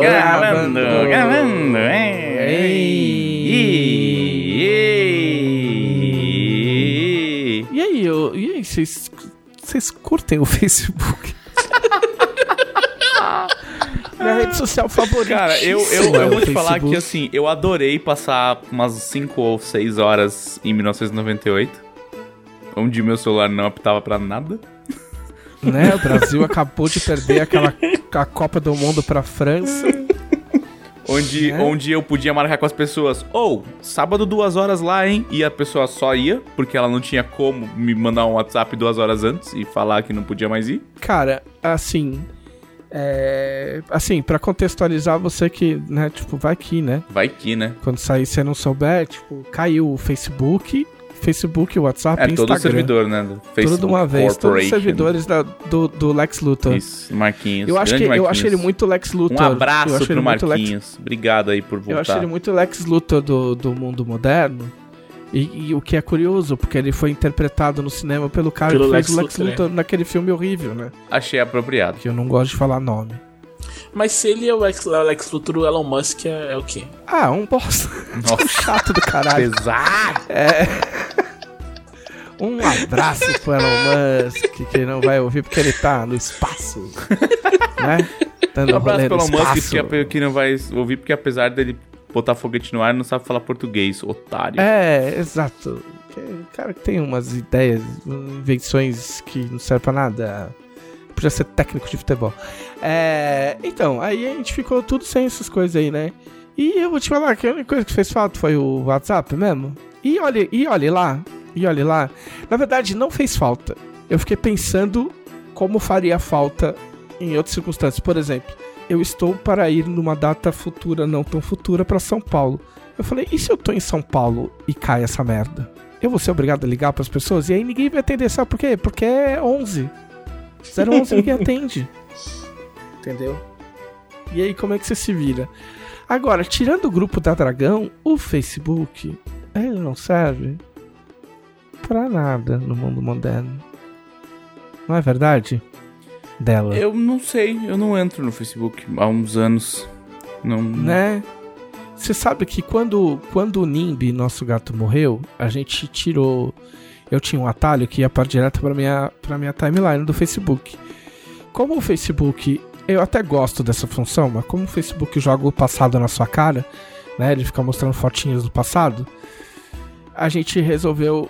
gravando, gravando, é. E aí, eu- e aí, vocês vocês curtem o Facebook? Minha rede social favorita. Cara, eu, eu, eu vou te falar que assim, eu adorei passar umas 5 ou 6 horas em 1998. Onde meu celular não apitava pra nada. Né, o Brasil acabou de perder aquela a Copa do Mundo pra França. Onde, Né? onde eu podia marcar com as pessoas. Ou, sábado duas horas lá, hein? E a pessoa só ia, porque ela não tinha como me mandar um WhatsApp duas horas antes e falar que não podia mais ir. Cara, assim. É. Assim, pra contextualizar você que, né, tipo, vai aqui, né? Vai que, né? Quando sair você não souber, tipo, caiu o Facebook, Facebook, WhatsApp, É, todo o Instagram. servidor, né? Do Tudo Facebook de uma vez, todos os servidores da- do, do Lex Luthor. Isso, Marquinhos. Eu acho, que, grande eu Marquinhos. acho ele muito Lex Luthor. Um abraço pro muito Lex- Marquinhos. Obrigado aí por voltar. Eu acho ele muito Lex Luthor do, do mundo moderno. E, e o que é curioso, porque ele foi interpretado no cinema pelo cara Pelo que fez Lex o Lex Luthor, Luthor naquele filme horrível, né? Achei apropriado. Que eu não gosto de falar nome. Mas se ele é o Lex, o Lex Luthor, o Elon Musk é, é o quê? Ah, um bosta. Nossa, Chato do caralho. pesado. Um abraço pro Elon Musk, que não vai ouvir porque ele tá no espaço. né? Dando Um abraço no pelo Musk que, que não vai ouvir, porque apesar dele botar foguete no ar, não sabe falar português, otário. É, exato. Que- Cara que tem umas ideias, invenções que não servem pra nada. Podia ser técnico de futebol. É, então, aí a gente ficou tudo sem essas coisas aí, né? E eu vou te falar que a única coisa que fez falta foi o WhatsApp mesmo. E olha, e olha lá, e olha lá. Na verdade, não fez falta. Eu fiquei pensando como faria falta em outras circunstâncias. Por exemplo, eu estou para ir numa data futura, não tão futura, para São Paulo. Eu falei, e se eu tô em São Paulo e cai essa merda? Eu vou ser obrigado a ligar pras pessoas? E aí ninguém vai atender, sabe por quê? Porque é 11. 011 ninguém atende. Entendeu? E aí como é que você se vira? Agora, tirando o grupo da Dragão, o Facebook, ele não serve pra nada no mundo moderno. Não é verdade? Dela. Eu não sei, eu não entro no Facebook há uns anos. Não. Né? Você sabe que quando, quando o Nimbi, nosso gato, morreu, a gente tirou. Eu tinha um atalho que ia para direto pra minha, pra minha timeline do Facebook. Como o Facebook. Eu até gosto dessa função, mas como o Facebook joga o passado na sua cara, né? Ele fica mostrando fotinhas do passado. A gente resolveu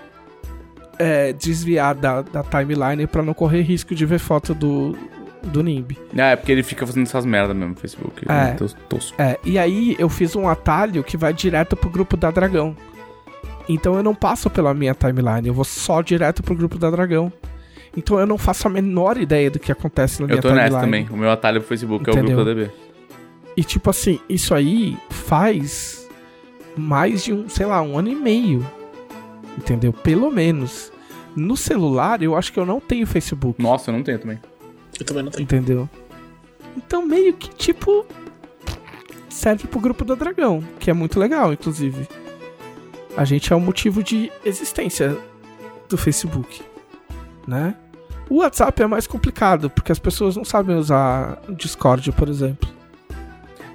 é, desviar da, da timeline pra não correr risco de ver foto do, do Nimbi. Ah, é porque ele fica fazendo essas merdas mesmo no Facebook. É. Tos- tosco. É, e aí eu fiz um atalho que vai direto pro grupo da Dragão. Então eu não passo pela minha timeline, eu vou só direto pro grupo da Dragão. Então eu não faço a menor ideia do que acontece na minha Eu tô timeline. nessa também. O meu atalho pro Facebook é o Entendeu? grupo da DB. E tipo assim, isso aí faz mais de um, sei lá, um ano e meio. Entendeu? Pelo menos. No celular, eu acho que eu não tenho Facebook. Nossa, eu não tenho também. Eu também não tenho. Entendeu? Então meio que tipo serve pro grupo do dragão, que é muito legal, inclusive. A gente é o motivo de existência do Facebook, né? O WhatsApp é mais complicado, porque as pessoas não sabem usar Discord, por exemplo.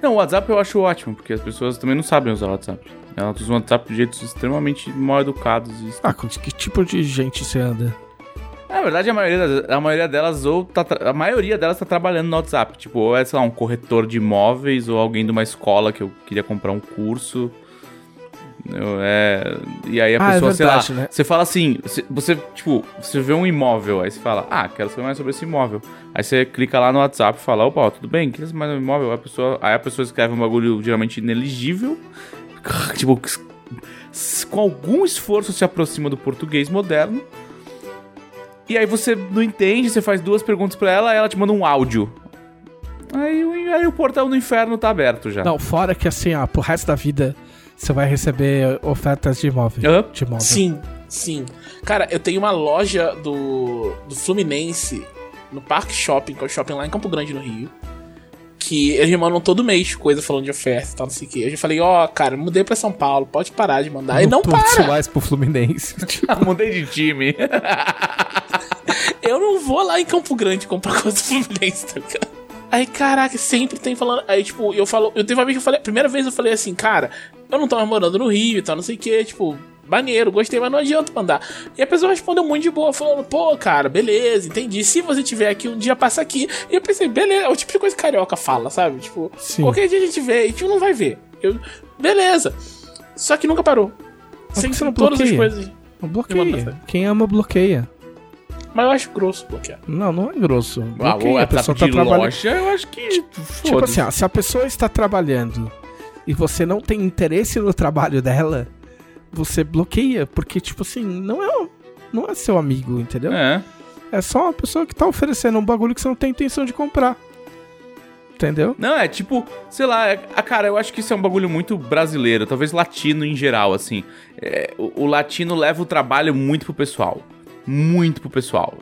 Não, o WhatsApp eu acho ótimo, porque as pessoas também não sabem usar o WhatsApp. Elas usam o WhatsApp de jeitos extremamente mal educados. E... Ah, com que tipo de gente você anda? Na verdade, a maioria, a maioria delas ou tá, a maioria delas tá trabalhando no WhatsApp. Tipo, ou é, sei lá, um corretor de imóveis, ou alguém de uma escola que eu queria comprar um curso. É, e aí a Ah, é pessoa, sei verdade, lá, né? você fala assim, você, tipo, você vê um imóvel, aí você fala, ah, quero saber mais sobre esse imóvel. Aí você clica lá no WhatsApp e fala, opa, tudo bem, queria saber mais sobre o imóvel. Aí a pessoa, aí a pessoa escreve um bagulho geralmente ineligível, tipo, com algum esforço se aproxima do português moderno. E aí você não entende, você faz duas perguntas pra ela, ela te manda um áudio. Aí, o- aí o portão do inferno tá aberto já. Não, fora que assim, ó, pro resto da vida você vai receber ofertas de imóvel. De imóvel. Sim, sim. Cara, eu tenho uma loja do, do Fluminense no Parque Shopping, que é o shopping lá em Campo Grande, no Rio. Que eles me mandam todo mês coisa falando de oferta e tal, não sei o quê. Eu já falei, ó, cara, mudei pra São Paulo, pode parar de mandar. E não Tudo para! Soares pro Fluminense. Mudei de time. Eu não vou lá em Campo Grande comprar coisa do Fluminense, tá ligado? Aí, caraca, sempre tem falando. Aí, tipo, eu falo. Eu teve uma vez que eu falei. Primeira vez eu falei assim, cara, eu não mais morando no Rio e tal, não sei o que, tipo. Maneiro, gostei, mas não adianta mandar. E a pessoa respondeu muito de boa, falando, pô, cara, beleza, entendi. Se você tiver aqui um dia, passa aqui. E eu pensei, beleza, é o tipo de coisa que carioca fala, sabe? Tipo, Sim. qualquer dia a gente vê, e tipo, não vai ver. Eu, beleza. Só que nunca parou. Você não todas as coisas. Bloqueia. Quem ama, bloqueia. Mas eu acho grosso bloquear. Não, não é grosso. Ah, Bloqueia, o a pessoa tá trabalhando. loja, eu acho que. Tipo foda-se. assim, ó, se a pessoa está trabalhando e você não tem interesse no trabalho dela, você bloqueia, porque, tipo assim, não é, não é seu amigo, entendeu? É. É só uma pessoa que tá oferecendo um bagulho que você não tem intenção de comprar. Entendeu? Não, é tipo, sei lá, é- ah, cara, eu acho que isso é um bagulho muito brasileiro, talvez latino em geral, assim. É, o, o latino leva o trabalho muito pro pessoal. Muito pro pessoal.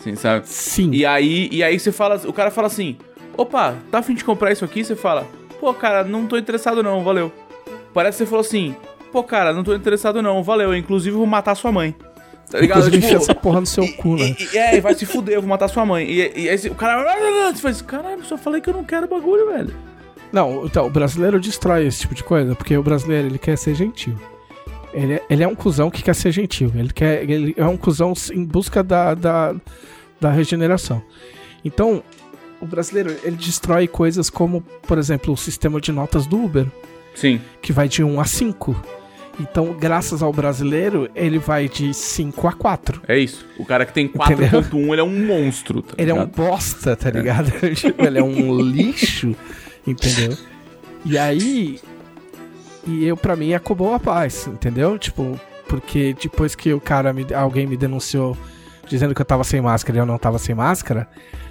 Assim, sabe? Sim. E aí, e aí você fala, o cara fala assim: opa, tá afim de comprar isso aqui? Você fala, pô, cara, não tô interessado não, valeu. Parece que você falou assim, pô, cara, não tô interessado não, valeu, inclusive eu vou matar sua mãe. Tá ligado? Inclusive, Tipo, essa porra no seu cu, né? e, e- é, e vai se fuder, eu vou matar sua mãe. E, e aí o cara. Você faz, caralho, só falei que eu não quero bagulho, velho. Não, então, o brasileiro destrói esse tipo de coisa, porque o brasileiro, ele quer ser gentil. Ele é, ele é um cuzão que quer ser gentil. Ele, quer, ele é um cuzão em busca da, da, da regeneração. Então, o brasileiro, ele destrói coisas como, por exemplo, o sistema de notas do Uber, Sim. que vai de 1 a 5. Então, graças ao brasileiro, ele vai de 5 a 4. É isso. O cara que tem Entendeu? 4.1, ele é um monstro, tá Ele é um bosta, tá ligado? Tipo, ele é um lixo, entendeu? E aí. E eu, pra mim, acabou a paz, entendeu? Tipo, porque depois que o cara, me, alguém me denunciou dizendo que eu tava sem máscara e eu não tava sem máscara,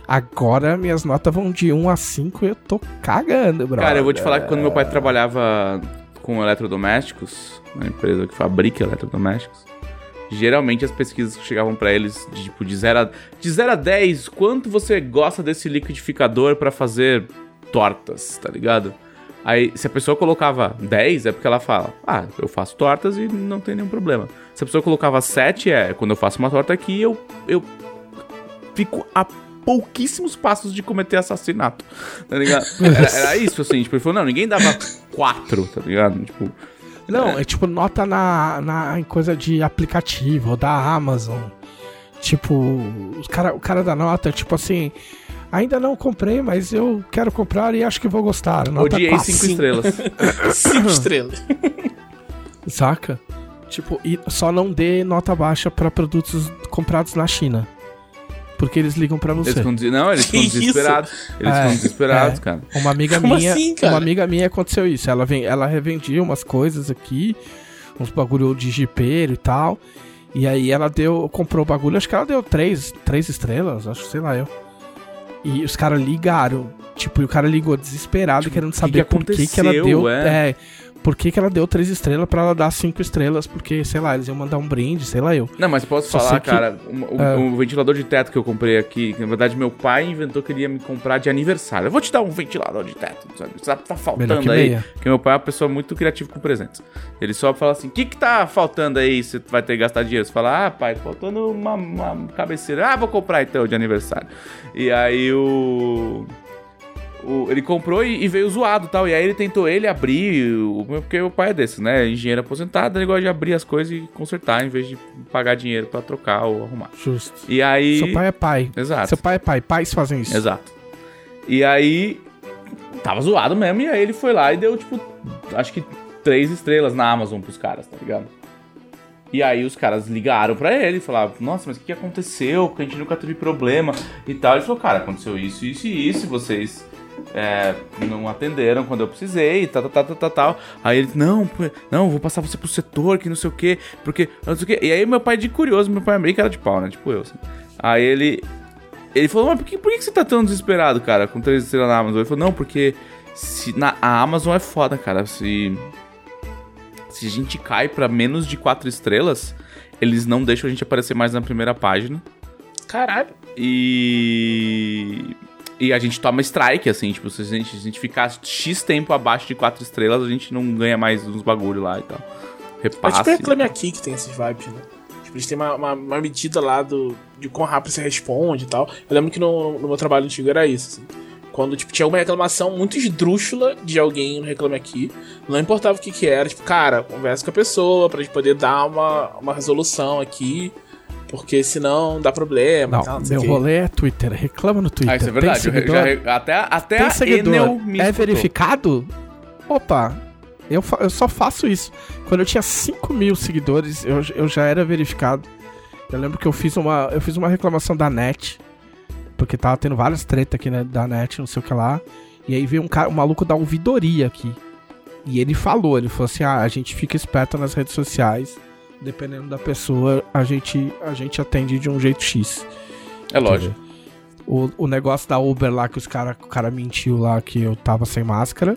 agora minhas notas vão de 1 a 5 e eu tô cagando, bro. Cara, eu vou te falar que quando meu pai trabalhava com eletrodomésticos, na empresa que fabrica eletrodomésticos, geralmente as pesquisas que chegavam pra eles, de, tipo, de 0 a, de 0 a 10, quanto você gosta desse liquidificador pra fazer tortas, tá ligado? Aí, se a pessoa colocava 10, é porque ela fala, ah, eu faço tortas e não tem nenhum problema. Se a pessoa colocava 7, é quando eu faço uma torta aqui, eu, eu fico a pouquíssimos passos de cometer assassinato, tá ligado? Era, era isso, assim, tipo, ele falou, não, ninguém dava 4, tá ligado? Tipo, Não, é tipo nota na, na em coisa de aplicativo da Amazon. Tipo, os cara, o cara da nota, tipo assim, ainda não comprei, mas eu quero comprar e acho que vou gostar. Nota odiei 4, 5 estrelas. Cinco estrelas. Saca? Tipo, e só não dê nota baixa pra produtos comprados na China. Porque eles ligam pra você. Eles não, eles ficam desesperados. Eles É, ficam desesperados, é. cara. Uma amiga Como minha, assim, cara? uma amiga minha aconteceu isso. Ela vem, ela revendia umas coisas aqui, uns bagulho de jipeiro e tal. E aí ela deu, comprou o bagulho, acho que ela deu três, três estrelas, acho, sei lá eu. E os caras ligaram, tipo, e o cara ligou desesperado, querendo saber Tipo, que por que, que ela deu, é? é, por que, que ela deu três estrelas pra ela dar cinco estrelas, porque, sei lá, eles iam mandar um brinde, sei lá eu. Não, mas posso Só falar, sei que- cara, o, o ventilador de teto que eu comprei aqui, que na verdade meu pai inventou que ele ia me comprar de aniversário. Eu vou te dar um ventilador de teto, sabe? Tá, tá faltando que aí. meia. Porque meu pai é uma pessoa muito criativa com presentes. Ele só fala assim: o que que tá faltando aí? Você vai ter que gastar dinheiro. Você fala: ah, pai, tá faltando uma, uma cabeceira. Ah, vou comprar então de aniversário. E aí o. o- ele comprou e, e veio zoado e tal. E aí ele tentou ele abrir, o, porque o pai é desse, né? Engenheiro aposentado, ele gosta de abrir as coisas e consertar em vez de pagar dinheiro pra trocar ou arrumar. Justo. E aí. Seu pai é pai. Exato. Seu pai é pai. Pais fazem isso. Exato. E aí. Tava zoado mesmo, e aí ele foi lá e deu, tipo, acho que três estrelas na Amazon pros caras, tá ligado? E aí os caras ligaram pra ele e falaram, nossa, mas o que que aconteceu? Porque a gente nunca teve problema e tal. Ele falou, cara, aconteceu isso, isso e isso, e vocês é, não atenderam quando eu precisei, e tal, tal, tal, tal, tal. Aí ele, não, não, vou passar você pro setor, que não sei o quê, porque, não sei o quê. E aí meu pai de curioso, meu pai é meio cara de pau, né, tipo eu, assim. Aí ele, ele falou, mas por que, por que você tá tão desesperado, cara, com três estrelas na Amazon? Ele falou, não, porque se, na, a Amazon é foda, cara. Se, se a gente cai pra menos de quatro estrelas, eles não deixam a gente aparecer mais na primeira página. Caralho. E. E a gente toma strike, assim, tipo, se a gente, se a gente ficar X tempo abaixo de quatro estrelas, a gente não ganha mais uns bagulho lá e tal. É Repasse. tipo Reclame Aqui que tem esses vibes, né? Tipo, eles têm uma, uma, uma medida lá do, de quão rápido você responde e tal. Eu lembro que no, no meu trabalho antigo era isso, assim. Quando, tipo, tinha uma reclamação muito esdrúxula de alguém no Reclame Aqui. Não importava o que que era. Tipo, cara, conversa com a pessoa pra gente poder dar uma, uma resolução aqui. Porque senão dá problema. Não, tal, não meu rolê é Twitter. Reclama no Twitter. Ah, isso é verdade. Eu já até até Tem seguidor. É verificado? Opa, eu, eu só faço isso. Quando eu tinha 5 mil seguidores, eu, eu já era verificado. Eu lembro que eu fiz uma, eu fiz uma reclamação da net. Porque tava tendo várias tretas aqui né, da net, não sei o que lá. E aí veio um, cara, um maluco da ouvidoria aqui. E ele falou, ele falou assim: ah, a gente fica esperto nas redes sociais. Dependendo da pessoa, a gente, a gente atende de um jeito X. É lógico. O, o negócio da Uber lá que os cara, o cara mentiu lá que eu tava sem máscara.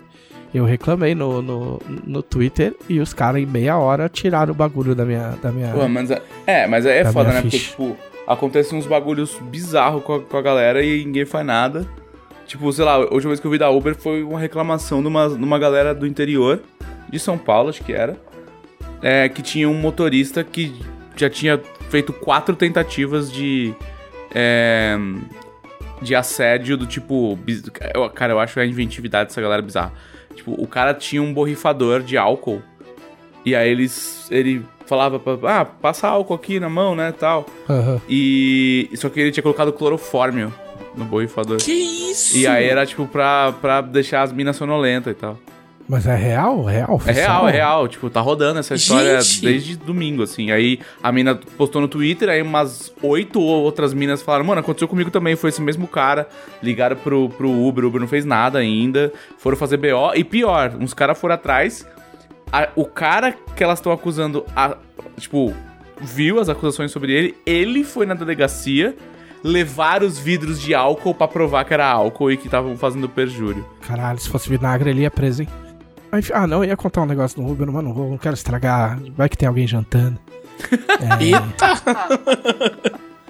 Eu reclamei no, no, no Twitter e os caras em meia hora tiraram o bagulho da minha. Da minha Pô, mas é, é, mas aí é Da foda, né? Porque, ficha. tipo, acontecem uns bagulhos bizarros com a, com a galera e ninguém faz nada. Tipo, sei lá, a última vez que eu vi da Uber foi uma reclamação de uma, de uma galera do interior, de São Paulo, acho que era. É, que tinha um motorista que já tinha feito quatro tentativas de. É, de assédio do tipo. eu- Cara, eu acho a inventividade dessa galera bizarra. Tipo, o cara tinha um borrifador de álcool. E aí eles. Ele falava pra. Ah, passa álcool aqui na mão, né? Tal. Aham. E. Só que ele tinha colocado clorofórmio no borrifador. Que isso? E aí era tipo pra, pra deixar as minas sonolentas e tal. Mas é real? Real? É oficial? real, é real. Tipo, tá rodando essa história Gente! desde domingo, assim. Aí a mina postou no Twitter, aí umas oito outras minas falaram, mano, aconteceu comigo também, foi esse mesmo cara. Ligaram pro, pro Uber, o Uber não fez nada ainda. Foram fazer BO. E pior, uns caras foram atrás. a- o cara que elas estão acusando, a- tipo, viu as acusações sobre ele, ele foi na delegacia levar os vidros de álcool pra provar que era álcool e que estavam fazendo perjúrio. Caralho, se fosse vinagre ele ia preso, hein? Ah, não, eu ia contar um negócio no Uber, mas não vou, não quero estragar. Vai que tem alguém jantando. É... Eita!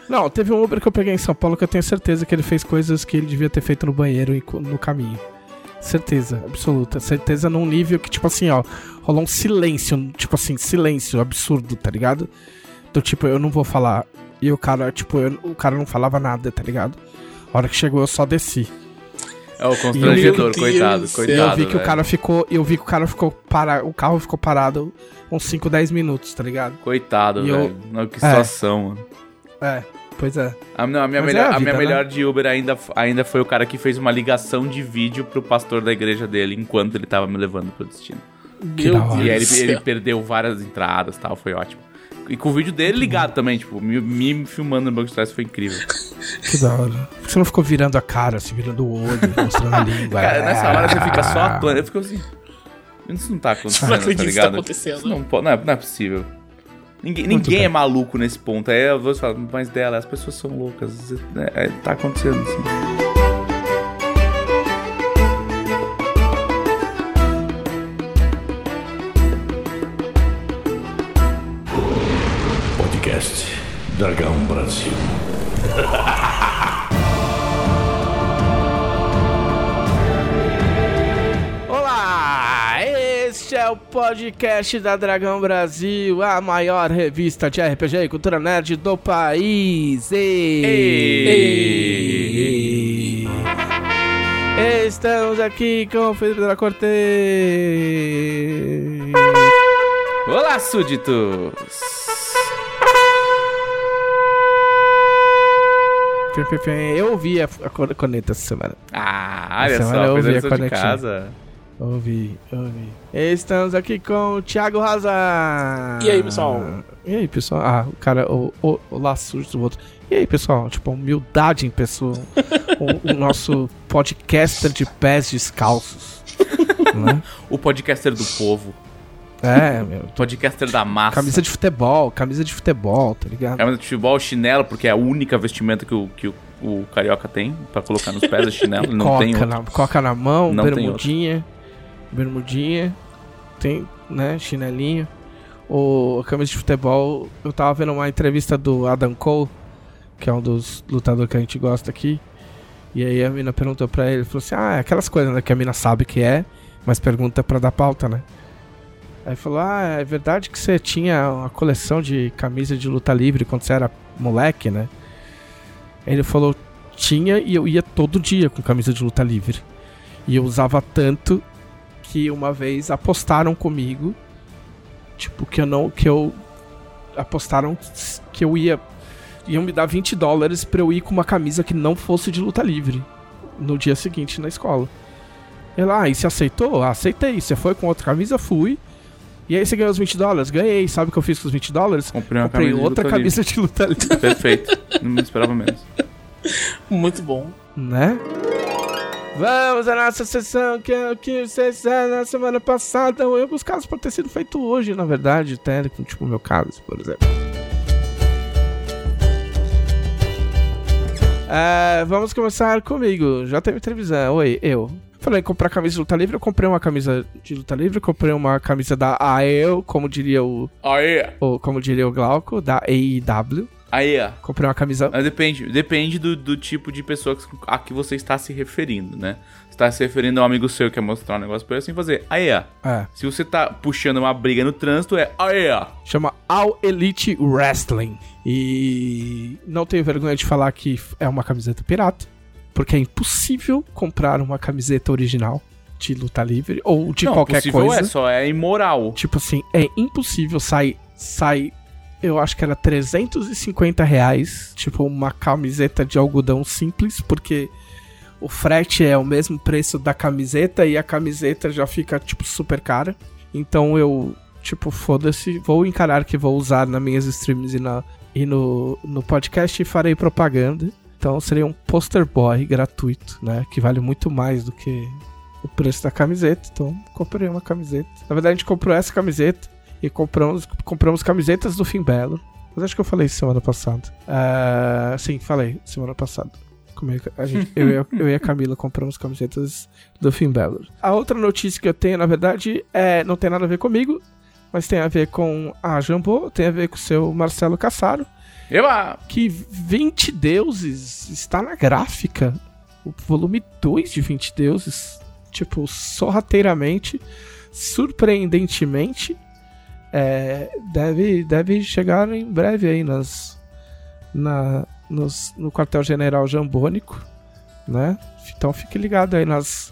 Não, teve um Uber que eu peguei em São Paulo que eu tenho certeza que ele fez coisas que ele devia ter feito no banheiro e no caminho. Certeza, absoluta. Certeza num nível que, tipo assim, ó, rolou um silêncio, tipo assim, silêncio absurdo, tá ligado? Do tipo, eu não vou falar. E o cara, tipo, eu- o cara não falava nada, tá ligado? A hora que chegou eu só desci. É o constrangedor, Meu Deus coitado, coitado. eu vi que o velho. cara ficou. Eu vi que o cara ficou parado. O carro ficou parado uns 5, 10 minutos, tá ligado? Coitado, E eu- velho. Não, Que situação, mano. É, pois é. A, não, a minha, Mas melhor, é a a minha vida, melhor de Uber ainda, ainda foi o cara que fez uma ligação de vídeo pro pastor da igreja dele enquanto ele tava me levando pro destino. Que da hora. E aí ele, ele perdeu várias entradas e tal, foi ótimo. E com o vídeo dele ligado também, tipo, me, me filmando no banco de trás foi incrível. Que da hora. Por que você não ficou virando a cara, assim, virando o olho, mostrando a língua? Cara, nessa hora você fica só atuando. Eu fico assim. Isso não tá acontecendo, Não tá acredito que isso tá ligado? acontecendo. Isso não, não, é, não é possível. Ninguém, ninguém é maluco nesse ponto. Aí eu vou falar, mas dela, as pessoas são loucas. É, é, tá acontecendo assim. Dragão Brasil. Olá! Este é o podcast da Dragão Brasil, a maior revista de RPG e cultura nerd do país. E... Ei. Estamos aqui com o Felipe da Cortez. Olá, súditos! Eu ouvi a, a cor- corneta essa semana. Ah, olha Essa semana só, eu ouvi a lição de casa. Ouvi, ouvi. Estamos aqui com o Thiago Razan. E aí, pessoal? E aí, pessoal? Ah, o cara, o, o, o surge do outro. E aí, pessoal? Tipo, humildade em pessoa. o, o nosso podcaster de pés descalços. né? O podcaster do povo. É, meu. Podcaster da massa. Camisa de futebol, camisa de futebol, tá ligado? Camisa de futebol, chinelo, porque é a única vestimenta que o, que o, o carioca tem pra colocar nos pés, é chinelo. Não coca, tem outro. na, coca na mão, Não bermudinha. Bermudinha. Tem, né, chinelinho. O camisa de futebol, eu tava vendo uma entrevista do Adam Cole, que é um dos lutadores que a gente gosta aqui. E aí a mina perguntou pra ele, falou assim: "Ah, é aquelas coisas, né, que a mina sabe que é, mas pergunta pra dar pauta, né?" Aí falou: "Ah, é verdade que você tinha uma coleção de camisa de luta livre quando você era moleque, né?" Ele falou: tinha e eu ia todo dia com camisa de luta livre. E eu usava tanto que uma vez apostaram comigo, tipo, que eu não. que eu. apostaram que eu ia. iam me dar 20 dólares pra eu ir com uma camisa que não fosse de luta livre no dia seguinte na escola. Ela, ah, e você aceitou? Ah, aceitei. Você foi com outra camisa? Fui. E aí você ganhou os 20 dólares? Ganhei. Sabe o que eu fiz com os 20 dólares? Comprei uma Comprei camisa de outra luta camisa de luta livre. Perfeito. Não me esperava menos. Muito bom. né? Vamos à nossa sessão, que é o que vocês fizeram na semana passada. Ou os casos podem ter sido feito hoje, na verdade, até, tipo o meu caso, por exemplo. Ah, vamos começar comigo. Já teve televisão. Oi, eu. Falei comprar camisa de luta livre. Eu comprei uma camisa de luta livre. Comprei uma camisa da AEL, como diria o, Aí, o como diria o Glauco, da AEW. aí, ó. Comprei uma camisa. Mas depende, depende do, do tipo de pessoa que- a que você está se referindo, né? Você está se referindo a um amigo seu que quer mostrar um negócio pra ele assim fazer. Aí, ó. É. Se você tá puxando uma briga no trânsito, é aí, ó. chama All Elite Wrestling. E não tenho vergonha de falar que é uma camiseta pirata, porque é impossível comprar uma camiseta original de luta livre ou de Não, qualquer possível coisa. é, só é imoral. Tipo assim, é impossível sai sai eu acho que era 350 reais, tipo uma camiseta de algodão simples, porque o frete é o mesmo preço da camiseta e a camiseta já fica, tipo, super cara. Então eu, tipo, foda-se, vou encarar que vou usar nas minhas streams e, na, e no, no podcast e farei propaganda. Então seria um poster boy gratuito, né? Que vale muito mais do que o preço da camiseta. Então comprei uma camiseta. Na verdade, a gente comprou essa camiseta e compramos, compramos camisetas do Fim Belo. Mas acho que eu falei semana passada. Ah, sim, falei semana passada. É gente, eu, eu e a Camila compramos camisetas do Finn Balor. A outra notícia que eu tenho, na verdade, é não tem nada a ver comigo, mas tem a ver com a Jambô, tem a ver com o seu Marcelo Cassaro, Eba! que 20 Deuses está na gráfica. O volume 2 de 20 Deuses. Tipo, sorrateiramente, surpreendentemente, é, deve, deve chegar em breve aí nas, na, nos, no quartel-general Jambônico, né? Então fique ligado aí nas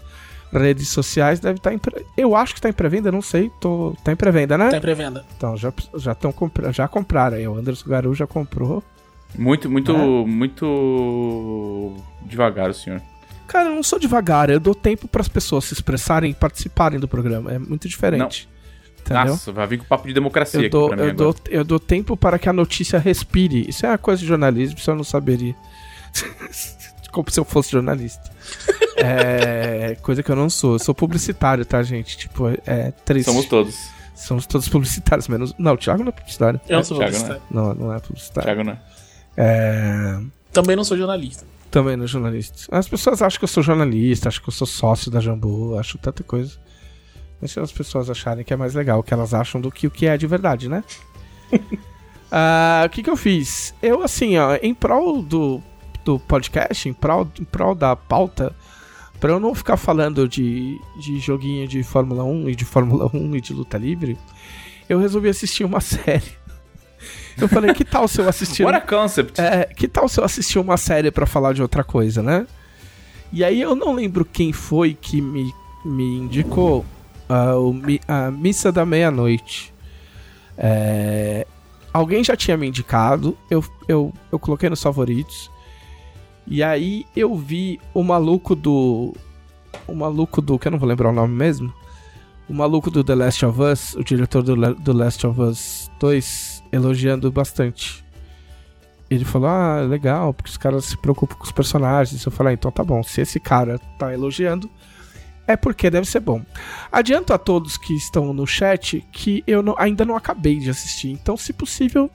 redes sociais, deve estar em pré- Eu acho que está em pré-venda, não sei, tô, tá em pré-venda, né? Tá em pré-venda. Então já já estão compra... já compraram aí, o Anderson Garu já comprou. Muito, muito, É. muito devagar o senhor. Cara, eu não sou devagar, eu dou tempo para as pessoas se expressarem e participarem do programa, é muito diferente. Entendeu? Nossa, vai vir com papo de democracia eu aqui dou, pra mim eu, agora. dou, eu dou tempo para que a notícia respire. Isso é uma coisa de jornalismo, isso eu não saberia. Como se eu fosse jornalista. é coisa que eu não sou. Eu sou publicitário, tá, gente? Tipo, é triste. Somos todos. Somos todos publicitários, menos. Não, o Thiago não é publicitário. Eu não sou Thiago, publicitário. Não, não é publicitário. Thiago, né? É. Também não sou jornalista. Também não jornalista. As pessoas acham que eu sou jornalista, acham que eu sou sócio da Jambu, acho tanta coisa. Deixa as pessoas acharem que é mais legal o que elas acham do que o que é de verdade, né? Ah, o que que eu fiz? Eu, assim, ó, em prol do, do podcast, em prol, em prol da pauta, pra eu não ficar falando de, de joguinho de Fórmula 1 e de Fórmula 1 e de luta livre, eu resolvi assistir uma série. Eu falei, que tal se eu assistir What a concept! é, que tal se eu assistir uma série pra falar de outra coisa, né? E aí eu não lembro quem foi que me, me indicou ah, o Mi- a Missa da Meia-Noite. É, alguém já tinha me indicado, eu, eu, eu coloquei nos favoritos. E aí eu vi o maluco do. O maluco do. que eu não vou lembrar o nome mesmo. O maluco do The Last of Us, o diretor do, Le- do Last of Us 2, elogiando bastante. Ele falou, ah, legal, porque os caras se preocupam com os personagens. Eu falei, ah, então tá bom, se esse cara tá elogiando, é porque deve ser bom. Adianto a todos que estão no chat que eu não- ainda não acabei de assistir. Então, se possível,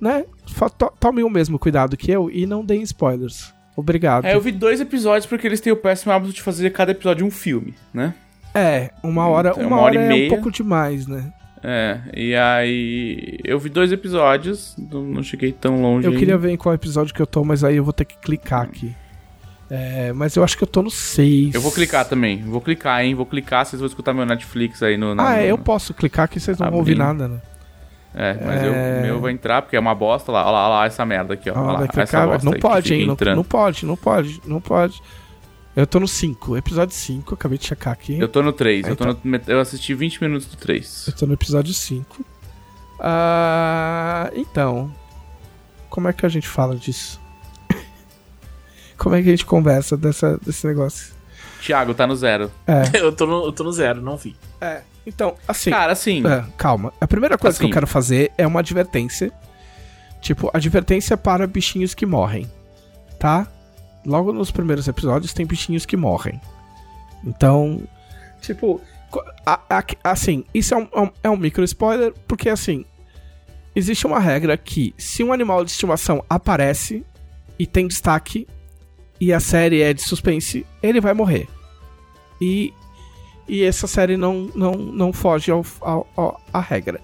né, to- tomem o mesmo cuidado que eu e não deem spoilers. Obrigado. É, eu vi dois episódios porque eles têm o péssimo hábito de fazer cada episódio um filme, né? É, uma hora, Então, uma uma hora hora, e é meia. um pouco demais, né? É, e aí eu vi dois episódios, não cheguei tão longe. Eu ainda. queria ver em qual episódio que eu tô, mas aí eu vou ter que clicar aqui. É, mas eu acho que eu tô no 6. Eu vou clicar também, vou clicar, hein? Vou clicar, vocês vão escutar meu Netflix aí no. na- Ah, é, no- eu posso clicar que vocês não vão ouvir Abrindo. nada, né? É, mas eu- o meu vai entrar porque é uma bosta lá. Olha lá, olha lá essa merda aqui, ó. Ah, lá, essa clicar, bosta não aí pode, hein? Não, não pode, não pode, não pode. Eu tô no 5, episódio 5, acabei de checar aqui. Eu tô no 3, Ah, eu, tô no- eu assisti 20 minutos do 3. Eu tô no episódio 5. Ah, então, como é que a gente fala disso? como é que a gente conversa dessa, desse negócio? Thiago, tá no zero. É, eu, tô no, eu tô no zero, não vi. é. Então, assim. Cara, assim, É, calma. A primeira coisa que Assim. eu quero fazer é uma advertência. Tipo, advertência para bichinhos que morrem. Tá? Logo nos primeiros episódios tem bichinhos que morrem. Então, tipo, a- a- assim, isso é um, é um- é um micro spoiler, porque assim, existe uma regra que se um animal de estimação aparece e tem destaque e a série é de suspense, ele vai morrer. E e essa série não, não, não foge ao, ao, ao- à regra.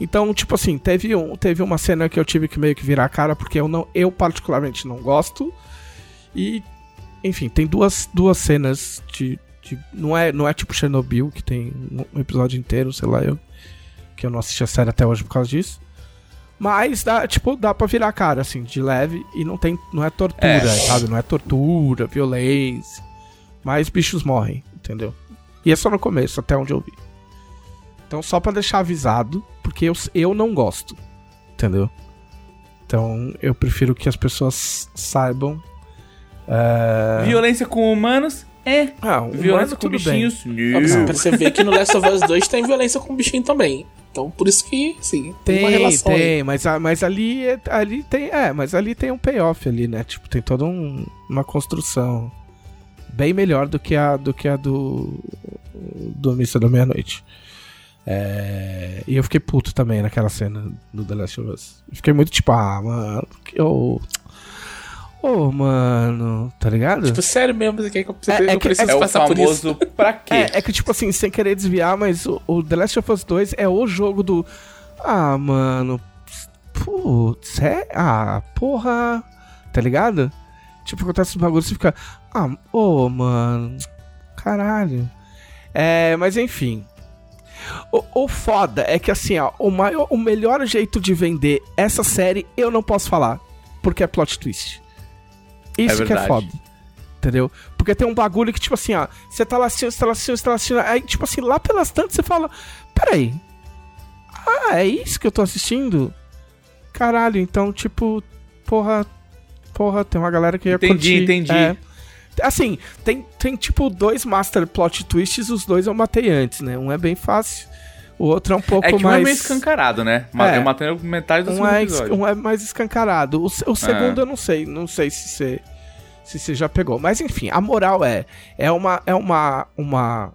Então, tipo assim, teve, um, teve uma cena que eu tive que meio que virar a cara, porque eu, não, eu particularmente não gosto. E, enfim, tem duas, duas cenas de. de- não, é, não é tipo Chernobyl, que tem um episódio inteiro, sei lá, eu. Que eu não assisti a série até hoje por causa disso. Mas dá, tipo, dá pra virar a cara, assim, de leve, e não tem. Não é tortura, É. sabe? Não é tortura, violência. Mas bichos morrem, entendeu? E é só no começo, até onde eu vi. Então, só pra deixar avisado, porque eu, eu não gosto, entendeu? Então, eu prefiro que as pessoas saibam. É... violência com humanos é. Ah, o Violência humano, com bichinhos, Ó, você ver que no Last of Us 2 tem violência com bichinho também. Então, por isso que, sim, tem, uma Tem, relação aí. tem, mas, mas ali, é- ali tem, é, mas ali tem um payoff ali, né? Tipo, tem toda um- uma construção bem melhor do que a do que a do do Missa da Meia-Noite. É, e eu fiquei puto também naquela cena do The Last of Us. Eu Fiquei muito tipo, ah, mano, que ô Ô, mano, tá ligado? Tipo, sério mesmo, você quer que eu, É- quer que é eu que- É o passar por isso? famoso pra quê? É, é que, tipo assim, sem querer desviar, mas o, o The Last of Us 2 é o jogo do. Ah, mano. Putz, é. Ah, porra. Tá ligado? Tipo, acontece um bagulho você fica. Ah, ô, mano. Caralho. É, mas enfim. O, o foda é que assim, ó, o, maior, o melhor jeito de vender essa série eu não posso falar. Porque é plot twist. Isso que é foda. Entendeu? Porque tem um bagulho que, tipo assim, ó, você tá lá assistindo, você tá lá assistindo, você tá lá assistindo, aí, tipo assim, lá pelas tantas você fala, peraí, ah, é isso que eu tô assistindo? Caralho, então, tipo, porra, porra, tem uma galera que ia Entendi, curtir. entendi. É. Assim, tem, tem, tipo, dois master plot twists, os dois eu matei antes, né? Um é bem fácil, o outro é um pouco É que um mais... é meio escancarado, né? É. Eu matei metade do Um segundo é, episódio. um é mais escancarado. O, o segundo eu não sei. Não sei se você se você já pegou. Mas enfim, a moral é. É uma. É uma. uma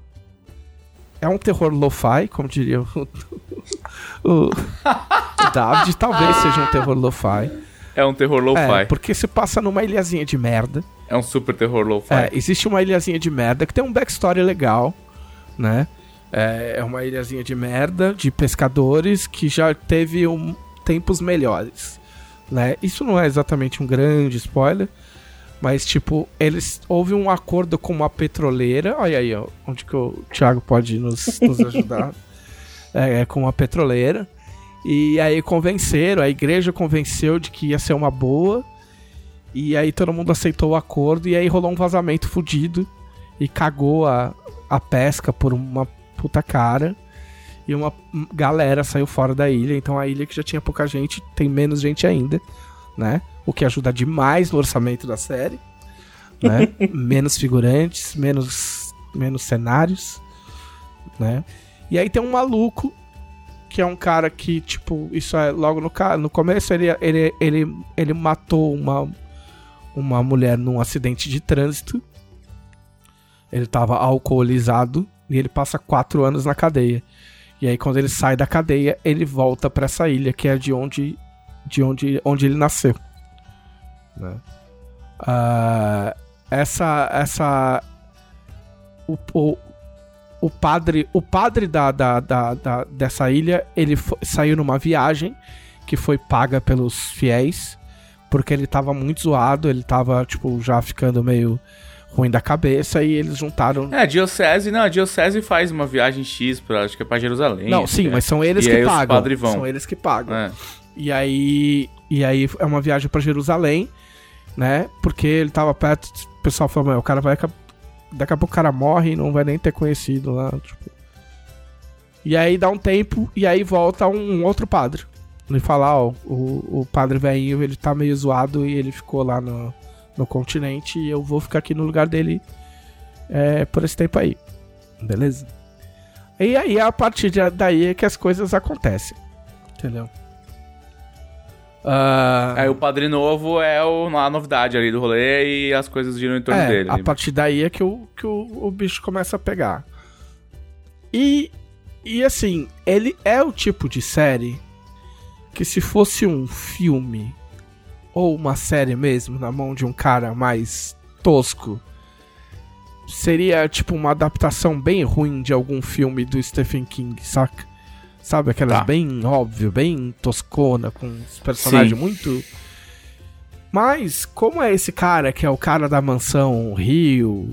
é um terror lo-fi, como diria o, o, o David. Talvez seja um terror lo-fi. É um terror É, lo-fi. porque se passa numa ilhazinha de merda. É, um super terror lo-fi. É, existe uma ilhazinha de merda que tem um backstory legal, né? É, é uma ilhazinha de merda, de pescadores, que já teve um, tempos melhores, né? Isso não é exatamente um grande spoiler, mas, tipo, eles... Houve um acordo com uma petroleira, olha aí, ó, onde que o Thiago pode nos, nos ajudar. é, é, com uma petroleira. E aí convenceram, a igreja convenceu de que ia ser uma boa. E aí todo mundo aceitou o acordo e aí rolou um vazamento fudido e cagou a, a pesca por uma puta cara. E uma galera saiu fora da ilha, então a ilha que já tinha pouca gente tem menos gente ainda, né? O que ajuda demais no orçamento da série, né? menos figurantes, menos menos cenários, né? E aí tem um maluco que é um cara que, tipo, isso é logo no, no começo, ele, ele, ele, ele matou uma, uma mulher num acidente de trânsito. Ele tava alcoolizado e ele passa quatro anos na cadeia. E aí, quando ele sai da cadeia, ele volta pra essa ilha, que é de onde, de onde, onde ele nasceu. Né? Ah, essa, essa, o, o, o padre, o padre da, da, da, da- dessa ilha, ele fo- saiu numa viagem que foi paga pelos fiéis, porque ele tava muito zoado, ele tava, tipo, já ficando meio ruim da cabeça e eles juntaram. É, a Diocese, não, a Diocese faz uma viagem X pra, acho que é pra Jerusalém. Não, sim, é. mas são eles E que pagam. São eles que pagam. É. E aí, e aí é uma viagem pra Jerusalém, né? Porque ele tava perto, o pessoal falou, "Meu, o cara vai daqui a pouco o cara morre e não vai nem ter conhecido lá, tipo. E aí dá um tempo e aí volta um outro padre. Ele fala, ó, o, o padre velhinho, ele tá meio zoado e ele ficou lá no, no continente e eu vou ficar aqui no lugar dele é, por esse tempo aí. Beleza? E aí, a partir daí é que as coisas acontecem. Entendeu? Ah, Aí o Padre Novo é o, a novidade ali do rolê e as coisas giram em torno é, dele. a partir daí é que, o, que o, o bicho começa a pegar. E, e assim, ele é o tipo de série que se fosse um filme ou uma série mesmo na mão de um cara mais tosco, seria tipo uma adaptação bem ruim de algum filme do Stephen King, saca? Sabe, aquelas Tá. bem óbvio, bem toscona, com os personagens Sim. muito. Mas, como é esse cara que é o cara da mansão Rio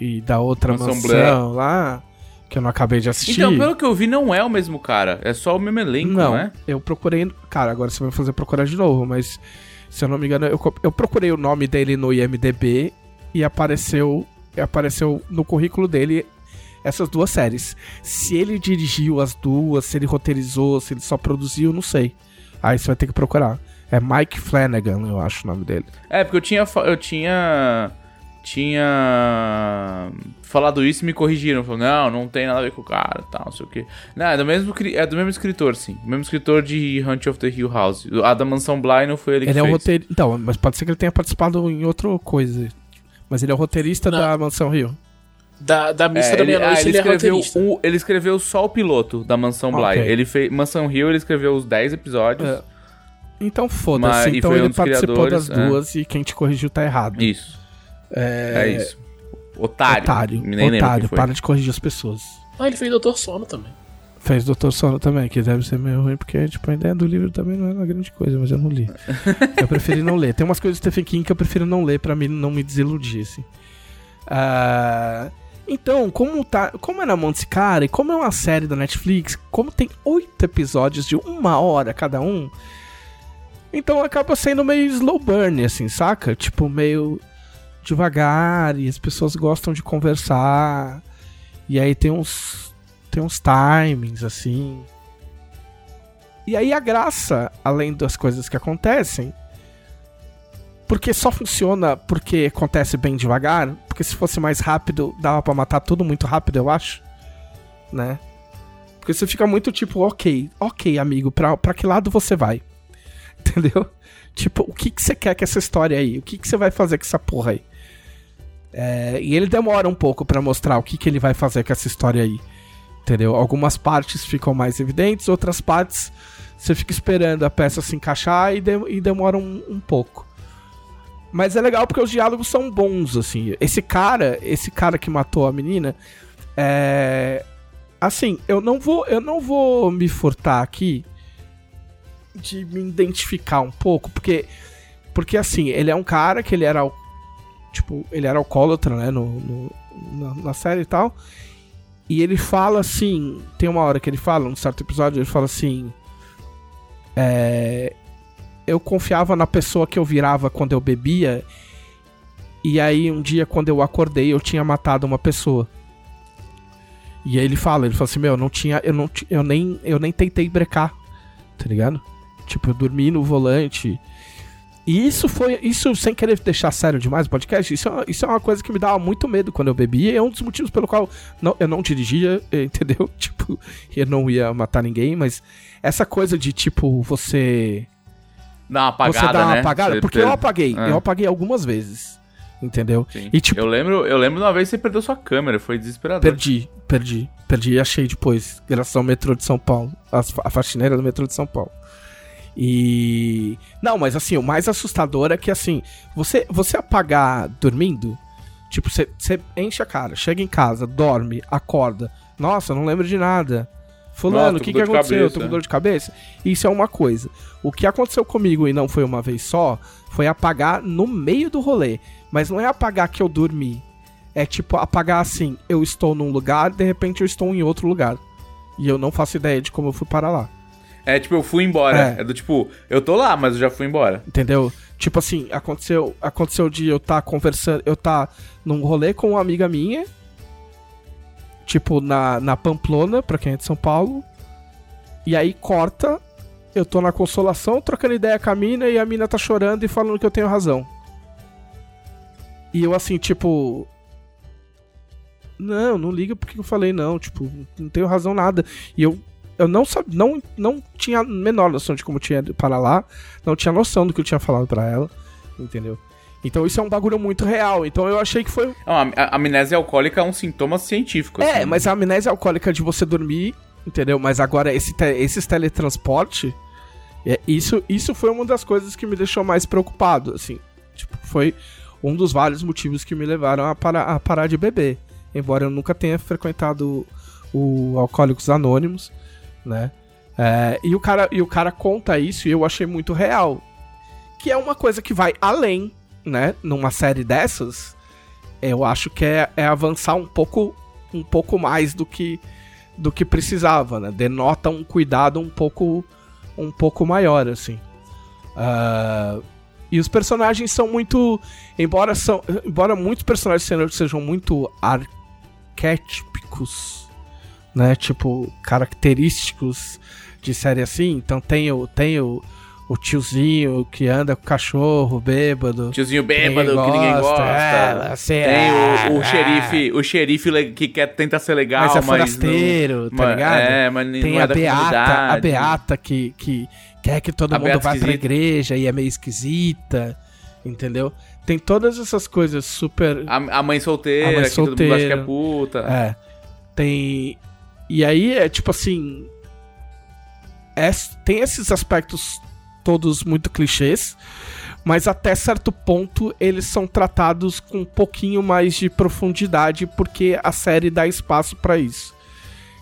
e da outra Mansão mansão, lá, que eu não acabei de assistir. Então, pelo que eu vi, não é o mesmo cara. É só o mesmo elenco, Não, não, é? eu procurei. Cara, agora você vai me fazer procurar de novo, mas se eu não me engano, eu, eu procurei o nome dele no IMDB e apareceu, apareceu no currículo dele essas duas séries. Se ele dirigiu as duas, se ele roteirizou, se ele só produziu, não sei. Aí você vai ter que procurar. É Mike Flanagan, eu acho o nome dele. É, porque eu tinha. Eu tinha. Tinha. Falado isso e me corrigiram. Falaram, não, não tem nada a ver com o cara tal, não sei o quê. Não, é do mesmo, é do mesmo escritor, sim. O mesmo escritor de Hunt of the Hill House. A da Mansão Bly não foi ele que Ele é fez. o roteirista. Então, mas pode ser que ele tenha participado em outra coisa. Mas ele é o roteirista Não. da Mansão Rio. Da, da missa É, da ele, ah, meia-noite, ele ele, é escreveu roteirista. o- ele escreveu só o piloto da Mansão Bly. Ok. Ele fez. Mansão Hill, ele escreveu os 10 episódios. É. Então foda-se. Então foi um ele participou das é. duas e quem te corrigiu tá errado. Isso. É, isso. Otário. Otário, Nem lembro otário, para de corrigir as pessoas. Ah, ele fez Doutor Sono também. Fez Doutor Sono também, que deve ser meio ruim, porque tipo, a ideia do livro também não é uma grande coisa, mas eu não li. eu preferi não ler. Tem umas coisas do Stephen King que eu prefiro não ler pra mim não me desiludir, assim. Ah, então, como, tá, como é na mão desse cara, e como é uma série da Netflix, como tem oito episódios de uma hora cada um, então acaba sendo meio slow burn, assim, saca? Tipo, meio devagar, e as pessoas gostam de conversar, e aí tem uns, tem uns timings, assim. E aí a graça, além das coisas que acontecem, porque só funciona porque acontece bem devagar, porque se fosse mais rápido, dava pra matar tudo muito rápido, eu acho, né? Porque você fica muito tipo, ok, ok, amigo, pra, pra que lado você vai? Entendeu? Tipo, o que, que você quer com essa história aí? O que, que você vai fazer com essa porra aí? É, e ele demora um pouco pra mostrar o que, que ele vai fazer com essa história aí. Entendeu? Algumas partes ficam mais evidentes, outras partes você fica esperando a peça se encaixar e, de- e demora um, um pouco. Mas é legal porque os diálogos são bons, assim. Esse cara, esse cara que matou a menina, é. Assim, eu não vou, eu não vou me furtar aqui de me identificar um pouco, porque porque assim, ele é um cara que ele era tipo, ele era alcoólatra, né, no, no- na, na série e tal. E ele fala assim, tem uma hora que ele fala, num certo episódio, ele fala assim, é, eu confiava na pessoa que eu virava quando eu bebia. E aí um dia quando eu acordei, eu tinha matado uma pessoa. E aí ele fala, ele fala assim, meu, eu não tinha, eu não, eu nem, eu nem tentei brecar, tá ligado? Tipo, eu dormi no volante. E isso foi, isso sem querer deixar sério demais o podcast, isso é, isso é uma coisa que me dava muito medo quando eu bebia, e é um dos motivos pelo qual não, eu não dirigia, entendeu? Tipo, eu não ia matar ninguém, mas essa coisa de, tipo, você Dá uma apagada, você dá uma né? apagada, porque eu apaguei, É. eu apaguei algumas vezes, entendeu? Sim. E, tipo- eu lembro, eu lembro de uma vez que você perdeu sua câmera, foi desesperador. Perdi, perdi, perdi e achei depois, graças ao metrô de São Paulo, a faxineira do metrô de São Paulo. E. Não, mas assim, o mais assustador é que assim, você, você apagar dormindo, tipo, você, você enche a cara, chega em casa, dorme, acorda. Nossa, não lembro de nada. Fulano, o que, que aconteceu? cabeça, Tô com dor de cabeça? Isso é uma coisa. O que aconteceu comigo e não foi uma vez só, foi apagar no meio do rolê. Mas não é apagar que eu dormi. é tipo apagar assim, eu estou num lugar, de repente eu estou em outro lugar. E eu não faço ideia de como eu fui para lá. É tipo, eu fui embora. É. É, do tipo, eu tô lá, mas eu já fui embora. Entendeu? Tipo assim, aconteceu, aconteceu de eu estar conversando, eu estar num rolê com uma amiga minha, tipo na, na Pamplona, pra quem é de São Paulo, e aí corta, eu tô na consolação trocando ideia com a mina e a mina tá chorando e falando que eu tenho razão. E eu assim, tipo. Não, não liga porque eu falei não, tipo, não tenho razão nada. E eu eu não sabia, não, não tinha a menor noção de como tinha ido para lá, não tinha noção do que eu tinha falado pra ela, entendeu? Então isso é um bagulho muito real. Então eu achei que foi. Não, a, amnésia alcoólica é um sintoma científico. É, assim. mas a amnésia alcoólica de você dormir, entendeu? Mas agora esse te- esses teletransporte, é, isso, isso foi uma das coisas que me deixou mais preocupado, assim. Tipo, foi um dos vários motivos que me levaram a parar, a parar de beber. Embora eu nunca tenha frequentado o Alcoólicos Anônimos, né? É, e, o cara, e o cara conta isso e eu achei muito real. Que é uma coisa que vai além, né? Numa série dessas, eu acho que é, é avançar um pouco, um pouco mais do que, do que precisava, né? Denota um cuidado um pouco, um pouco maior, assim. Ah, e os personagens são muito. Embora, são, embora muitos personagens sejam muito arquétipos, né? Tipo, característicos de série assim. Então tem o, tem o, o tiozinho que anda com o cachorro bêbado. Tiozinho que bêbado que ninguém gosta. É, assim, Tem é, o, o é. xerife, o xerife que quer tentar ser legal, Mas mas, é forasteiro, não, tá mas- ligado? É, mas não Tem é a da Beata, a. Beata que, que quer que todo A mundo vá pra igreja e é meio esquisita, entendeu? Tem todas essas coisas super. A, a mãe solteira, A mãe que todo mundo acha que é solteira. puta. É. Tem. E aí é tipo assim. é- tem esses aspectos todos muito clichês, mas até certo ponto eles são tratados com um pouquinho mais de profundidade porque a série dá espaço pra isso.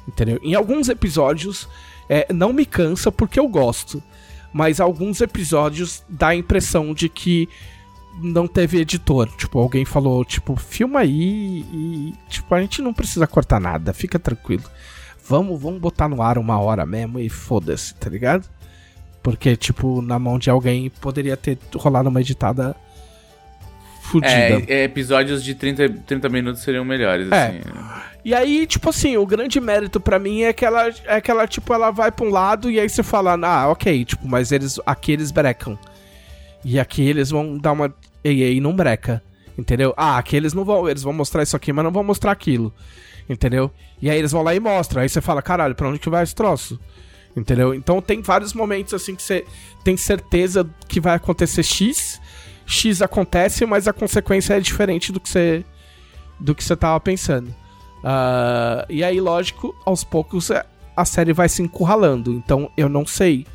Entendeu? Em alguns episódios é, não me cansa porque eu gosto, mas alguns episódios dá a impressão de que não teve editor. Tipo, alguém falou, tipo, filma aí e, tipo, a gente não precisa cortar nada, fica tranquilo. Vamos, vamos botar no ar uma hora mesmo e foda-se, tá ligado? Porque, tipo, na mão de alguém poderia ter rolado uma editada fudida. É, episódios de 30, 30 minutos seriam melhores, É. assim. E aí, tipo assim, o grande mérito pra mim é que ela, é que ela, tipo, ela vai pra um lado e aí você fala, ah, ok, tipo, mas eles, aqui eles brecam. E aqui eles vão dar uma. E aí não breca. Entendeu? Ah, aqui eles não vão. Eles vão mostrar isso aqui, mas não vão mostrar aquilo. Entendeu? E aí eles vão lá e mostram. Aí você fala, caralho, pra onde que vai esse troço? Entendeu? Então tem vários momentos assim que você tem certeza que vai acontecer X. X acontece, mas a consequência é diferente do que você do que você tava pensando. Ah, e aí, lógico, aos poucos é, a série vai se encurralando. Então eu não sei.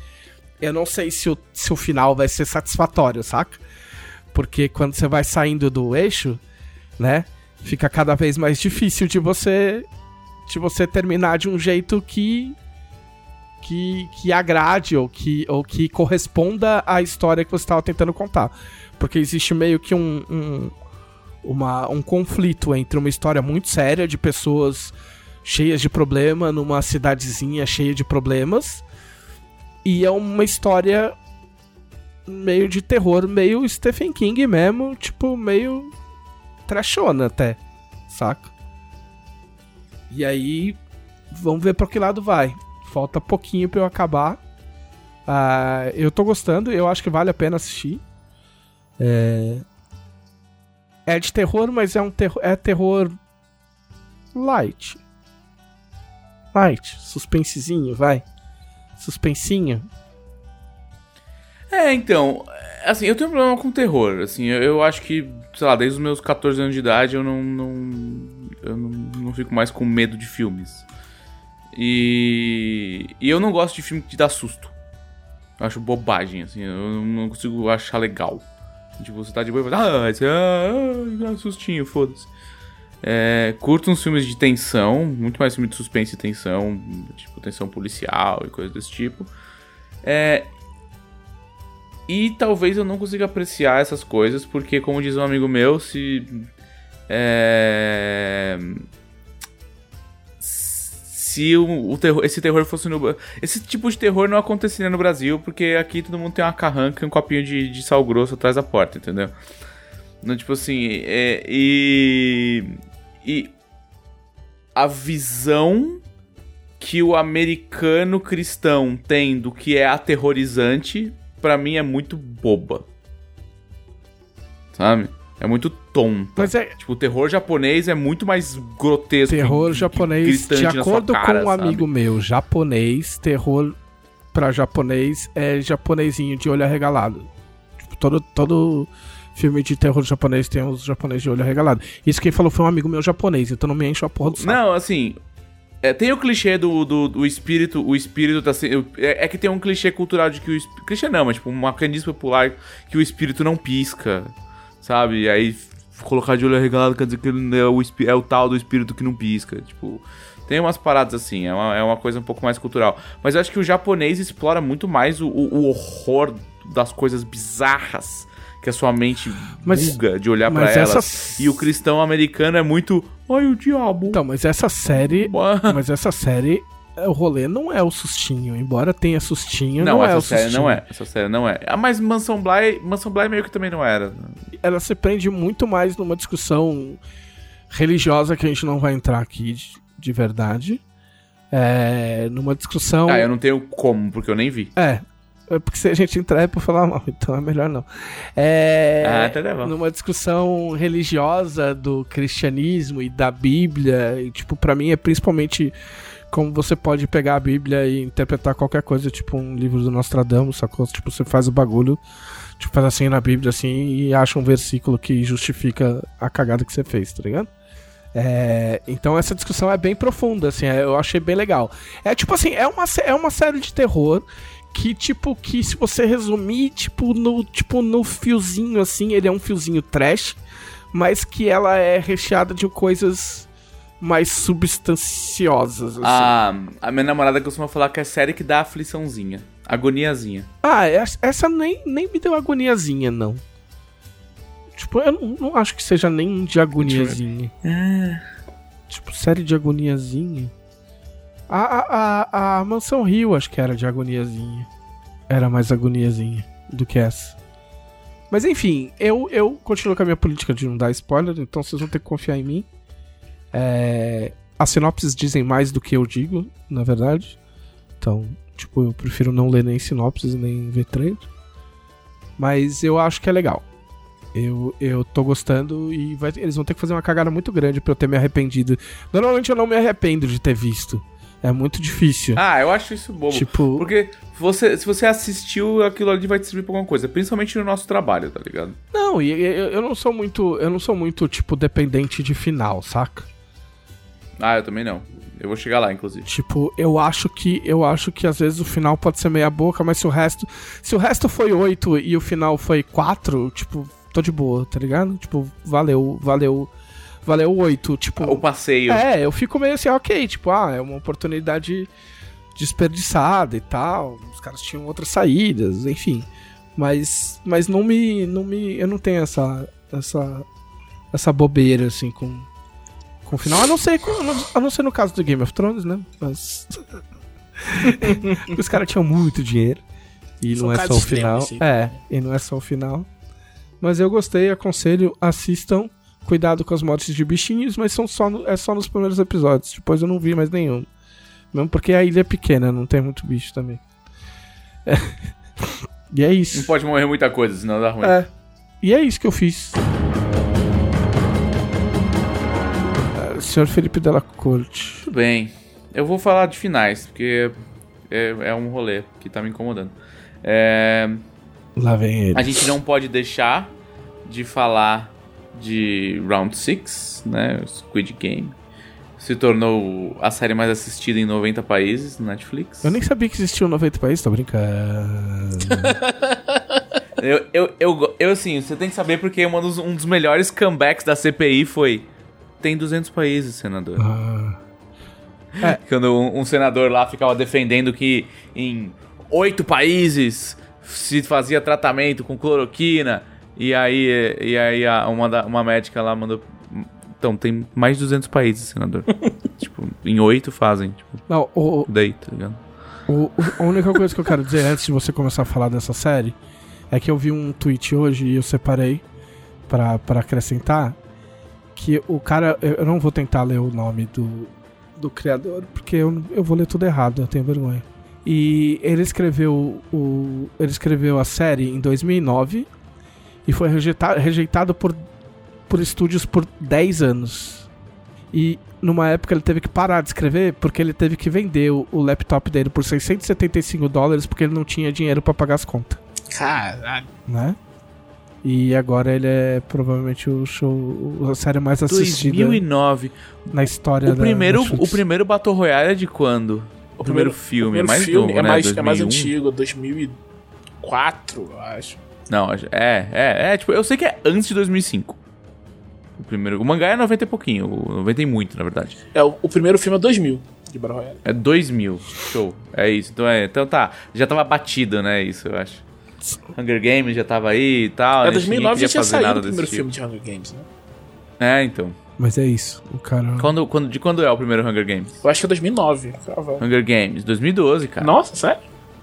Eu não sei se o, se o final vai ser satisfatório, saca? Porque quando você vai saindo do eixo, né? Fica cada vez mais difícil de você. De você terminar de um jeito que. Que, que agrade ou que, ou que corresponda à história que você estava tentando contar. Porque existe meio que um, um, uma, um conflito entre uma história muito séria de pessoas cheias de problema numa cidadezinha cheia de problemas e é uma história meio de terror, meio Stephen King mesmo, tipo, meio trashona até, saca? E aí, vamos ver pra que lado vai. Falta pouquinho pra eu acabar. Ah, eu tô gostando, eu acho que vale a pena assistir. É, é de terror, mas é um terror, é terror light. Light, suspensezinho, vai. Suspensinho. É, então, assim, eu tenho um problema com terror, assim, eu, eu acho que, sei lá, desde os meus 14 anos de idade eu não, não eu não, não fico mais com medo de filmes. E, e eu não gosto de filme que te dá susto. Eu acho bobagem, assim, eu não consigo achar legal. Tipo, você tá de boa e fala, ah, esse, ah, ah, um sustinho, foda-se. É, curto uns filmes de tensão, muito mais filme de suspense e tensão, tipo, tensão policial e coisas desse tipo. É, e talvez eu não consiga apreciar essas coisas, porque, como diz um amigo meu, se É... Se o, o terror, esse terror fosse no. Esse tipo de terror não aconteceria no Brasil, porque aqui todo mundo tem uma carranca e um copinho de, de sal grosso atrás da porta, entendeu? Não, tipo assim, é, e. E. A visão que o americano cristão tem do que é aterrorizante, para mim é muito boba. Sabe? É muito tonta. Mas é. Tipo, o terror japonês é muito mais grotesco. Terror e- japonês, de acordo cara, com um sabe? amigo meu japonês, terror pra japonês é japonesinho de olho arregalado. Tipo, todo, todo filme de terror japonês tem os japoneses de olho arregalado. Isso quem falou foi um amigo meu japonês, então não me enche a porra do saco. Não, assim. é, tem o clichê do, do, do espírito, o espírito tá se- é, é que tem um clichê cultural de que o clichê não, mas tipo uma crendice popular que o espírito não pisca, sabe? E aí colocar de olho arregalado quer dizer que ele é o, é o tal do espírito que não pisca, tipo, tem umas paradas assim, é uma, é uma coisa um pouco mais cultural. Mas eu acho que o japonês explora muito mais o, o- o horror das coisas bizarras que a sua mente Mas- buga de olhar pra mas elas. essa- E o cristão americano é muito, ai o diabo. Então, mas essa série. Mas essa série. É, O rolê não é o sustinho. Embora tenha sustinho, Não, não, é essa o série sustinho. não é. Essa série não é. Ah, mas Mansão Bly, Mansão Bly meio que também não era. Ela se prende muito mais numa discussão religiosa que a gente não vai entrar aqui de, de verdade. É, numa discussão. Ah, eu não tenho como, porque eu nem vi. É. É porque se a gente entrar é pra falar mal, então é melhor não. É. Ah, tá bom. Numa discussão religiosa do cristianismo e da Bíblia, e, tipo, pra mim é principalmente como você pode pegar a Bíblia e interpretar qualquer coisa, tipo um livro do Nostradamus, sacou? Tipo, você faz o bagulho, tipo, faz assim na Bíblia, assim, e acha um versículo que justifica a cagada que você fez, tá ligado? É, então essa discussão é bem profunda, assim, é, eu achei bem legal. É tipo assim, é uma, é uma série de terror que, tipo, que se você resumir, tipo, no, tipo, no fiozinho, assim, ele é um fiozinho trash, mas que ela é recheada de coisas mais substanciosas, assim. Ah, a minha namorada costuma falar que é série que dá afliçãozinha. Agoniazinha. Ah, essa essa nem, nem me deu agoniazinha, não. Tipo, eu não, não acho que seja nem de agoniazinha. Tipo, série de agoniazinha. A, a, a, a Mansão Rio acho que era de agoniazinha. Era mais agoniazinha do que essa. Mas enfim, eu, eu continuo com a minha política de não dar spoiler, então vocês vão ter que confiar em mim. É, as sinopses dizem mais do que eu digo, na verdade. Então, tipo, eu prefiro não ler nem sinopses nem ver trailer. Mas eu acho que é legal. Eu, eu tô gostando e vai- eles vão ter que fazer uma cagada muito grande pra eu ter me arrependido. Normalmente eu não me arrependo de ter visto. É muito difícil. Ah, eu acho isso bobo. tipo, Porque você, se você assistiu, aquilo ali vai te servir pra alguma coisa. Principalmente no nosso trabalho, tá ligado? não, e e- eu, eu não sou muito, eu não sou muito tipo dependente de final, saca? Ah, eu também não. Eu vou chegar lá, inclusive. Tipo, eu acho que eu acho que às vezes o final pode ser meia boca, mas se o resto, se o resto foi 8 e o final foi 4, tipo, tô de boa, tá ligado? Tipo, valeu, valeu, valeu 8, tipo, O passeio. É, eu fico meio assim, ok, tipo, ah, é uma oportunidade desperdiçada e tal. Os caras tinham outras saídas, enfim. Mas, mas não me, não me, eu não tenho essa, essa, essa bobeira assim com, com o final. A não ser, com- a não ser no caso do Game of Thrones, né? Mas os caras tinham muito dinheiro e não é só o final. aí. É, e não é só o final. Mas eu gostei, aconselho, assistam. Cuidado com as mortes de bichinhos, mas são só no- é só nos primeiros episódios. Depois eu não vi mais nenhum. Mesmo porque a ilha é pequena, não tem muito bicho também. É. E é Não isso. pode morrer muita coisa, senão dá ruim. É. E é isso que eu fiz. Senhor Felipe Della Corte. Tudo bem. Eu vou falar de finais, porque é, é um rolê que tá me incomodando. É, Lá vem ele. a gente não pode deixar de falar de Round 6, né? Squid Game. Se tornou a série mais assistida em 90 países no Netflix. Eu nem sabia que existia um 90 países, tô brincando. Eu, eu, eu, eu, assim, você tem que saber porque uma dos- um dos melhores comebacks da CPI foi. Tem 200 países, senador. Ah, Quando um, um senador lá ficava defendendo que em oito países se fazia tratamento com cloroquina. E aí, e aí uma, da- uma médica lá mandou. Então, tem mais de 200 países, senador. tipo, em oito fazem. Tipo, Não, o, daí, tá ligado? o- a única coisa que eu quero dizer antes de você começar a falar dessa série é que eu vi um tweet hoje e eu separei pra acrescentar que o cara. Eu não vou tentar ler o nome do, do criador, porque eu, eu vou ler tudo errado, eu tenho vergonha. E ele escreveu o. Ele escreveu a série em 2009 e foi rejeita- rejeitado por, por estúdios por 10 anos. E numa época ele teve que parar de escrever porque ele teve que vender o, o laptop dele por 675 dólares porque ele não tinha dinheiro pra pagar as contas, Caralho. né? E agora ele é provavelmente o show, a série mais assistida 2009. na história O da primeiro, Netflix. o primeiro Battle Royale é de quando? O primeiro, filme, o primeiro é mais filme novo, é né? mais, é mais 2001? antigo, 2004, eu acho. Não, é, é, é, tipo, eu sei que é antes de 2005. O primeiro, o mangá é 90 e pouquinho, o 90 e muito, na verdade. É, o, o primeiro filme é 2000 de Battle Royale. É 2000, show. É isso. Então, é, então tá, já tava batido, né, isso, eu acho. Hunger Games já tava aí e tal. É né, 2009 ninguém já tinha saído o primeiro desse filme tipo. de Hunger Games, né? É, então. Mas é isso, o cara... Quando, quando, de quando é o primeiro Hunger Games? Eu acho que é 2009. provavelmente. Hunger Games, 2012, cara. Nossa, sério?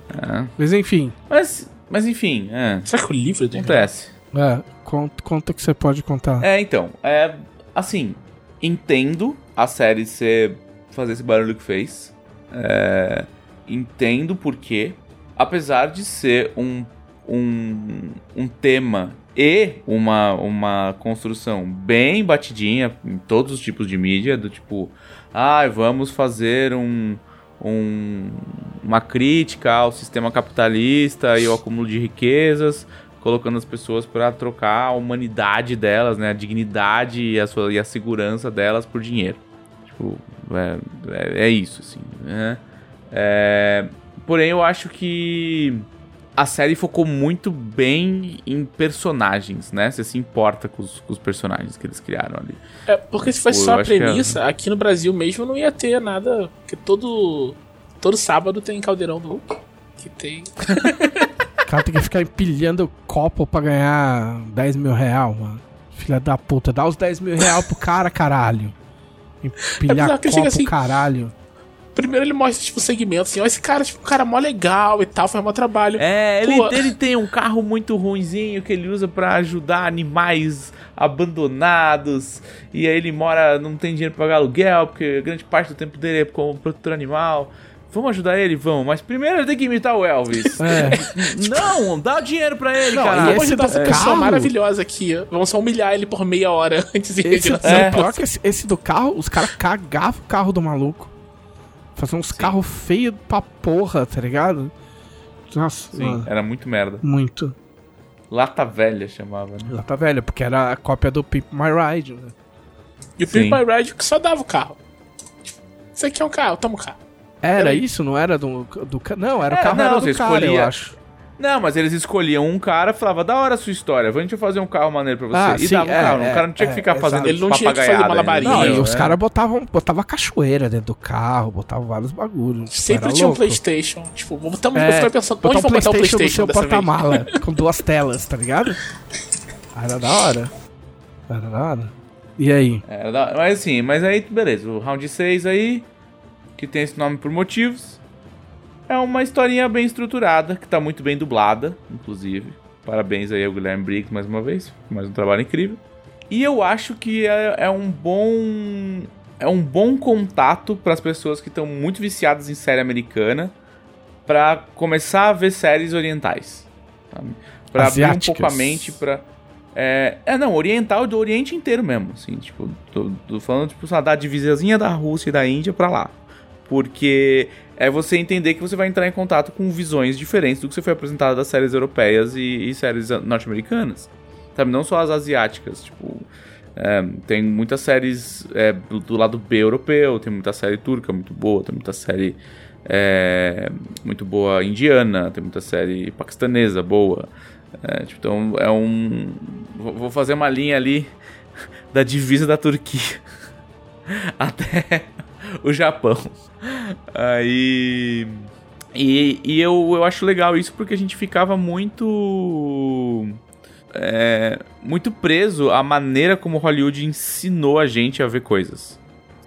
É. Mas enfim, Mas, mas enfim, é. Será que o livro 2009? Acontece. é, conta, conta que você pode contar. É, então, é assim, entendo a série ser fazer esse barulho que fez. É, entendo porque, apesar de ser um, um, um tema e uma, uma construção bem batidinha em todos os tipos de mídia, do tipo, ah, vamos fazer um, um, uma crítica ao sistema capitalista e ao acúmulo de riquezas, colocando as pessoas para trocar a humanidade delas, né, a dignidade e a, sua, e a segurança delas por dinheiro. Tipo, é, é, é isso, assim, né? É, porém, eu acho que a série focou muito bem em personagens, né? Você se importa com os, com os personagens que eles criaram ali. É, porque se fosse Pô, só a é- premissa, aqui no Brasil mesmo não ia ter nada. Porque todo. Todo sábado tem caldeirão do Hulk. Que tem. O cara tem que ficar empilhando copo pra ganhar 10 mil real, mano. Filha da puta, dá os 10 mil real pro cara, caralho. Empilhar bizarro que ele copo, assim- caralho. Primeiro ele mostra, tipo, o segmento assim, ó, esse cara, tipo, um cara mó legal e tal, faz mó trabalho. É, ele, Pô. ele tem um carro muito ruinzinho que ele usa pra ajudar animais abandonados. E aí ele mora, não tem dinheiro pra pagar aluguel, porque grande parte do tempo dele é como protetor animal. Vamos ajudar ele? Vamos. Mas primeiro ele tem que imitar o Elvis. É. Não, dá dinheiro pra ele, Não, cara. e Vamos esse ajudar do essa pessoa carro? maravilhosa aqui. ó. Vamos só humilhar ele por meia hora antes de Esse, retirar é. É. pior que esse, esse do carro, os caras cagavam o carro do maluco. Faziam uns carros feios pra porra, tá ligado? Nossa, Sim, mano, era muito merda. muito. Lata velha chamava, né? Lá tá velho, porque era a cópia do Pimp My Ride, né? E o Sim. Pimp My Ride que só dava o carro. Isso aqui é um carro, toma o carro. Era Eu- isso, não era do, do Não, era o É, carro não, era do você cara, eu escolhia- acho. Não, mas eles escolhiam um cara e falava, da hora a sua história, vamos gente fazer um carro maneiro pra você. Ah, e sim, dava um é, carro. é, o cara não tinha que é, ficar fazendo. Ele não tinha que fazer malabarismo. Não, e os É. caras botavam, botavam cachoeira dentro do carro, botavam vários bagulhos. Sempre era tinha um louco. Playstation. Tipo, vamos tamo, É, eu pensando, botar onde um vamos botar o Playstation no seu porta-mala, com duas telas, tá ligado? Era da hora. Era da hora. E aí? Era da- Mas assim, mas aí, beleza. O round 6 aí, que tem esse nome por motivos, é uma historinha bem estruturada, que tá muito bem dublada, inclusive. Parabéns aí ao Guilherme Briggs mais uma vez, mais um trabalho incrível. E eu acho que é, é um bom. É um bom contato para as pessoas que estão muito viciadas em série americana para começar a ver séries orientais. Pra abrir um pouco a mente pra. É, é, não, oriental do Oriente inteiro mesmo, assim, tipo, tô, tô falando, tipo, da divisazinha da Rússia e da Índia pra lá. Porque é você entender que você vai entrar em contato com visões diferentes do que você foi apresentado das séries europeias e, e séries norte-americanas. Sabe, não só as asiáticas, tipo... é, tem muitas séries é, do, do lado B europeu, tem muita série turca muito boa, tem muita série é, muito boa indiana, tem muita série paquistanesa boa. É, tipo, então é um. Vou fazer uma linha ali da divisa da Turquia até o Japão. Aí. E, e eu, eu acho legal isso porque a gente ficava muito. é, muito preso à maneira como Hollywood ensinou a gente a ver coisas.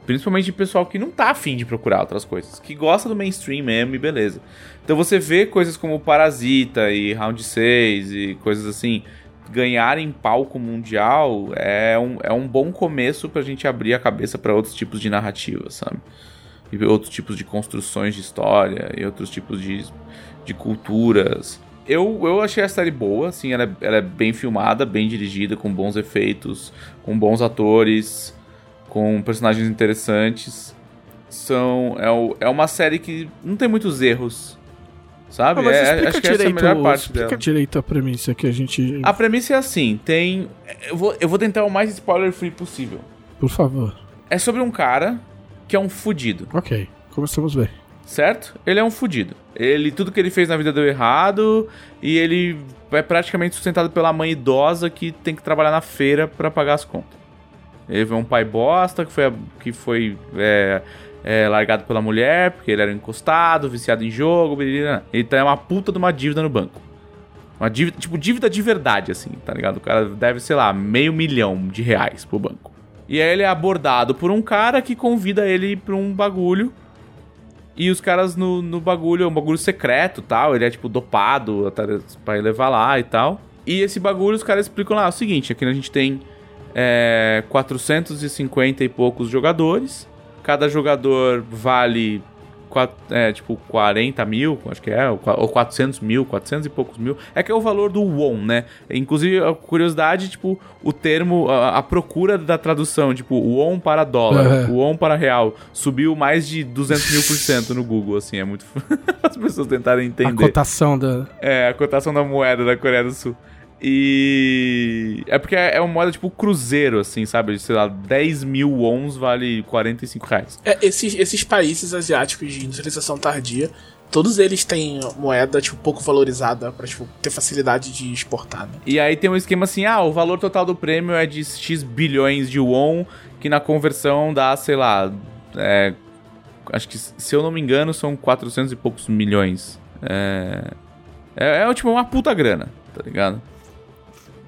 Principalmente de pessoal que não tá afim de procurar outras coisas, que gosta do mainstream mesmo e beleza. Então você vê coisas como Parasita e Round 6 e coisas assim ganharem palco mundial é um, é um bom começo pra gente abrir a cabeça para outros tipos de narrativa, sabe? E outros tipos de construções de história e outros tipos de, de culturas. Eu, eu achei a série boa, assim, ela é, ela é bem filmada, bem dirigida, com bons efeitos, com bons atores, com personagens interessantes. São, é, é uma série que não tem muitos erros, sabe? Ah, mas É- explica acho que essa é a direito, melhor parte explica dela. direito a premissa que a gente... A premissa é assim, tem... Eu vou, eu vou tentar o mais spoiler-free possível. Por favor. É sobre um cara que é um fudido, Ok, começamos bem. certo? Ele é um fudido. Ele, tudo que ele fez na vida deu errado e ele é praticamente sustentado pela mãe idosa que tem que trabalhar na feira pra pagar as contas. Ele é um pai bosta que foi, que foi é, é, largado pela mulher porque ele era encostado, viciado em jogo. blá, Ele tem uma puta de uma dívida no banco. Uma dívida, tipo, dívida de verdade, assim, tá ligado? O cara deve, sei lá, meio milhão de reais pro banco. E aí ele é abordado por um cara que convida ele pra um bagulho. E os caras no, no bagulho, é um bagulho secreto tal. Ele é tipo dopado pra levar lá e tal. E esse bagulho os caras explicam lá é o seguinte: aqui a gente tem é, 450 e poucos jogadores. Cada jogador vale é, tipo 40 mil, acho que é, ou qua- ou 400 mil, 400 e poucos mil. É que é o valor do won, né? Inclusive, a curiosidade, tipo, o termo, a, a procura da tradução, tipo, won para dólar, Aham. won para real, subiu mais de 200 mil por cento no Google, assim, é muito... As pessoas tentarem A entender. cotação da... É, a cotação da moeda da Coreia do Sul. E. É porque é uma moeda tipo cruzeiro, assim, sabe? Sei lá, 10 mil wons vale 45 reais. É, esses, esses países asiáticos de industrialização tardia, todos eles têm moeda, tipo, pouco valorizada pra, tipo, ter facilidade de exportar, né? E aí tem um esquema assim: ah, o valor total do prêmio é de X bilhões de won, que na conversão dá, sei lá. É, acho que, se eu não me engano, são 400 e poucos milhões. É. É, é tipo uma puta grana, tá ligado?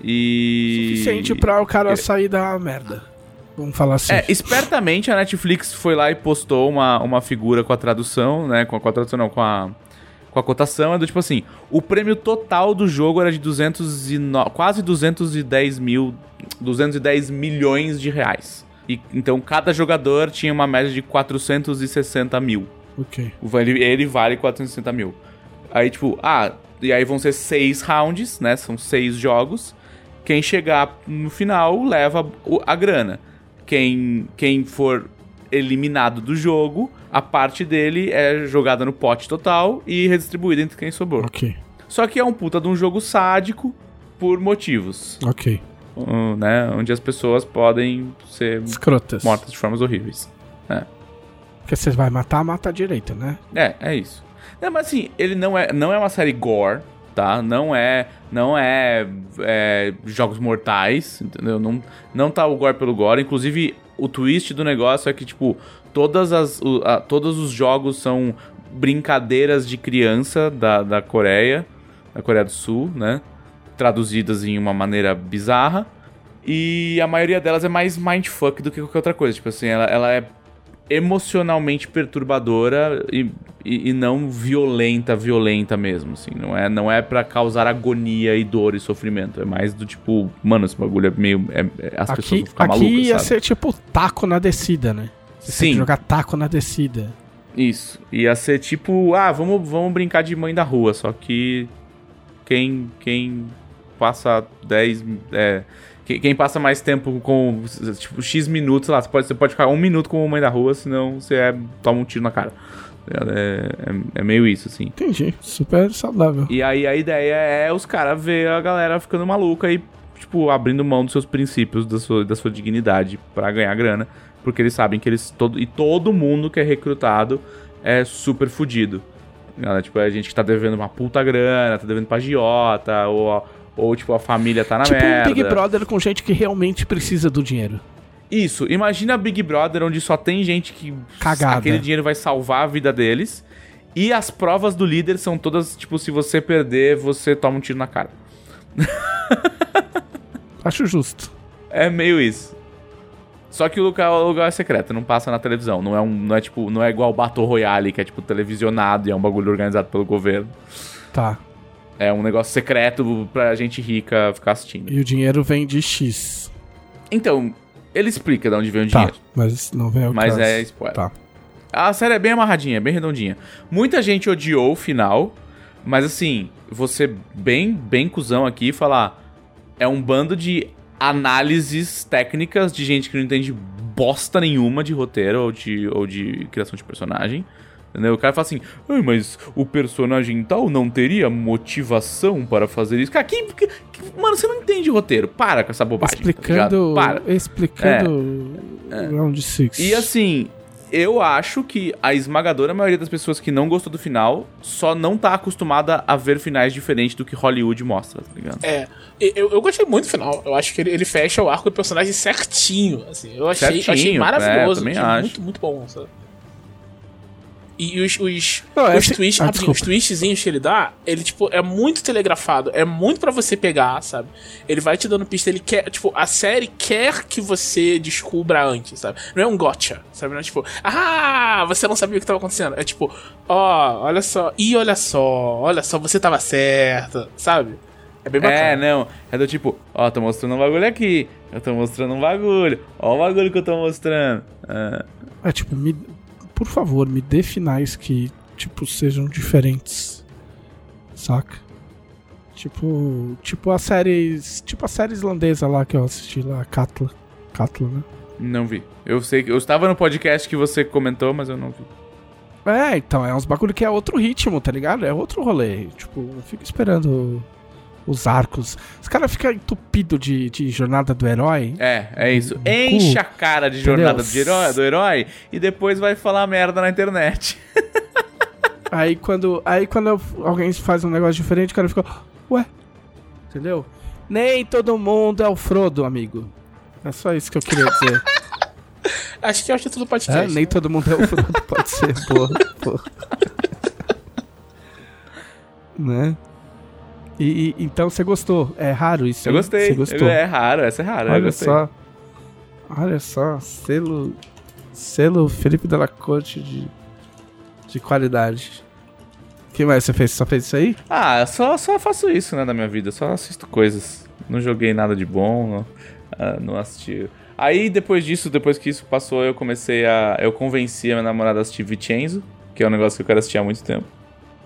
E. Suficiente pra o cara sair da merda. Vamos falar assim. É, espertamente a Netflix foi lá e postou uma, uma figura com a tradução, né? Com a, com a tradução, não, com a, com a cotação. É do tipo assim: o prêmio total do jogo era de 209, quase 210 mil. 210 milhões de reais. E, então cada jogador tinha uma média de 460 mil. Ok. O- Ele, ele vale 460 mil. Aí, tipo, ah, e aí vão ser seis rounds, né? São seis jogos. Quem chegar no final leva a grana. Quem, quem for eliminado do jogo, a parte dele é jogada no pote total e redistribuída entre quem sobrou. Ok. Só que é um puta de um jogo sádico por motivos, Ok. uh, né? Onde as pessoas podem ser Escrotas. mortas de formas horríveis. Porque você vai matar, mata direito, né? É, é isso. Não, mas assim, ele não é, não é uma série gore, tá? Não é, não é, é jogos mortais, entendeu? Não, não tá o gore pelo gore. Inclusive, o twist do negócio é que, tipo, todas as, o- a- todos os jogos são brincadeiras de criança da, da Coreia, da Coreia do Sul, né? Traduzidas em uma maneira bizarra. E a maioria delas é mais mindfuck do que qualquer outra coisa. Tipo assim, ela, ela é emocionalmente perturbadora e, e, e não violenta, violenta mesmo, assim. Não é, não é para causar agonia e dor e sofrimento. É mais do tipo, mano, esse bagulho é meio... é- é- as pessoas Aqui, vão ficar aqui malucas, ia sabe? ser tipo taco na descida, né? Você Sim. jogar taco na descida. Isso. Ia ser tipo, ah, vamos, vamos brincar de mãe da rua, só que quem, quem passa 10. É, quem, passa mais tempo com, tipo, X minutos, lá, você pode, você pode ficar um minuto com mãe da rua, senão você é, toma um tiro na cara. É, é, é meio isso, assim. Entendi. Super saudável. E aí a ideia é os caras ver a galera ficando maluca e, tipo, abrindo mão dos seus princípios, da sua, da sua dignidade pra ganhar grana. Porque eles sabem que eles. Todo, e todo mundo que é recrutado é super fudido. Tipo, a gente que tá devendo uma puta grana, tá devendo pra giota, ou, ou tipo, a família tá na tipo merda. um Big Brother com gente que realmente precisa do dinheiro. Isso, imagina Big Brother onde só tem gente que Cagada. aquele dinheiro vai salvar a vida deles. E as provas do líder são todas, tipo, se você perder, você toma um tiro na cara. Acho justo. É meio isso. Só que o lugar, o lugar é secreto, não passa na televisão. Não é, um, não é tipo, não é igual o Battle Royale, que é tipo televisionado e é um bagulho organizado pelo governo. Tá. É um negócio secreto pra gente rica ficar assistindo. E o dinheiro vem de X. Então, ele explica de onde vem o Tá, dinheiro. mas não vem o Mas caso. é spoiler. Tá. A série é bem amarradinha, bem redondinha. Muita gente odiou o final, mas assim, você bem, bem cuzão aqui e falar. É um bando de análises técnicas de gente que não entende bosta nenhuma de roteiro ou de, ou de criação de personagem. Entendeu? O cara fala assim, "Ai, mas o personagem tal não teria motivação para fazer isso. Cara, que, que- que- mano, você não entende roteiro. Para com essa bobagem. tá Explicando. ligado? Para. explicando. Round Six. E assim, eu acho que a esmagadora maioria das pessoas que não gostou do final só não tá acostumada a ver finais diferentes do que Hollywood mostra, tá ligado? É, e- eu, eu gostei muito do final. Eu acho que ele, ele fecha o arco do personagem certinho. Assim, eu achei, eu achei Certinho, maravilhoso. é, também achei acho. Muito, muito bom, sabe? E os, os, Não, é os, twists, ah, rapidinho, os twistzinhos que ele dá, ele, tipo, é muito telegrafado. É muito pra você pegar, sabe? Ele vai te dando pista, ele quer, tipo, a série quer que você descubra antes, sabe? Não é um gotcha, sabe? Não é tipo, ah, você não sabia o que tava acontecendo. É tipo, ó, olha só, e olha só, olha só, você tava certa, sabe? É bem bacana. É, não. É do tipo, ó, tô mostrando um bagulho aqui. Eu tô mostrando um bagulho. Ó o bagulho que eu tô mostrando. Ah, É tipo, me, por favor, me dê finais que, tipo, sejam diferentes. Saca? Tipo, tipo a série, tipo a série islandesa lá que eu assisti lá, Katla. Katla, né? não vi. Eu sei que. Eu estava no podcast que você comentou, mas eu não vi. É, então, é uns bagulho que é outro ritmo, tá ligado? É outro rolê. Tipo, não fica esperando os arcos. Os caras ficam entupidos de, de jornada do herói. É, é isso. cu. Enche a cara de jornada de herói, do herói e depois vai falar merda na internet. Aí quando, aí quando eu- alguém faz um negócio diferente, o cara fica, ué, entendeu? Nem todo mundo é o Frodo, amigo. É só isso que eu queria dizer. Acho que é o título do É, podcast. nem todo mundo é o Frodo, pode ser, porra, porra. né? E, e- então você gostou? É raro isso? Eu hein? gostei. Você gostou? É raro, essa é rara. Olha só. Olha só, selo. Selo Felipe Della Corte de, de qualidade. O que mais você fez? Só fez isso aí? Ah, só, só faço isso, né, na minha vida. Só assisto coisas. Não joguei nada de bom, não, ah, não assisti. Aí, depois disso, depois que isso passou, eu comecei a... Eu convenci a minha namorada a assistir Vincenzo, que é um negócio que eu quero assistir há muito tempo.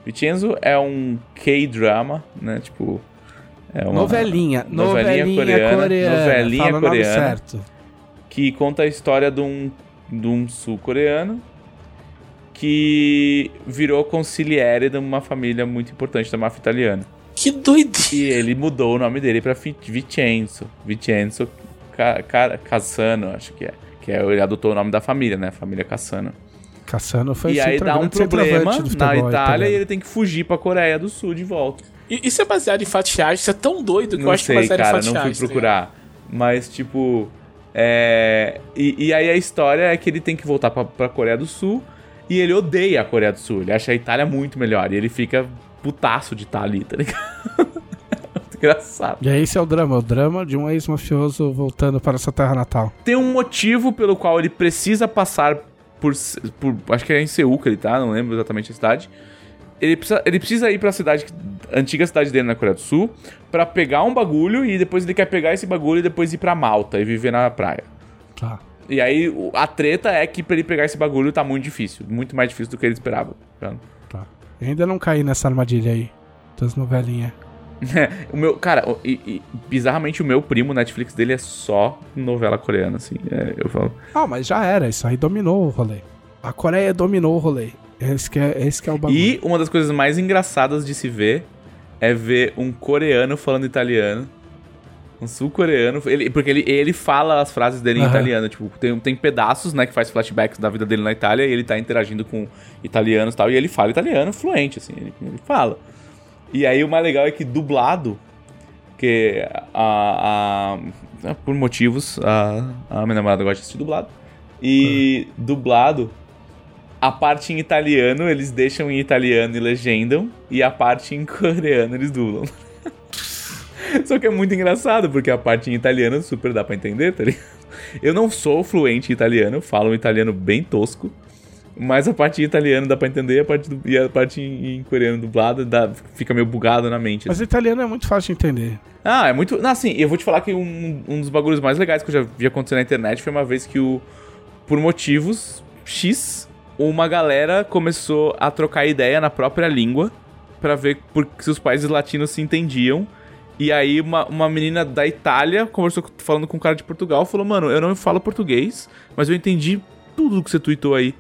Vincenzo é um K-drama, né, tipo... É uma Novelinha. novelinha Novelinha coreana, coreana. novelinha Fala o nome coreana. certo. que conta a história de um, de um sul-coreano que virou consigliere de uma família muito importante da máfia italiana. Que doideira. E ele mudou o nome dele pra Vincenzo. Vincenzo Ca- Ca- Cassano, acho que é. Que é, ele adotou o nome da família, né? Família Cassano. Cassano foi e aí dá um problema na futebol Itália italiano. e ele tem que fugir pra Coreia do Sul de volta. E Isso é baseado em fatos reais? Isso é tão doido que eu Não acho que é sei, baseado em cara, fatos não fui reais. tá procurar. Mas, tipo. É. E, e aí a história é que ele tem que voltar pra, pra Coreia do Sul. E ele odeia a Coreia do Sul. Ele acha a Itália muito melhor. E ele fica putaço de estar ali, tá ligado? muito engraçado. E aí esse é o drama, o drama de um ex-mafioso voltando para sua terra natal. Tem um motivo pelo qual ele precisa passar por. por acho que é em Seul que ele tá, não lembro exatamente a cidade. Ele precisa, ele precisa ir pra cidade, antiga cidade dele na Coreia do Sul, pra pegar um bagulho e depois ele quer pegar esse bagulho e depois ir pra Malta e viver na praia. Tá. E aí a treta é que pra ele pegar esse bagulho tá muito difícil, muito mais difícil do que ele esperava. tá? Tá. Eu ainda não caí nessa armadilha aí. Das novelinhas. o meu, cara, e, e, bizarramente o meu primo, o Netflix dele é só novela coreana, assim. É, eu falo. Ah, mas já era, isso aí dominou o rolê. A Coreia dominou o rolê. Esse que é, esse que é o bagulho. E uma das coisas mais engraçadas de se ver é ver um coreano falando italiano. Um sul-coreano. Ele, porque ele, ele fala as frases dele em italiano. Tipo, tem, tem pedaços, né, que faz flashbacks da vida dele na Itália e ele tá interagindo com italianos e tal. E ele fala italiano fluente, assim. Ele, ele fala. E aí o mais legal é que dublado, que a, a- por motivos, a, a minha namorada gosta de assistir dublado. E dublado, a parte em italiano eles deixam em italiano e legendam, e a parte em coreano eles dublam. Só que é muito engraçado, porque a parte em italiano super dá pra entender, tá ligado? Eu não sou fluente em italiano, falo um italiano bem tosco. Mas a parte em italiano dá pra entender e a parte, do- e a parte em, em coreano dublada dá, fica meio bugado na mente. Mas o italiano é muito fácil de entender. Ah, é muito. Não, assim, eu vou te falar que um, um dos bagulhos mais legais que eu já vi acontecer na internet foi uma vez que o. Por motivos X, uma galera começou a trocar ideia na própria língua pra ver por, se os países latinos se entendiam. E aí uma, uma menina da Itália conversou falando com um cara de Portugal, falou, mano, eu não falo português, mas eu entendi tudo que você tweetou aí.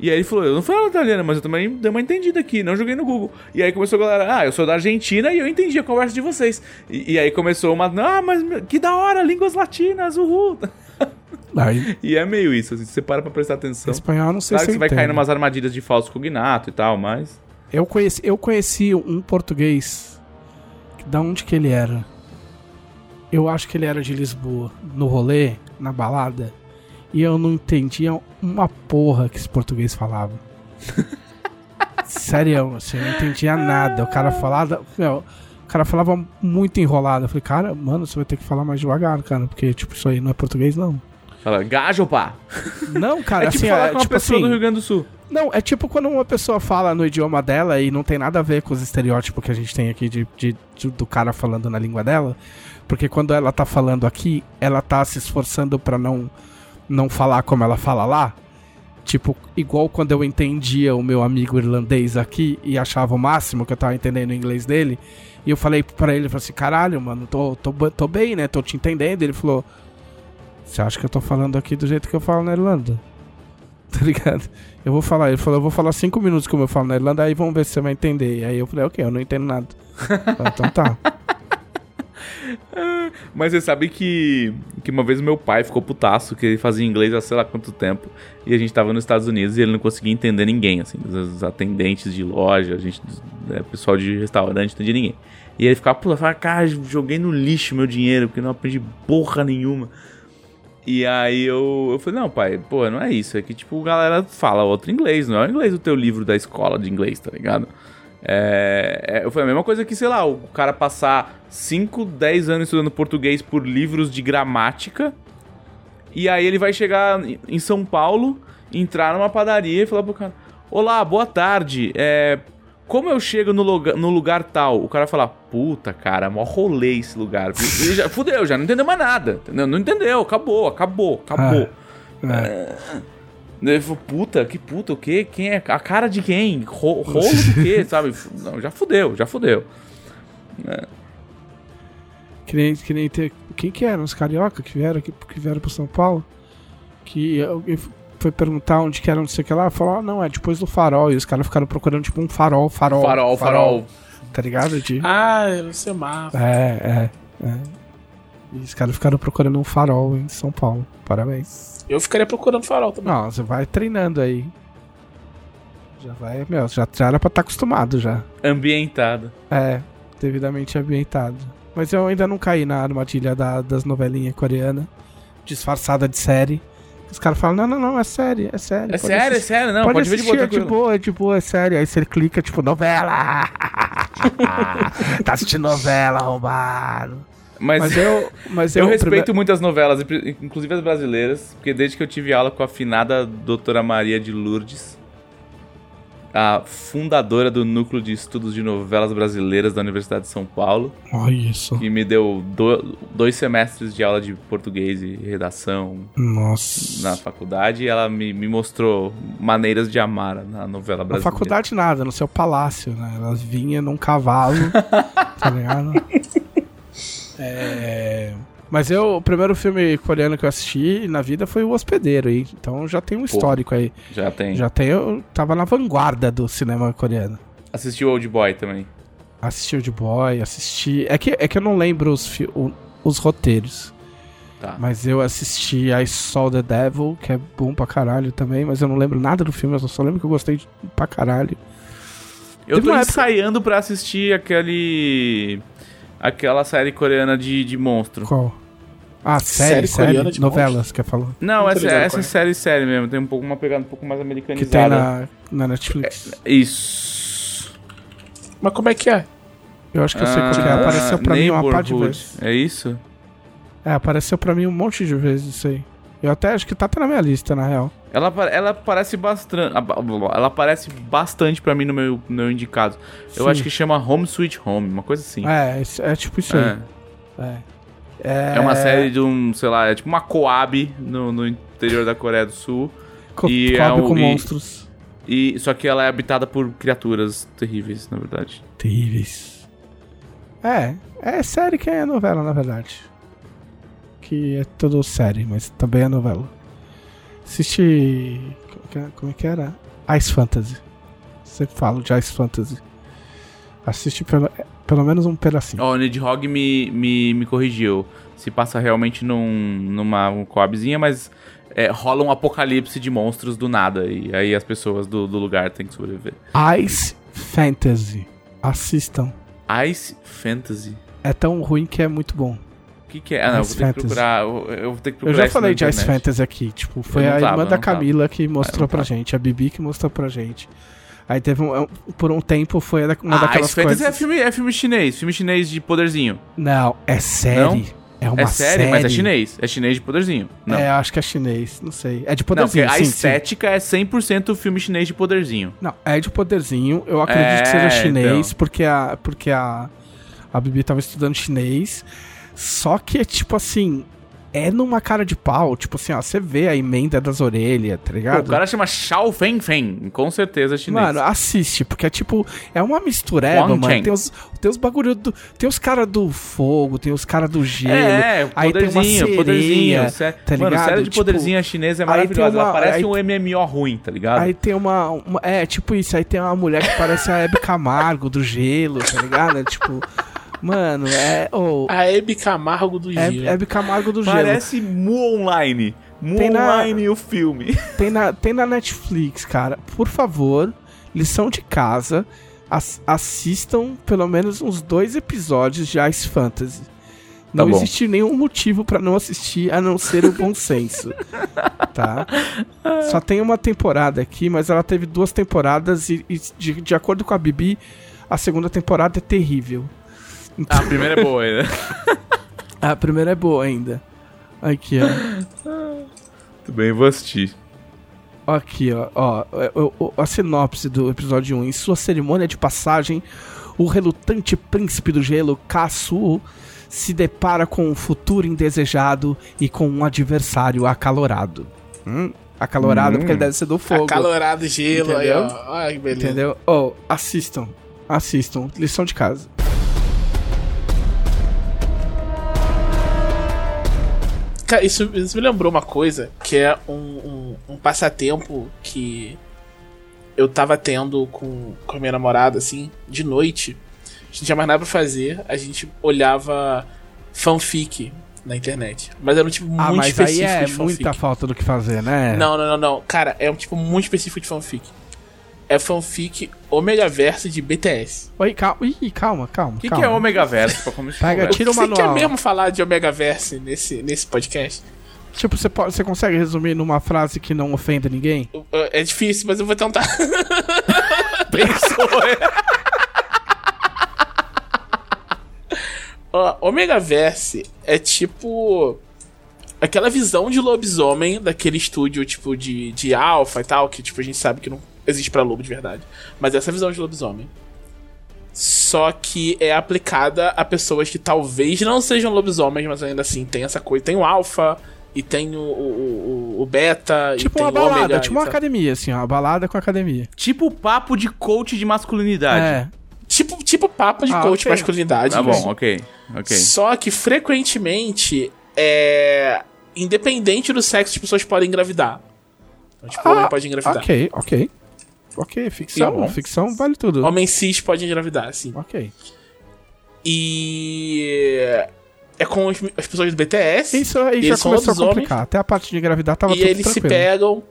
E aí ele falou, eu não falo italiano, mas eu também dei uma entendida aqui, não joguei no Google. E aí começou a galera, ah, eu sou da Argentina e eu entendi a conversa de vocês. E, e aí começou uma, ah, mas que da hora, línguas latinas, uhul. Aí, E é meio isso, assim, você para pra prestar atenção. espanhol não sei Claro se que você vai cair entendo. numas armadilhas de falso cognato e tal, mas... Eu conheci, eu conheci um português. Da onde que ele era? Eu acho que ele era de Lisboa. No rolê, na balada. E eu não entendia uma porra que esse português falava. Sério, assim, eu não entendia nada. O cara falava. Meu, o cara falava muito enrolado. Eu falei, cara, mano, você vai ter que falar mais devagar, cara. Porque, tipo, isso aí não é português, não. Fala, gajo, pá! Não, cara, é tipo assim, falar é, com uma tipo pessoa assim, do Rio Grande do Sul. Não, é tipo quando uma pessoa fala no idioma dela e não tem nada a ver com os estereótipos que a gente tem aqui de, de- de- do cara falando na língua dela. Porque quando ela tá falando aqui, ela tá se esforçando pra não, não falar como ela fala lá. Tipo, igual quando eu entendia o meu amigo irlandês aqui e achava o máximo que eu tava entendendo o inglês dele. E eu falei pra ele, eu falei assim, caralho, mano, tô, tô, tô bem, né? Tô te entendendo. Ele falou, você acha que eu tô falando aqui do jeito que eu falo na Irlanda? Tá ligado? Eu vou falar, ele falou, eu vou falar cinco minutos como eu falo na Irlanda, aí vamos ver se você vai entender. E aí eu falei, ok, eu não entendo nada. Então tá. Mas você sabe que, que uma vez meu pai ficou putaço, que ele fazia inglês há sei lá quanto tempo, e a gente tava nos Estados Unidos e ele não conseguia entender ninguém, assim, os, atendentes de loja, a gente, é, pessoal de restaurante, não entendia ninguém. E ele ficava, pula, falava, cara, joguei no lixo meu dinheiro, porque não aprendi porra nenhuma. E aí eu, eu falei, não, pai, pô, não é isso, é que tipo, a galera fala outro inglês, não é o inglês do teu livro da escola de inglês, tá ligado? É, é, foi a mesma coisa que, sei lá, o cara passar 5, 10 anos estudando português por livros de gramática. E aí ele vai chegar em- São Paulo, entrar numa padaria e falar pro cara: Olá, boa tarde. É, como eu chego no lugar, no lugar tal? O cara fala: Puta, cara, mó rolê esse lugar. Já, fudeu, já não entendeu mais nada. Entendeu? Não entendeu, acabou, acabou, acabou. É. Ele falou, puta, que puta, o quê? Quem é? A cara de quem? Ro- Rolo do quê, sabe? Não, já fudeu, já fudeu. Que nem, que nem ter. Quem que eram? Os carioca que vieram aqui, que vieram pro São Paulo? Que alguém foi perguntar onde que era, não sei o que lá. Falou, ah, não, é depois do farol. E os caras ficaram procurando, tipo, um farol, farol. Farol, farol. Tá ligado? De... Ah, eu não sei mais. É, é, é. E os caras ficaram procurando um farol em São Paulo. Parabéns. Eu ficaria procurando farol também. Não, você vai treinando aí. Já vai, meu, já, já era pra estar acostumado já. Ambientado. É, devidamente ambientado. Mas eu ainda não caí na armadilha da- das novelinhas coreanas, disfarçada de série. Os caras falam, não, não, não, é série, é série. É sério, é sério, não, pode, pode, ver de assistir, boa, é de boa, é de boa, é sério. Aí você clica, tipo, novela. tá assistindo novela, arrombado. Mas, Mas eu, mas eu eu, respeito prime- muito as novelas, inclusive as brasileiras, porque desde que eu tive aula com a afinada doutora Maria de Lourdes, a fundadora do Núcleo de Estudos de Novelas Brasileiras da Universidade de São Paulo, Olha isso. que me deu do- dois semestres de aula de português e redação Nossa. na faculdade, e ela me, me mostrou maneiras de amar na novela Na brasileira. faculdade nada, no seu palácio, né? Ela vinha num cavalo, tá ligado? É... Mas eu, o primeiro filme coreano que eu assisti na vida foi O Hospedeiro. Então já tem um histórico aí. Já tem. Já tem, eu tava na vanguarda do cinema coreano. Assisti o Old Boy também. Assisti o The Boy, assisti. É que, é que eu não lembro os, fi- os roteiros. Tá. Mas eu assisti I Saw the Devil, que é bom pra caralho também, mas eu não lembro nada do filme, eu só lembro que eu gostei de- pra caralho. Eu Teve tô época- ensaiando pra assistir aquele. Aquela série coreana de, de monstro. Qual? Ah, série, Série série, coreana de novelas, que falou. Não, Não essa, essa é. série série mesmo, tem um pouco uma pegada um pouco mais Que americanizada. tem na, na Netflix. Isso. Mas como é que é? Eu acho que eu sei qual que é. Ah, Apareceu pra mim uma parte de vezes. É isso? É, apareceu pra mim um monte de vezes isso aí. Eu até acho que tá até na minha lista, na real. Ela, ela aparece bastante. Ela aparece bastante pra mim no meu, no meu indicado. Eu Sim. acho que chama Home Sweet Home, uma coisa assim. É, esse- é tipo isso aí. É. É. É, É uma série de um, sei lá, é tipo uma Coab no, no interior da Coreia do Sul. Co e é cobre um- com e- monstros E, só que ela é habitada por criaturas terríveis, na verdade. terríveis. É, é série que é novela, na verdade. Que é tudo série, mas também é novela. Como que é- Como é que era? Ice Fantasy. Sempre falo de Ice Fantasy. Assiste pelo, pelo menos um pedacinho. Ó, o Nidhogg me, me, me corrigiu. Se passa realmente num, numa um Coabzinha, mas é, rola um apocalipse de monstros do nada. E aí as pessoas do, do lugar têm que sobreviver. Ice Fantasy. Assistam. Ice Fantasy. É tão ruim que é muito bom. O que, que é? Ah, não, eu Ice vou ter que Fantasy. procurar. Eu, eu vou ter que Eu procurar já isso falei de Ice. Fantasy aqui. Tipo, foi Eu não a tava, irmã eu da não tava. Camila que Ah, eu mostrou não pra tava. gente. A Bibi que mostrou pra gente. Aí teve um. um- Por um tempo foi uma Ah, daquelas Ice Fantasy coisas. é filme, é filme chinês. Filme chinês de poderzinho. Não, é série. É uma é série, mas é chinês. É chinês de poderzinho. Não. É, acho que é chinês. Não sei. É de Não, porque poderzinho. a sim, sim. estética é 100% filme chinês de poderzinho. Não, é de poderzinho. Eu acredito que É, seja chinês, então. porque a. Porque a. A Bibi tava estudando chinês. Só que é tipo assim. É numa cara de pau. Tipo assim, ó, você vê a emenda das orelhas, tá Pô, ligado? o cara chama Xiao Feng Feng. Com certeza é chinês. Mano, assiste, porque é tipo, é uma mistureba, Wang mano. Tem os, tem os bagulho do. Tem os caras do fogo, tem os caras do gelo. É, aí tem uma poderzinho, sereia, poderzinho. Sé- tá Mano, ligado? série de Tipo, poderzinha chinesa é maravilhosa. uma- Ela parece aí- um MMO ruim, tá ligado? Aí tem uma, uma- É, tipo isso, aí tem uma mulher que parece a Hebe Camargo do gelo, tá ligado? É, tipo. Mano, é. Oh, A Hebe Camargo do é, Gelo. Hebe Camargo do gelo. Parece Mu Online. Mu Tem na- Online o filme. Tem na, tem na Netflix, cara. Por favor, lição de casa. ass- assistam pelo menos uns dois episódios de Ice Fantasy. Não bom. existe nenhum motivo pra não assistir a não ser o bom senso. tá? Só tem uma temporada aqui, mas ela teve duas temporadas e, e de, de acordo com a Bibi, a segunda temporada é terrível. A primeira é boa ainda. A primeira é boa ainda. Aqui, ó. Tudo bem, vou assistir. Aqui, ó, ó, ó, a sinopse do episódio 1. Em sua cerimônia de passagem, o relutante príncipe do gelo, Kasu, se depara com um futuro indesejado e com um adversário acalorado. Hum? Acalorado Hum. porque ele deve ser do fogo. Acalorado gelo aí, Entendeu? ó. Ai, que beleza. Entendeu? Oh, assistam. Assistam. Lição de casa. Cara, isso, isso me lembrou uma coisa que é um, um, um passatempo que eu tava tendo com, com a minha namorada, assim, de noite. A gente não tinha mais nada pra fazer, a gente olhava fanfic na internet. Mas era um tipo muito ah, mas aí específico é de fanfic. muita falta do que fazer, né? Não, não, não, não. Cara, é um tipo muito específico de fanfic. É fanfic Omega Verse de BTS. Oi, calma. Ih, calma, calma. O que, que é Omega Verso pra começar? Pega, tira o Você quer manual. mesmo falar de Omega Verse nesse, nesse podcast? Tipo, você, pode, você consegue resumir numa frase que não ofenda ninguém? É difícil, mas eu vou tentar. Pensou, é? Ó, Omega Verse é tipo. Aquela visão de lobisomem daquele estúdio, tipo, de, de alfa e tal, que tipo, a gente sabe que não existe pra lobo de verdade. Mas essa visão de lobisomem. Só que é aplicada a pessoas que talvez não sejam lobisomens, mas ainda assim tem essa coisa. Tem o alfa e tem o, o, o- o beta. e Tipo tem uma o balada, ômega, tipo uma e academia, assim, ó. Uma balada com academia. Tipo papo de coach de masculinidade. É. Tipo, tipo papo de Ah, coach ok. masculinidade. Tá bom, ok. Ok. Só que frequentemente é. Independente do sexo, as pessoas podem engravidar. Então, tipo, homem pode engravidar. Ah, Ok, ok. Ok, ficção. Bom. ficção vale tudo. Homem cis pode engravidar, sim. Ok. E. É com as pessoas do BTS. Isso aí E já começou a complicar. Até a parte de engravidar tava e tudo eles se tranquilo. pegam.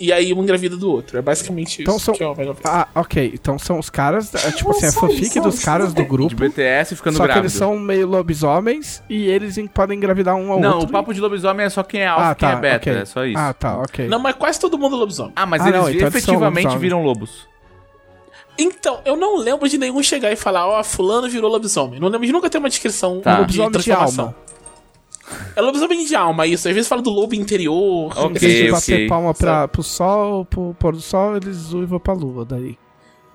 E aí um engravida do outro. É basicamente Então isso são- que é. Ah, ok. Então são os caras. é, tipo assim, é fanfic dos caras do De grupo. BTS ficando Só que grávido. eles são meio lobisomens e eles em- podem engravidar um ao Não, outro. o papo de lobisomem é só quem é alfa ah, e quem tá, é beta. ok. É só isso. Ah, tá, ok. Não, mas quase todo mundo é lobisomem. Ah, mas Ah, eles não, então eles efetivamente lobisomens. viram lobos. Então, eu não lembro de nenhum chegar e falar, ó, fulano virou lobisomem. Não lembro de nunca ter uma descrição Tá. de Lobisomem de transformação. alma. É lobisomem de alma, isso. Às vezes fala do lobo interior. Ok, Em vez de ok. bater palma pra, pro sol, pro pôr do sol, eles uivam pra lua daí.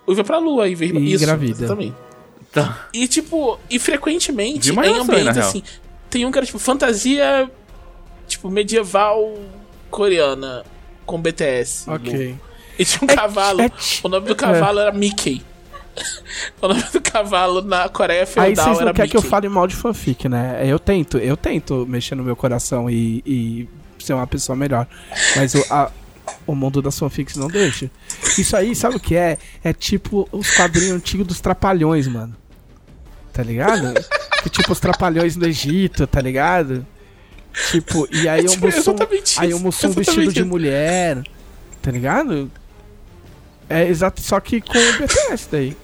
Uiva pra lua, em vez E isso, engravida. Exatamente. Tá. E tipo, e frequentemente em ambientes assim. Tem um que era tipo fantasia tipo medieval coreana com BTS. Ok. E tinha um É- cavalo. é o nome do cavalo era Mickey. o nome do cavalo na Coreia Aí feudal vocês não querem que eu fale mal de fanfic, né? Eu tento, eu tento mexer no meu coração e, e ser uma pessoa melhor. Mas o, a- o mundo das fanfics não deixa. Isso aí, sabe o que é? É tipo os quadrinhos antigos dos trapalhões, mano. Tá ligado? que tipo os trapalhões do Egito, tá ligado? Tipo, e aí É o tipo Mussum, exatamente aí o Mussum vestido de mulher, tá ligado? É exato, só que com o BTS daí.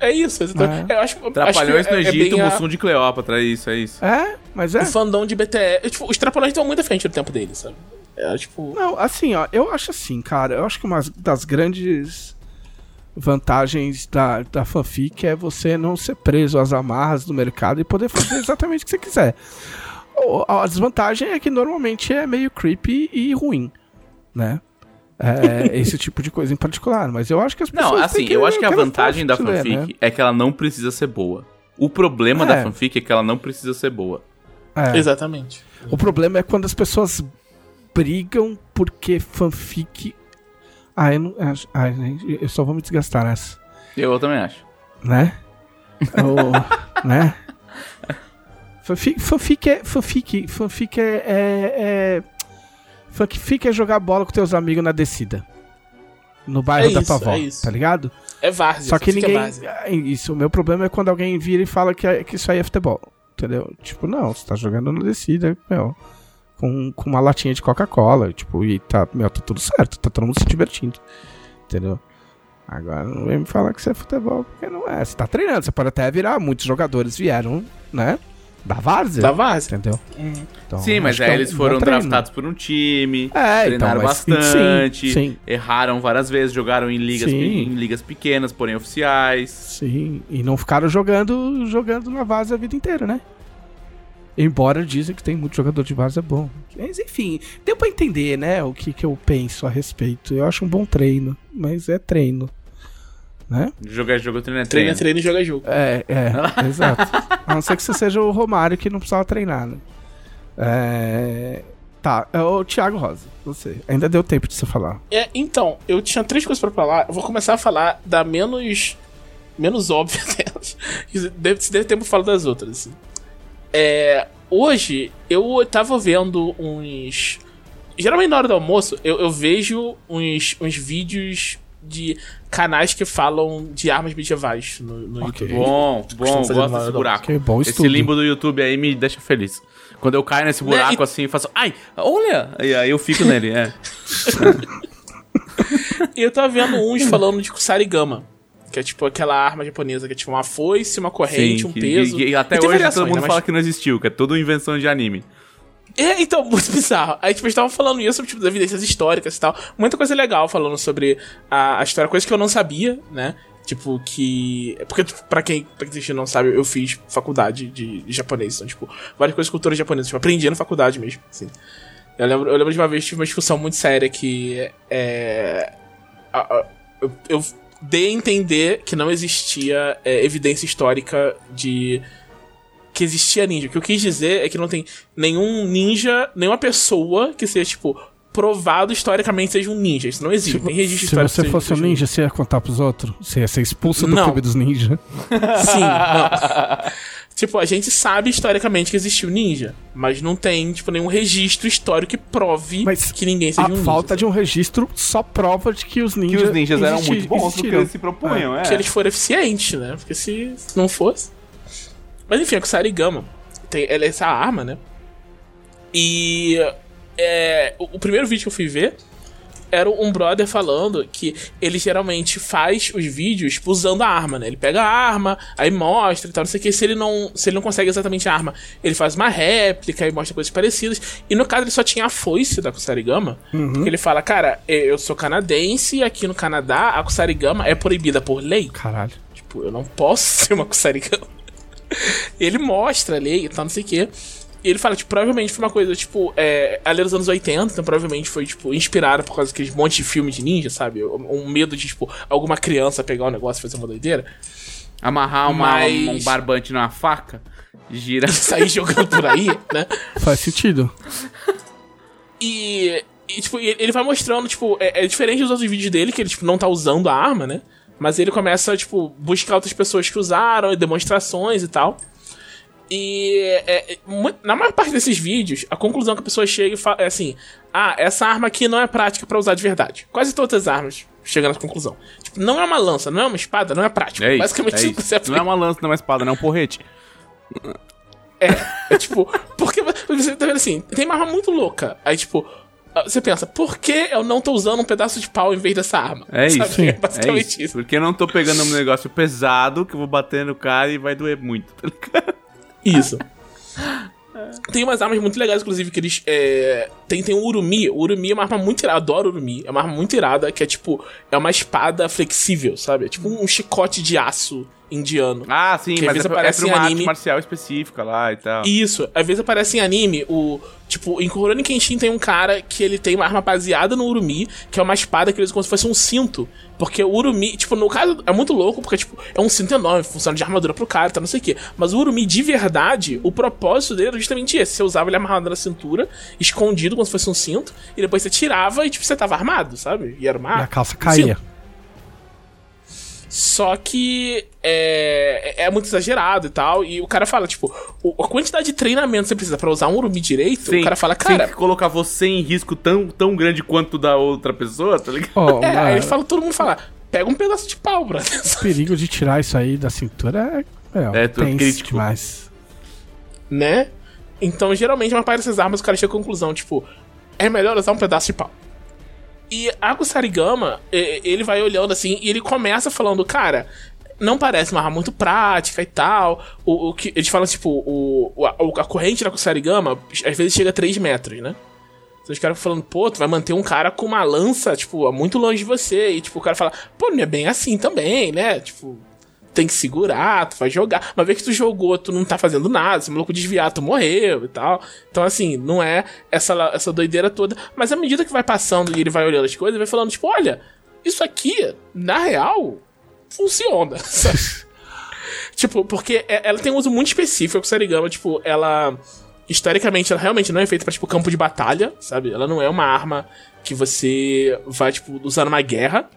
É isso, exatamente. É. Eu acho, acho Trapalhões que no é- é Egito, a- Mussum de Cleópatra, é isso, é isso. É, mas é. O fandom de BTS. Tipo, os Trapalhões estão muito à frente do tempo deles, sabe? É tipo. Não, assim, ó, eu acho assim, cara, eu acho que uma das grandes vantagens da, da fanfic é você não ser preso às amarras do mercado e poder fazer exatamente o que você quiser. A desvantagem é que normalmente é meio creepy e ruim, né? É, esse tipo de coisa em particular, mas eu acho que as pessoas. Não, assim, eu acho que a vantagem da de ler, fanfic é que ela não precisa ser boa. O problema É. da fanfic é que ela não precisa ser boa. né? É. Exatamente. O problema é quando as pessoas brigam porque fanfic. Ah, eu não. Ah, eu só vou me desgastar nessa. Eu também acho. né? Ou, né? Fanfic, fanfic é. Fanfic, fanfic é, é, é. Fanfic é jogar bola com teus amigos na descida. No bairro É da isso, tua avó, é isso. tá ligado? É várzea. Só que fica ninguém. é Isso, o meu problema é quando alguém vira e fala que, é- que isso aí é futebol. Entendeu? Tipo, não, você tá jogando na descida, meu. Com, com uma latinha de Coca-Cola, tipo, e tá, meu, tá tudo certo, tá todo mundo se divertindo. Entendeu? Agora não vem me falar que isso é futebol, porque não é. Você tá treinando, você pode até virar. Muitos jogadores vieram, né? Da várzea. Da várzea. Entendeu? Uhum. Então, Sim, mas aí é um eles foram draftados por um time, É, treinaram então, mas, bastante, Sim, sim, erraram várias vezes, jogaram em ligas, em ligas pequenas, porém oficiais. sim. E não ficaram jogando, jogando na várzea a vida inteira, né? Embora dizem que tem muito jogador de várzea bom. Mas enfim, deu pra entender, né? O que, que eu penso a respeito. Eu acho um bom treino, mas é treino. Né? Jogar jogo, treino é Treina, treino. treina e joga jogo. É, é, exato. A não ser que você seja o Romário que não precisava treinar, né? É... Tá, é o Thiago Rosa, você. Ainda deu tempo de você falar. É, então, eu tinha três coisas pra falar. Eu vou começar a falar da menos. menos óbvia delas. Se deve, se deve tempo eu falo das outras, assim. É. Hoje, eu tava vendo uns. Geralmente na hora do almoço, eu, eu vejo uns, uns vídeos de canais que falam de armas medievais no, no Ok. YouTube. Bom, bom, gosto desse buraco. Que bom Esse estudo. limbo do YouTube aí me deixa feliz. Quando eu caio nesse buraco Né, e- assim, eu faço, ai, olha! E aí eu fico nele, é. E eu tava vendo uns falando de Kusarigama. Que é tipo aquela arma japonesa que é tipo uma foice, uma corrente, um que- peso. que- que até E hoje variações, todo mundo né, mas- fala que não existiu, que é tudo invenção de anime. É, então, muito bizarro. Aí, tipo, eles estavam falando isso, tipo, das evidências históricas e tal. Muita coisa legal falando sobre a, a história, coisas que eu não sabia, né? Tipo, que. é Porque, tipo, pra quem, pra quem não sabe, eu fiz faculdade de, de japonês. Então, tipo, várias coisas culturas japonesas. Tipo, aprendi na faculdade mesmo, assim. Eu lembro, eu lembro de uma vez tive uma discussão muito séria que. É. a- a- eu, eu dei a entender que não existia é, evidência histórica de que existia ninja. O que eu quis dizer é que não tem nenhum ninja, nenhuma pessoa que seja, tipo, provado historicamente seja um ninja. Isso não existe. Se, tem registro se você que fosse um ninja, você ia contar pros outros? Você ia ser expulso do Não. clube dos ninjas? Sim, não. tipo, a gente sabe historicamente que existiu ninja, mas não tem, tipo, nenhum registro histórico que prove Mas que ninguém seja A um ninja. falta de um registro só prova de que os Que ninjas. os ninjas eram muito bons no que eles se propunham, é. que eles foram eficientes, né? Porque se não fosse. Mas enfim, a Kusarigama tem ela é essa arma, né? E é, o, o primeiro vídeo que eu fui ver era um brother falando que ele geralmente faz os vídeos usando a arma, né? Ele pega a arma, aí mostra e tal, não sei o que. Se ele não, se ele não consegue exatamente a arma, ele faz uma réplica e mostra coisas parecidas. E no caso ele só tinha a foice da Kusarigama, Uhum. porque ele fala, cara, eu sou canadense e aqui no Canadá a Kusarigama é proibida por lei. Caralho. Tipo, eu não posso ser uma Kusarigama. ele mostra a lei e tal, não sei o que. E ele fala, tipo, provavelmente foi uma coisa, tipo, é, ali dos anos 80, então provavelmente foi, tipo, inspirada por causa daqueles monte de filme de ninja, sabe? Um um medo de, tipo, alguma criança pegar o negócio e fazer uma doideira. Amarrar uma, Mas- um barbante numa faca, gira. Sair jogando por aí, né? Faz sentido. E, e, tipo, e ele vai mostrando, tipo, é, é diferente dos outros vídeos dele, que ele, tipo, não tá usando a arma, né? Mas ele começa, tipo, buscar outras pessoas que usaram, e demonstrações e tal. E é, é, na maior parte desses vídeos, a conclusão que a pessoa chega é assim: Ah, essa arma aqui não é prática pra usar de verdade. Quase todas as armas chegam nessa conclusão. Tipo, não é uma lança, não é uma espada, não é prático. É isso. Basicamente é isso isso. que você Não é uma lança, não é uma espada, não é um porrete. É tipo, porque você tá vendo assim, tem uma arma muito louca. Aí, tipo, você pensa, por que eu não tô usando um pedaço de pau em vez dessa arma? É isso. Sabe? sim. É basicamente é isso. isso. Porque eu não tô pegando um negócio pesado que eu vou bater no cara e vai doer muito, tá ligado? Isso. Tem umas armas muito legais, inclusive, que eles. É... Tem, tem o Urumi. O Urumi é uma arma muito irada. Adoro o Urumi. É uma arma muito irada que é tipo. É uma espada flexível, sabe? É tipo um chicote de aço indiano. Ah, sim, Que às mas vezes é, é aparece pra em uma anime. arte marcial específica lá e tal. Isso, às vezes aparece em anime, o. Tipo, em Kuronin Kenshin tem um cara que ele tem uma arma baseada no Urumi, que é uma espada que ele usa como se fosse um cinto. Porque o Urumi, tipo, no caso, é muito louco, porque, tipo, é um cinto enorme, funciona de armadura pro cara, tá, não sei o quê. Mas o Urumi, de verdade, o propósito dele era justamente esse. Você usava ele amarrado na cintura, escondido, como se fosse um cinto, e depois você tirava e, tipo, você tava armado, sabe? E era uma E a calça caía. cinto. Só que é, é muito exagerado e tal. E o cara fala, tipo, o- a quantidade de treinamento que você precisa pra usar um Urumi direito, Sim, o cara fala, Tem cara. que colocar você em risco tão, tão grande quanto da outra pessoa, tá ligado? Ó, É, aí ele fala, todo mundo fala, pega um pedaço de pau, brother. o perigo de tirar isso aí da cintura é, é, É, tudo crítico. demais. né? Então, geralmente, uma parte dessas armas, o cara chega à conclusão, tipo, é melhor usar um pedaço de pau. E a Kusarigama, e- ele vai olhando assim, e ele começa falando, cara, não parece uma arma muito prática e tal. O, o que eles falam, tipo, o- a, a corrente da Kusarigama às vezes chega a 3 metros, né? Então os caras falando, pô, tu vai manter um cara com uma lança, tipo, muito longe de você. E, tipo, o cara fala, pô, não é bem assim também, né? Tipo, tem que segurar, tu vai jogar. Uma vez que tu jogou, tu não tá fazendo nada, se o maluco desviar, tu morreu e tal. Então, assim, não é essa, essa doideira toda. Mas à medida que vai passando e ele vai olhando as coisas, ele vai falando, tipo, olha, isso aqui, na real, funciona. tipo, porque é- ela tem um uso muito específico, a Sarigama, tipo, ela. Historicamente, ela realmente não é feita pra, tipo, campo de batalha, sabe? Ela não é uma arma que você vai, tipo, usar numa guerra.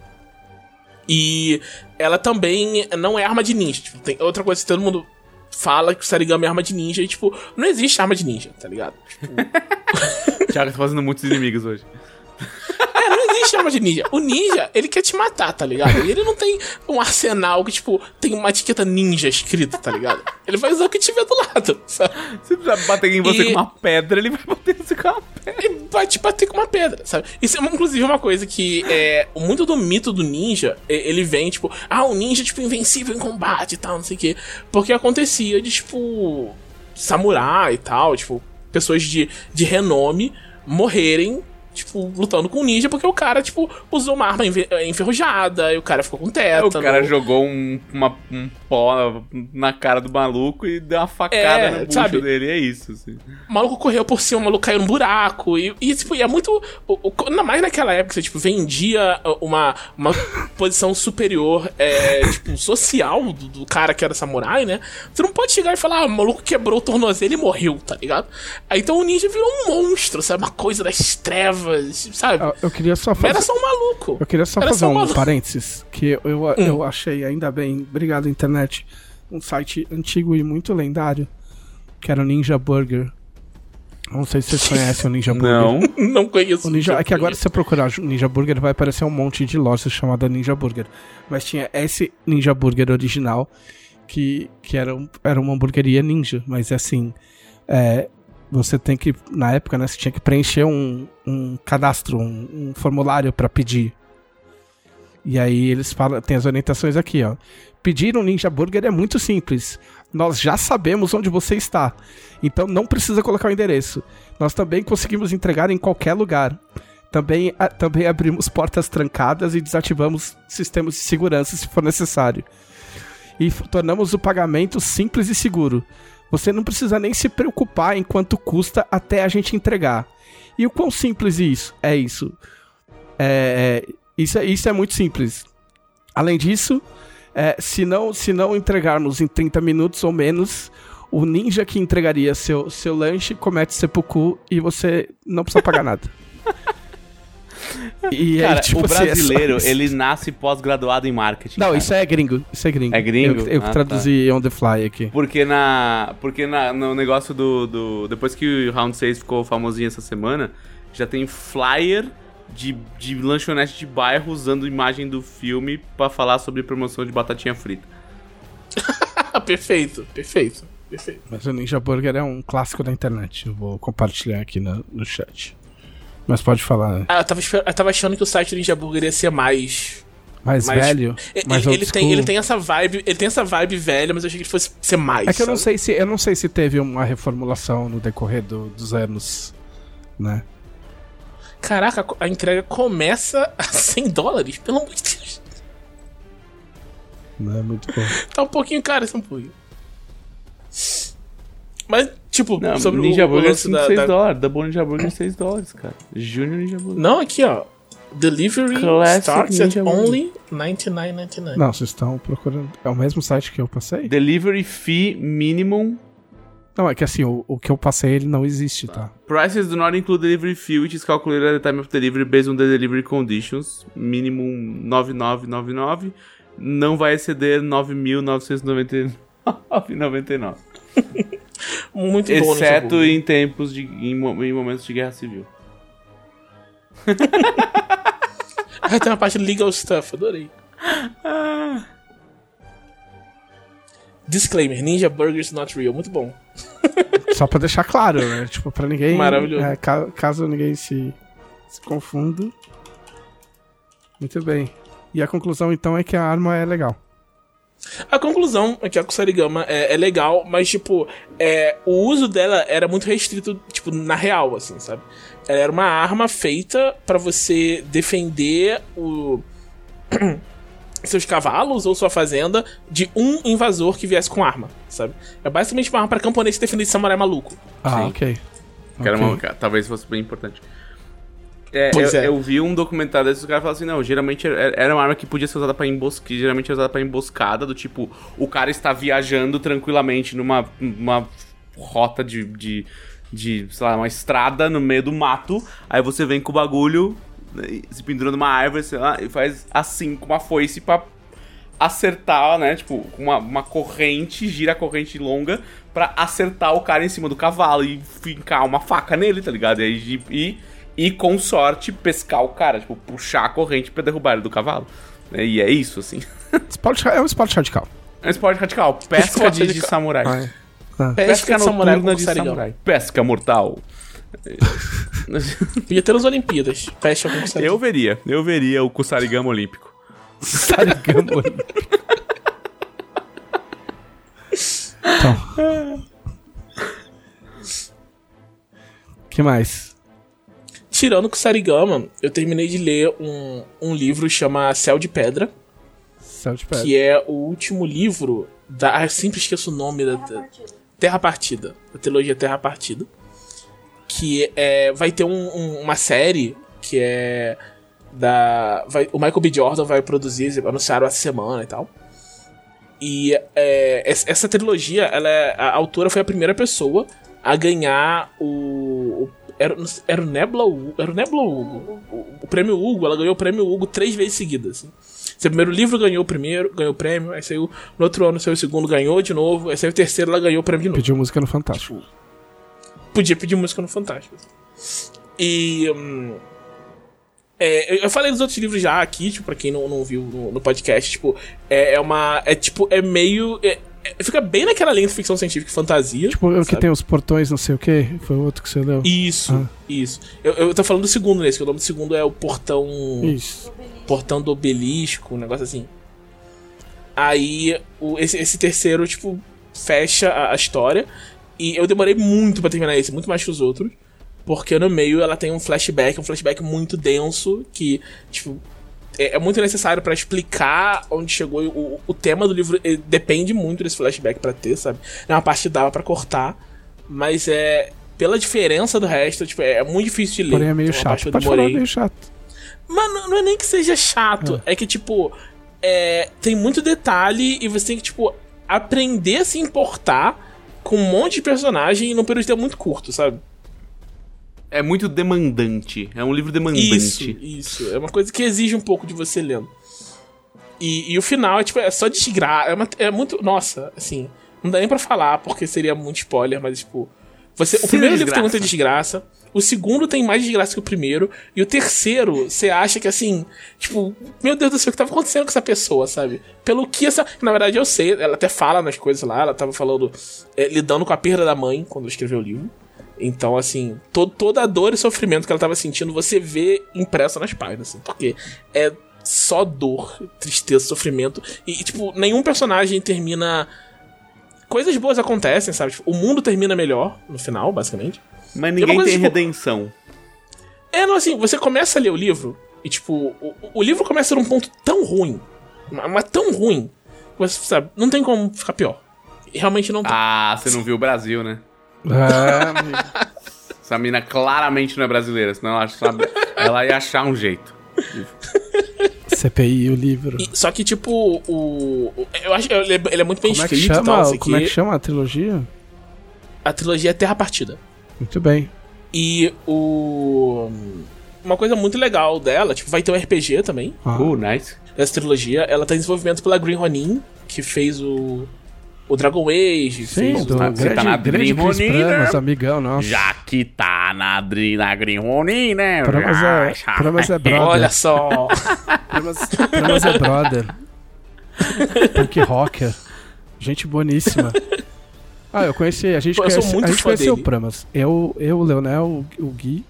E ela também não é arma de ninja. Tipo, tem outra coisa que todo mundo fala que o Sarigama é arma de ninja e, tipo, não existe arma de ninja, tá ligado? Tipo, Thiago tá fazendo muitos inimigos hoje. Arma de ninja. O ninja, ele quer te matar, tá ligado? E ele não tem um arsenal que, tipo, tem uma etiqueta ninja escrita, tá ligado? Ele vai usar o que tiver do lado, sabe? Se precisar bater em você E- com uma pedra, ele vai bater em você com uma pedra. Ele vai te bater com uma pedra, sabe? Isso é, inclusive, uma coisa que é. Muito do mito do ninja, ele vem, tipo, ah, o ninja, tipo, invencível em combate e tal, não sei o quê. Porque acontecia de, tipo, samurai e tal, tipo, pessoas de, de renome morrerem. Tipo, lutando com o ninja, porque o cara, tipo, usou uma arma enve- enferrujada, e o cara ficou com O tétano. cara jogou um, uma, um pó na cara do maluco e deu uma facada É, no bucho sabe? dele. É isso, assim. O maluco correu por cima, o maluco caiu num buraco. E, e tipo, e é muito. o- o- Ainda mais naquela época, você, tipo, vendia uma, uma posição superior, é, tipo, social do, do cara que era samurai, né? Você não pode chegar e falar, ah, o maluco quebrou o tornozelo e morreu, tá ligado? Aí então o ninja virou um monstro, sabe? Uma coisa das trevas, sabe? Eu, eu queria só fazer. era só um maluco. Eu queria só Era fazer só um uma- parênteses, que eu, eu, eu achei, ainda bem, obrigado internet, um site antigo e muito lendário, que era o Ninja Burger. Não sei se vocês conhecem o Ninja Burger. Não. Não conheço. O Ninja, é que agora se você procurar Ninja Burger vai aparecer um monte de lojas chamada Ninja Burger. Mas tinha esse Ninja Burger original, que, que era, um- era uma hamburgueria ninja, mas assim, é, você tem que, na época, né, você tinha que preencher um, um cadastro, um, um formulário para pedir. E aí eles falam, tem as orientações aqui, ó. Pedir um Ninja Burger é muito simples. Nós já sabemos onde você está. Então não precisa colocar o endereço. Nós também conseguimos entregar em qualquer lugar. Também, a, também abrimos portas trancadas e desativamos sistemas de segurança se for necessário. E tornamos o pagamento simples e seguro. Você não precisa nem se preocupar em quanto custa até a gente entregar. E o quão simples isso é isso? É, isso, é, isso é muito simples. Além disso, é, se, não, se não entregarmos em 30 minutos ou menos, o ninja que entregaria seu, seu lanche comete seppuku e você não precisa pagar nada. E Cara, aí, tipo, o assim, é brasileiro, é ele nasce pós-graduado em marketing. Não, cara. isso é gringo. Isso é gringo. É gringo? Eu, eu ah, traduzi tá. on the fly aqui. Porque na. Porque na, no negócio do, do. Depois que o Round 6 ficou famosinho essa semana, já tem flyer de, de lanchonete de bairro usando imagem do filme para falar sobre promoção de batatinha frita. perfeito, perfeito, perfeito. Mas o Ninja Burger é um clássico da internet. Eu vou compartilhar aqui no, no chat. Mas pode falar. Ah, eu tava, eu tava achando que o site do Ninja Burger ia ser mais. Mais, mais velho? Mais ele, tem, ele tem essa vibe, ele tem essa vibe velha, mas eu achei que ele fosse ser mais. É que eu não sei se eu não sei se teve uma reformulação no decorrer do, dos anos, né? Caraca, a entrega começa a 100 dólares, pelo amor de Deus. Não é muito bom. tá um pouquinho caro esse hambúrguer. Mas, tipo, não, sobre Ninja o, Burger o 5, da, 6 da... dólares. Double Ninja Burger 6 dólares, cara. Junior Ninja Burger. Não, aqui, ó. Delivery Classic starts Ninja at Burger. only 99.99. Não, vocês estão procurando. É o mesmo site que eu passei? Delivery fee minimum. Não, é que assim, o, o que eu passei ele não existe, tá? Prices do not include delivery fee, which is calculated at the time of delivery based on the delivery conditions. Minimum 9999. Não vai exceder 9.999,99. Muito bom Exceto em tempos de. Em, em, momentos de guerra civil. ah, tem uma parte de legal stuff, adorei. Ah. Disclaimer: Ninja Burgers not real. Muito bom. Só pra deixar claro, né? Tipo, pra ninguém. Maravilhoso. É, caso ninguém se, se confunda. Muito bem. E a conclusão então é que a arma é legal. A conclusão é que a Kusarigama é, é legal, mas, tipo, é, o uso dela era muito restrito, tipo, na real, assim, sabe? Ela era uma arma feita para você defender o. seus cavalos ou sua fazenda de um invasor que viesse com arma, sabe? É basicamente uma arma para camponês defender esse samurai maluco. Ah, Sim. ok. Que okay. Uma, talvez fosse bem importante. É, eu, é. eu, vi um documentário desses caras falando assim, não, geralmente era uma arma que podia ser usada pra emboscada, geralmente era usada pra emboscada, do tipo, o cara está viajando tranquilamente numa uma rota de, de, de, sei lá, uma estrada no meio do mato, aí você vem com o bagulho, né, se pendurando numa árvore, sei lá, e faz assim, com uma foice pra acertar, né, tipo, com uma, uma corrente, gira a corrente longa, pra acertar o cara em cima do cavalo e fincar uma faca nele, tá ligado? E aí, e e com sorte pescar o cara, tipo, puxar a corrente para derrubar ele do cavalo. E é isso, assim. Esporte, é um esporte radical. É um esporte radical. Pesca de, de, samurai. Ah, é. ah. Pesca, Pesca noturna samurai de samurai. Pesca mortal. Podia ter as Olimpíadas. Pesca com Eu veria. Eu veria o Kusarigama Olímpico. Kusarigama Olímpico. então. que mais? Tirando com Sarigama, eu terminei de ler um, um livro chama Céu de Pedra. Céu de Pedra. Que é o último livro da. Ah, eu sempre esqueço o nome Terra da. Partida. Terra Partida. Da trilogia Terra Partida. Que é. Vai ter um, um, uma série que é. Da. Vai, o Michael B. Jordan vai produzir, anunciaram essa semana e tal. E é, essa trilogia, ela é, a autora foi a primeira pessoa a ganhar o era, era o Nebula Hugo. Era o Nebula Hugo. O, o, prêmio Hugo, ela ganhou o prêmio Hugo três vezes seguidas. Assim. Seu primeiro livro ganhou o primeiro, ganhou o prêmio, aí saiu. No outro ano saiu o segundo, ganhou de novo, aí saiu o terceiro, ela ganhou o prêmio de novo. Pediu música no Fantástico. Podia pedir música no Fantástico. E. Hum, é, eu falei dos outros livros já aqui, tipo, pra quem não, não viu no, no podcast, tipo, é, é, uma. É tipo, é meio. É, fica bem naquela linha de ficção científica e fantasia. Tipo, o que tem os portões, não sei o que. Foi o outro que você leu. Isso, Ah. isso. Eu, eu tô falando do segundo nesse, que o nome do segundo é o Portão. Isso. Portão do Obelisco, um negócio assim. Aí, o- esse, esse terceiro, tipo, fecha a, a história. E eu demorei muito pra terminar esse, muito mais que os outros. Porque no meio ela tem um flashback, um flashback muito denso, que, tipo, é, é muito necessário pra explicar onde chegou. O, o tema do livro depende muito desse flashback pra ter, sabe? É uma parte que dava pra cortar, mas é. Pela diferença do resto, tipo, é, é muito difícil de ler. Porém é meio Então, chato. Pode falar, é meio chato. Mas não, é nem que seja chato, é, que, tipo, é, tem muito detalhe e você tem que, tipo, aprender a se importar com um monte de personagem num período de tempo muito curto, sabe? É muito demandante. É um livro demandante. Isso, isso. É uma coisa que exige um pouco de você lendo. E, e o final é, tipo, é só desgraça. É, é muito. Nossa, assim. Não dá nem pra falar porque seria muito spoiler, mas, tipo. Você, o primeiro livro tem desgraça. muita desgraça. O segundo tem mais desgraça que o primeiro. E o terceiro, você acha que assim. Tipo, meu Deus do céu, o que tava acontecendo com essa pessoa, sabe? Pelo que essa. Na verdade, eu sei, ela até fala nas coisas lá. Ela tava falando. é, lidando com a perda da mãe quando escreveu o livro. Então, assim, to toda a dor e sofrimento que ela tava sentindo, você vê impresso nas páginas, assim, porque é só dor, tristeza, sofrimento. E, tipo, nenhum personagem termina. Coisas boas acontecem, sabe? Tipo, o mundo termina melhor no final, basicamente. Mas uma ninguém coisa, tem tipo, redenção. É, não, assim, você começa a ler o livro e, tipo, o, o livro começa num ponto tão ruim, mas, mas tão ruim, que você sabe, não tem como ficar pior. Realmente não tem. Ah, você não viu o Brasil, né? É, amigo. Essa mina claramente não é brasileira, senão ela, sabe, ela ia achar um jeito. CPI, o livro. E- só que, tipo, o. eu acho que ele é, ele é muito bem Como é que escrito tal, chama? Como é quê. que chama a trilogia? A trilogia é Terra Partida. Muito bem. E o. Uma coisa muito legal dela, tipo, vai ter um RPG também. Ah. Uh, nice. Essa trilogia, ela tá em desenvolvimento pela Green Ronin, que fez o. O Dragon Age, Sim, fez do o. tá- você grande, tá na Ronin, né? Pramas, amigão nosso. Já que tá na, na Green Ronin, né? Pramas é, Pramas é brother. Olha só. Pramas, Pramas é brother. Punk rocker. Gente boníssima. Ah, eu conheci, a gente Pô, eu sou conhece, muito a gente conheceu dele. o Pramas. Eu, eu, o Leonel, o, o Gui.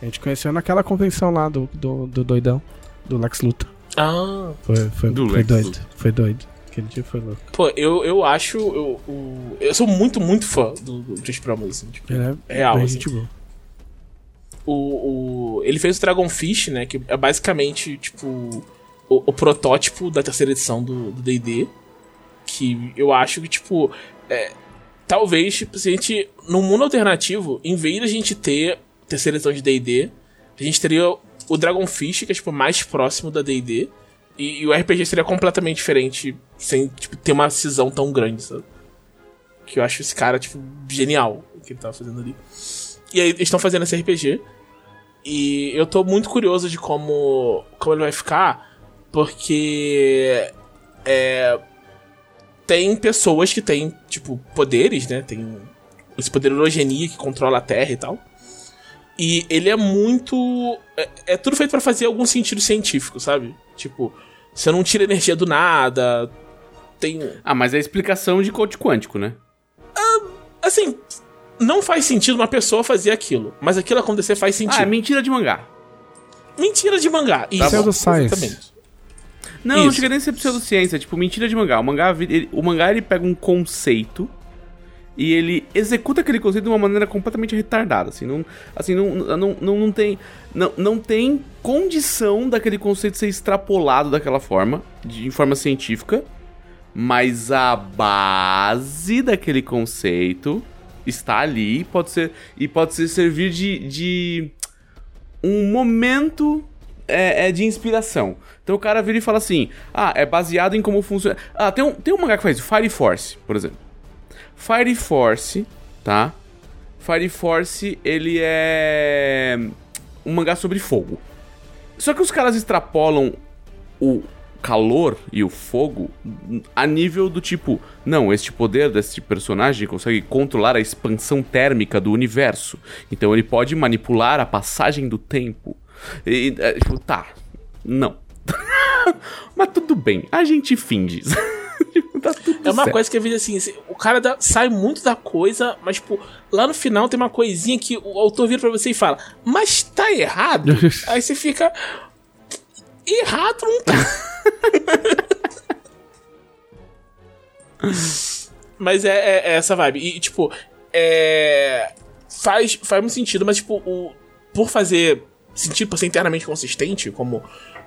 A gente conheceu naquela convenção lá do, do, do doidão, do Lex Luthor. ah. Foi, foi, Do foi Lex doido. Luthor. Foi doido. Aquele dia foi louco. Pô, eu, eu acho. Eu, o- eu sou muito, muito fã do, do Chris Pramas, assim, tipo. Ele é Real, bem assim. o, o- ele fez o Dragonfish, né? Que é basicamente, tipo, o, o protótipo da terceira edição do D&D. que eu acho que, tipo, é, talvez, tipo, se a gente, no mundo alternativo, em vez de a gente ter terceira edição de D&D, a gente teria o Dragonfish, que é, tipo, mais próximo da D&D, e, e o RPG seria completamente diferente, sem, tipo, ter uma cisão tão grande, sabe? Que eu acho esse cara, tipo, genial, o que ele tava fazendo ali. E aí, eles estão fazendo esse RPG, e eu tô muito curioso de como, como ele vai ficar, porque é, tem pessoas que têm, tipo, poderes, né? Tem esse poder orogenia que controla a Terra e tal. E ele é muito. É, é tudo feito pra fazer algum sentido científico, sabe? Tipo, você não tira energia do nada. Tem. Ah, mas é a explicação de coach quântico, né? Assim, não faz sentido uma pessoa fazer aquilo. Mas aquilo acontecer faz sentido. Ah, é mentira de mangá. Mentira de mangá. Isso, Pseudoscience. exatamente. Não, não Isso. chega nem a ser pseudociência, é tipo mentira de mangá. O mangá, ele, o mangá ele pega um conceito e ele executa aquele conceito de uma maneira completamente retardada, assim, não, assim, não, não, não, não tem não, não tem condição daquele conceito ser extrapolado daquela forma, de em forma científica, mas a base daquele conceito está ali pode ser e pode ser servir de, de um momento é, é de inspiração. Então o cara vira e fala assim: ah, é baseado em como funciona. Ah, tem um, tem um mangá que faz Fire Force, por exemplo. Fire Force, tá? Fire Force, ele é um mangá sobre fogo. Só que os caras extrapolam o calor e o fogo a nível do tipo, não, este poder desse personagem consegue controlar a expansão térmica do universo. Então ele pode manipular a passagem do tempo. E, é, tipo, tá, não. Mas tudo bem, a gente finge. Tá tudo É uma certo. coisa que eu vejo assim, o cara dá- sai muito da coisa, mas, tipo, lá no final tem uma coisinha que o autor vira pra você e fala, mas tá errado? Aí você fica. Errado não tá. mas é, é- é essa vibe. E, tipo, é. Faz, faz muito sentido, mas, tipo, o, por fazer sentido, por ser internamente consistente, como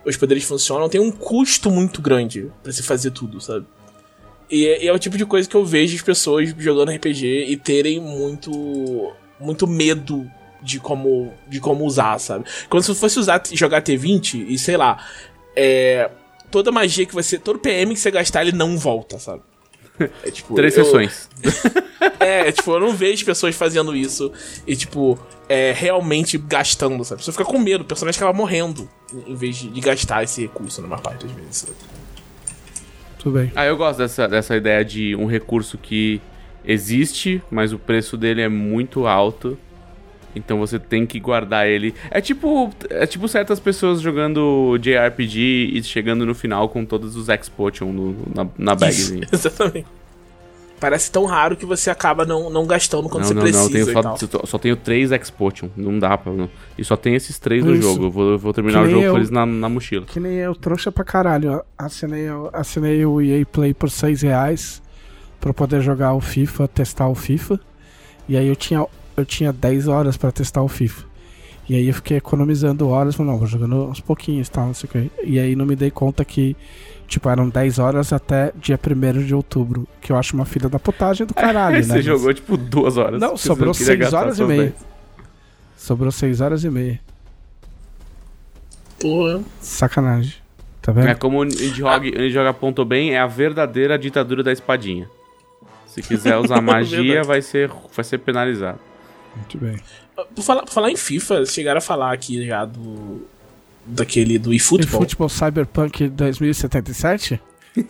os poderes funcionam, tem um custo muito grande pra se fazer tudo, sabe? E é, e é o tipo de coisa que eu vejo as pessoas jogando RPG e terem muito muito medo de como de como usar, sabe? Quando se fosse usar jogar T20 e sei lá, é, toda magia que você, todo PM que você gastar ele não volta, sabe? É, tipo, Três eu- sessões. É, tipo, eu não vejo pessoas fazendo isso e, tipo, é, realmente gastando, sabe? A pessoa fica com medo, o personagem acaba morrendo em vez de, de gastar esse recurso na maior parte das vezes. sabe? Tudo bem. Ah, eu gosto dessa, dessa ideia de um recurso que existe, mas o preço dele é muito alto. Então você tem que guardar ele. É tipo, é tipo certas pessoas jogando JRPG e chegando no final com todos os X-Potion no- na, na bagzinha. Exatamente. Parece tão raro que você acaba não, não gastando quando Não, você não, precisa não, eu tenho e só, tal. só- só tenho três X-Potion. Não dá pra. Não. E só tem esses três no Isso. jogo. Eu vou, eu vou terminar Que o jogo eu. com eles na, na mochila. Que nem eu, trouxa pra caralho. Assinei, assinei o EA Play por 6 reais pra poder jogar o FIFA, testar o FIFA. E aí eu tinha, eu tinha 10 horas pra testar o FIFA. E aí eu fiquei economizando horas, falei, não, vou jogando uns pouquinhos e tal, não sei o que. E aí não me dei conta que, tipo, eram 10 horas até dia 1 de outubro. Que eu acho uma filha da putagem do caralho, né? Você Mas- jogou tipo duas horas. Não, sobrou queria 6 gastar horas e meia. 10. Sobrou 6 horas e meia. Porra. Sacanagem. Tá vendo? É como o Nidhogg Nidhogg apontou bem, é a verdadeira ditadura da espadinha. Se quiser usar magia, Verdade. vai ser, vai ser penalizado. Muito bem. Por falar, por falar em FIFA, chegaram a falar aqui já do. Daquele do eFootball. Futebol Cyberpunk 2077?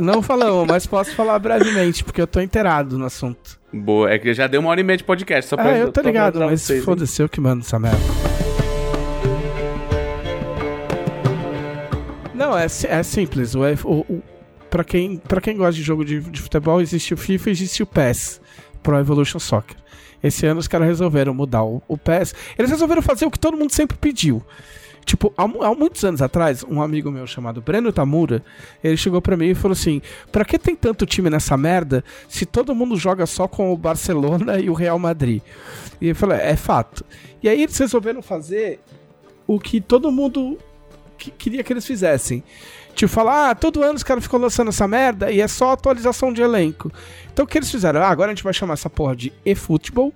Não falamos, mas posso falar brevemente, porque eu tô inteirado no assunto. Boa, é que já deu uma hora e meia de podcast. Só pra, Ah, eu tô ligado, mas foda-se, eu que mando essa merda. Não, é, é simples. O, o, o, pra, quem, pra quem gosta de jogo de, de futebol, existe o FIFA e existe o PES, Pro Evolution Soccer. Esse ano os caras resolveram mudar o, o PES. Eles resolveram fazer o que todo mundo sempre pediu. Tipo, há, há muitos anos atrás, um amigo meu chamado Breno Tamura, ele chegou pra mim e falou assim: Pra que tem tanto time nessa merda se todo mundo joga só com o Barcelona e o Real Madrid? E eu falei: É fato. E aí eles resolveram fazer o que todo mundo que- queria que eles fizessem. Tipo, falar, ah, todo ano os caras ficam lançando essa merda e é só atualização de elenco. Então o que eles fizeram? Ah, agora a gente vai chamar essa porra de eFootball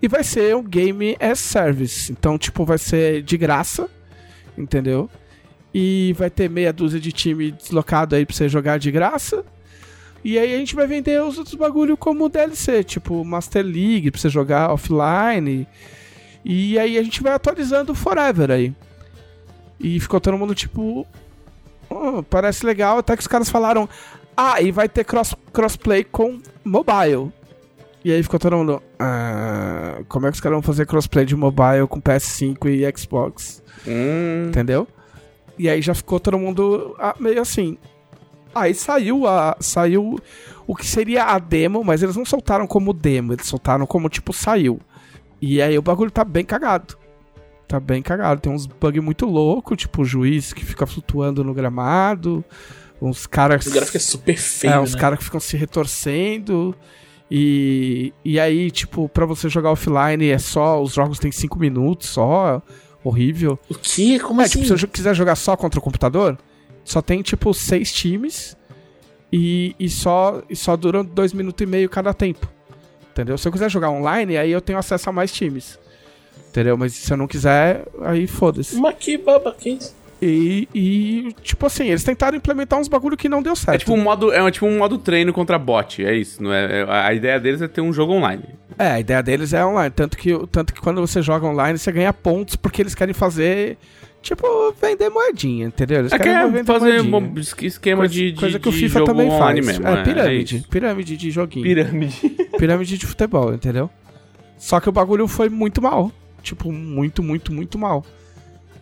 e vai ser um Game as Service. Então, tipo, vai ser de graça, entendeu? E vai ter meia dúzia de time deslocado aí pra você jogar de graça. E aí a gente vai vender os outros bagulho como DLC, tipo Master League pra você jogar offline. E aí a gente vai atualizando forever aí. E ficou todo mundo tipo. "Oh, parece legal, até que os caras falaram. Ah, e vai ter cross, crossplay com mobile. E aí ficou todo mundo. "Ah, como é que os caras vão fazer crossplay de mobile com PS5 e Xbox? Hum, Entendeu? E aí já ficou todo mundo ah, meio assim. Aí saiu a. Saiu o que seria a demo, mas eles não soltaram como demo, eles soltaram como tipo saiu. E aí o bagulho tá bem cagado. Tá bem cagado. Tem uns bugs muito loucos, tipo o juiz que fica flutuando no gramado. Uns caras. O gráfico é super feio. É, uns né? caras que ficam se retorcendo. E, e aí, tipo, pra você jogar offline é só. Os jogos têm 5 minutos só. Horrível. O que? Como é, assim? tipo, se eu jo- quiser jogar só contra o computador, só tem, tipo, seis times. E, e só, e só duram dois minutos e meio cada tempo. Entendeu? Se eu quiser jogar online, aí eu tenho acesso a mais times. Entendeu? Mas se eu não quiser, aí foda-se. Mas que baba, que isso? E, e, tipo assim, eles tentaram implementar uns bagulho que não deu certo. é tipo um modo, é um- tipo um modo treino contra bot, é isso. Não é, é- a ideia deles é ter um jogo online. É, a ideia deles é online. Tanto que, tanto que quando você joga online, você ganha pontos porque eles querem fazer, tipo, vender moedinha, entendeu? Eles É que querem é fazer um esquema Coisa, de, de, coisa que o FIFA jogo também online faz. mesmo. é, pirâmide. isso. pirâmide de joguinho. Pirâmide. pirâmide de futebol, entendeu? Só que o bagulho foi muito mal. Tipo, muito, muito, muito mal.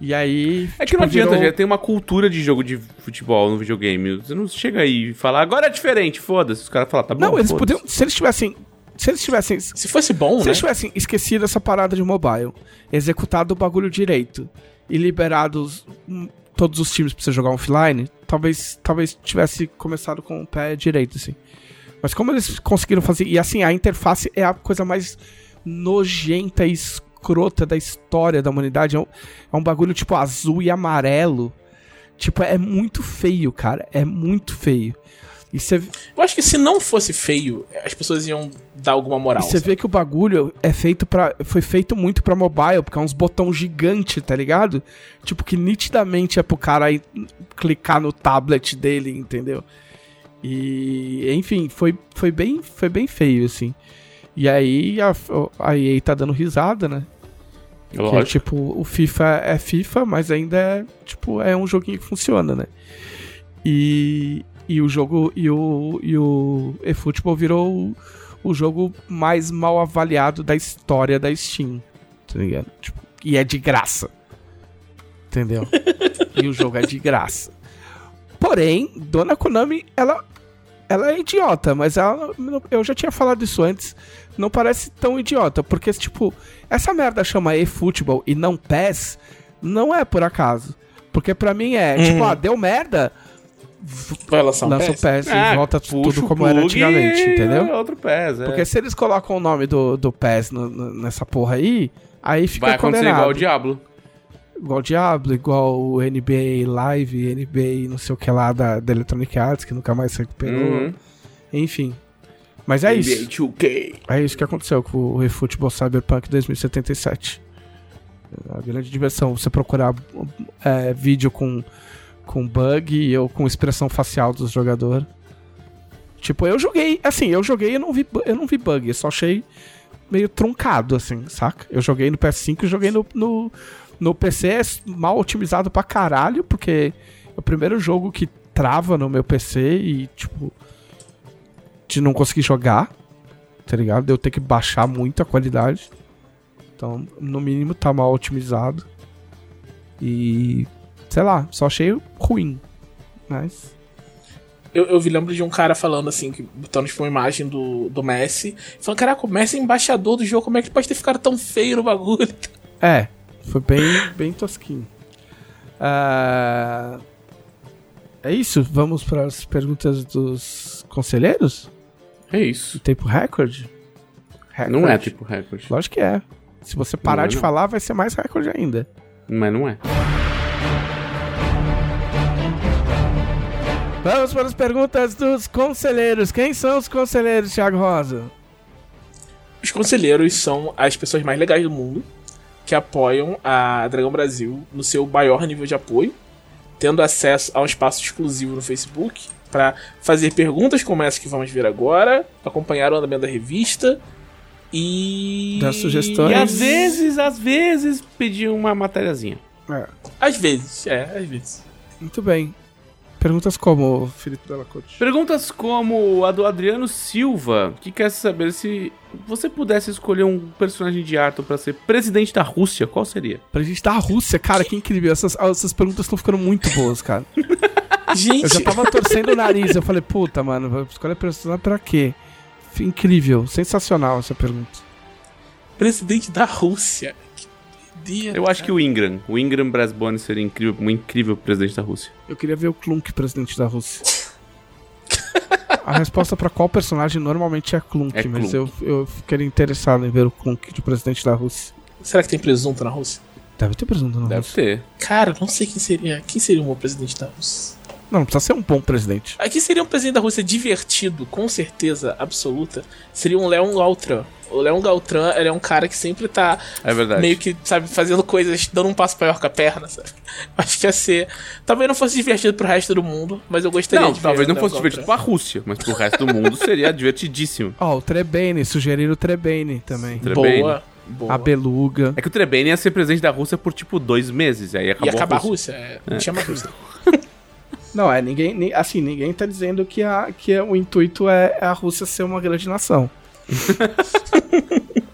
E aí. É que tipo, não adianta, virou- já tem uma cultura de jogo de futebol no videogame. Você não chega aí e fala, agora é diferente, foda-se. Os caras falam, tá bom. Não, eles foda-se. podiam. Se eles tivessem. Se eles tivessem. Se Se fosse bom, né? eles tivessem esquecido essa parada de mobile, executado o bagulho direito e liberado os- hum, todos os times pra você jogar offline, talvez, talvez tivesse começado com o pé direito, assim. Mas como eles conseguiram fazer. E assim, a interface é a coisa mais nojenta e escrota da história da humanidade. É um, é um bagulho tipo azul e amarelo. Tipo, é muito feio, cara. É muito feio. E você Eu acho que se não fosse feio, as pessoas iam dar alguma moral. E você vê que o bagulho é feito para foi feito muito pra mobile, porque é uns botão gigante, tá ligado? Tipo que nitidamente é pro cara ir clicar no tablet dele, entendeu? E enfim, foi, foi bem foi bem feio assim. E aí a, a EA tá dando risada, né? Que é, tipo, o FIFA é FIFA, mas ainda é, tipo, é um joguinho que funciona, né? E, e o jogo e o e o eFootball virou o, o jogo mais mal avaliado da história da Steam, tá ligado? Tipo, e é de graça. Entendeu? e o jogo é de graça. Porém, Dona Konami, ela ela é idiota, mas ela eu já tinha falado isso antes, não parece tão idiota, porque tipo, essa merda chama eFootball e não PES, não é por acaso. Porque pra mim é, tipo, ah, deu merda, Vai lançar um lança o PES? PES Ah, e volta puxa tudo como era antigamente, entendeu? é Outro PES, é. Porque se eles colocam o nome do, do PES no- no- nessa porra aí, aí fica Vai acontecer condenado. igual o Diablo. Igual o Diablo, igual o NBA Live, NBA não sei o que lá da, da Electronic Arts, que nunca mais se recuperou. Uhum. Enfim. Mas é isso. NBA 2K. É isso que aconteceu com o eFootball Cyberpunk 2077. A grande diversão, você procurar é, vídeo com, com bug ou com expressão facial dos jogadores. Tipo, eu joguei, assim, eu joguei e não vi, eu não vi bug, eu só achei meio truncado, assim, saca? Eu joguei no PS5 e joguei no, no, no PC é mal otimizado pra caralho, porque é o primeiro jogo que trava no meu PC e, tipo, de não conseguir jogar tá ligado? De eu ter que baixar muito a qualidade. Então, no mínimo, tá mal otimizado. E. Sei lá, só achei ruim. Mas. Eu, eu vi, lembro de um cara falando assim, que botando tipo, uma imagem do, do Messi, falando, caraca, o Messi é embaixador do jogo, como é que ele pode ter ficado tão feio no bagulho? É, foi bem, bem tosquinho. Ah, É isso? Vamos para as perguntas dos conselheiros? É isso. Tempo recorde? Não é tipo recorde. Lógico que é. Se você parar é, de não. falar, vai ser mais recorde ainda. Mas não é. Vamos para as perguntas dos conselheiros. Quem são os conselheiros, Thiago Rosa? Os conselheiros são as pessoas mais legais do mundo que apoiam a Dragão Brasil no seu maior nível de apoio, tendo acesso a um espaço exclusivo no Facebook para fazer perguntas como essa que vamos ver agora, acompanhar o andamento da revista e Dar sugestões. E às vezes, às vezes, pedir uma matériazinha. É, às vezes, é, às vezes. muito bem. Perguntas como, Felipe Della Corte? Perguntas como a do Adriano Silva, que quer saber se você pudesse escolher um personagem de Arthur pra ser presidente da Rússia, qual seria? Pra gente da Rússia, cara, que incrível. Essas, essas perguntas estão ficando muito boas, cara. Eu Gente, já tava torcendo o nariz. Eu falei, puta, mano, escolher personagem pra quê? Incrível, sensacional essa pergunta. presidente da Rússia. Doideira, Eu acho que o Ingram. O Ingram Brasbone seria incrível, um incrível presidente da Rússia. Eu queria ver o Klunk, presidente da Rússia. A resposta pra qual personagem normalmente é Klunk, É mas Klunk. eu, eu ficaria interessado em ver o Klunk de presidente da Rússia. Será que tem presunto na Rússia? Deve ter presunto na Deve Rússia. ter. Cara, não sei quem seria. Quem seria um bom presidente da Rússia? Não, não precisa ser um bom presidente. Aqui seria um presidente da Rússia divertido, com certeza absoluta. Seria um Leon Gautran. O Leon Gautran, ele é um cara que sempre tá É verdade. meio que, sabe, fazendo coisas, dando um passo maior com a perna, sabe? Acho que ia ser. Talvez não fosse divertido pro resto do mundo, mas eu gostaria Não, de talvez não fosse Gautran. divertido pra Rússia, mas pro resto do mundo seria divertidíssimo. Ó, o Trebane, sugeriram o Trebane também. Trebane. Boa, boa. A Beluga. É que o Trebane ia ser presidente da Rússia por tipo dois meses, aí acabou Ia acabar a a Rússia. Rússia, é, não tinha mais Rússia. Não, é, ninguém, ni- assim, ninguém tá dizendo que, a, que o intuito é a Rússia ser uma grande nação.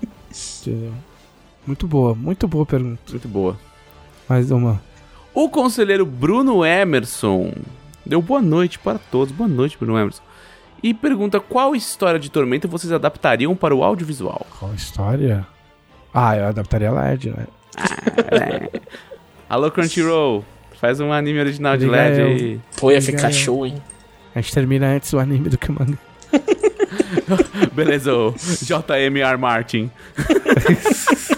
Muito boa, muito boa pergunta. Muito boa. Mais uma. O conselheiro Bruno Emerson deu boa noite para todos. Boa noite, Bruno Emerson. E pergunta qual história de Tormenta vocês adaptariam para o audiovisual? Qual história? Ah, eu adaptaria LED, né? Alô, Crunchyroll. Faz um anime original de LED aí. Pô, ia ficar show, hein? A gente termina antes o anime do que o manga. Beleza, o JMR Martin.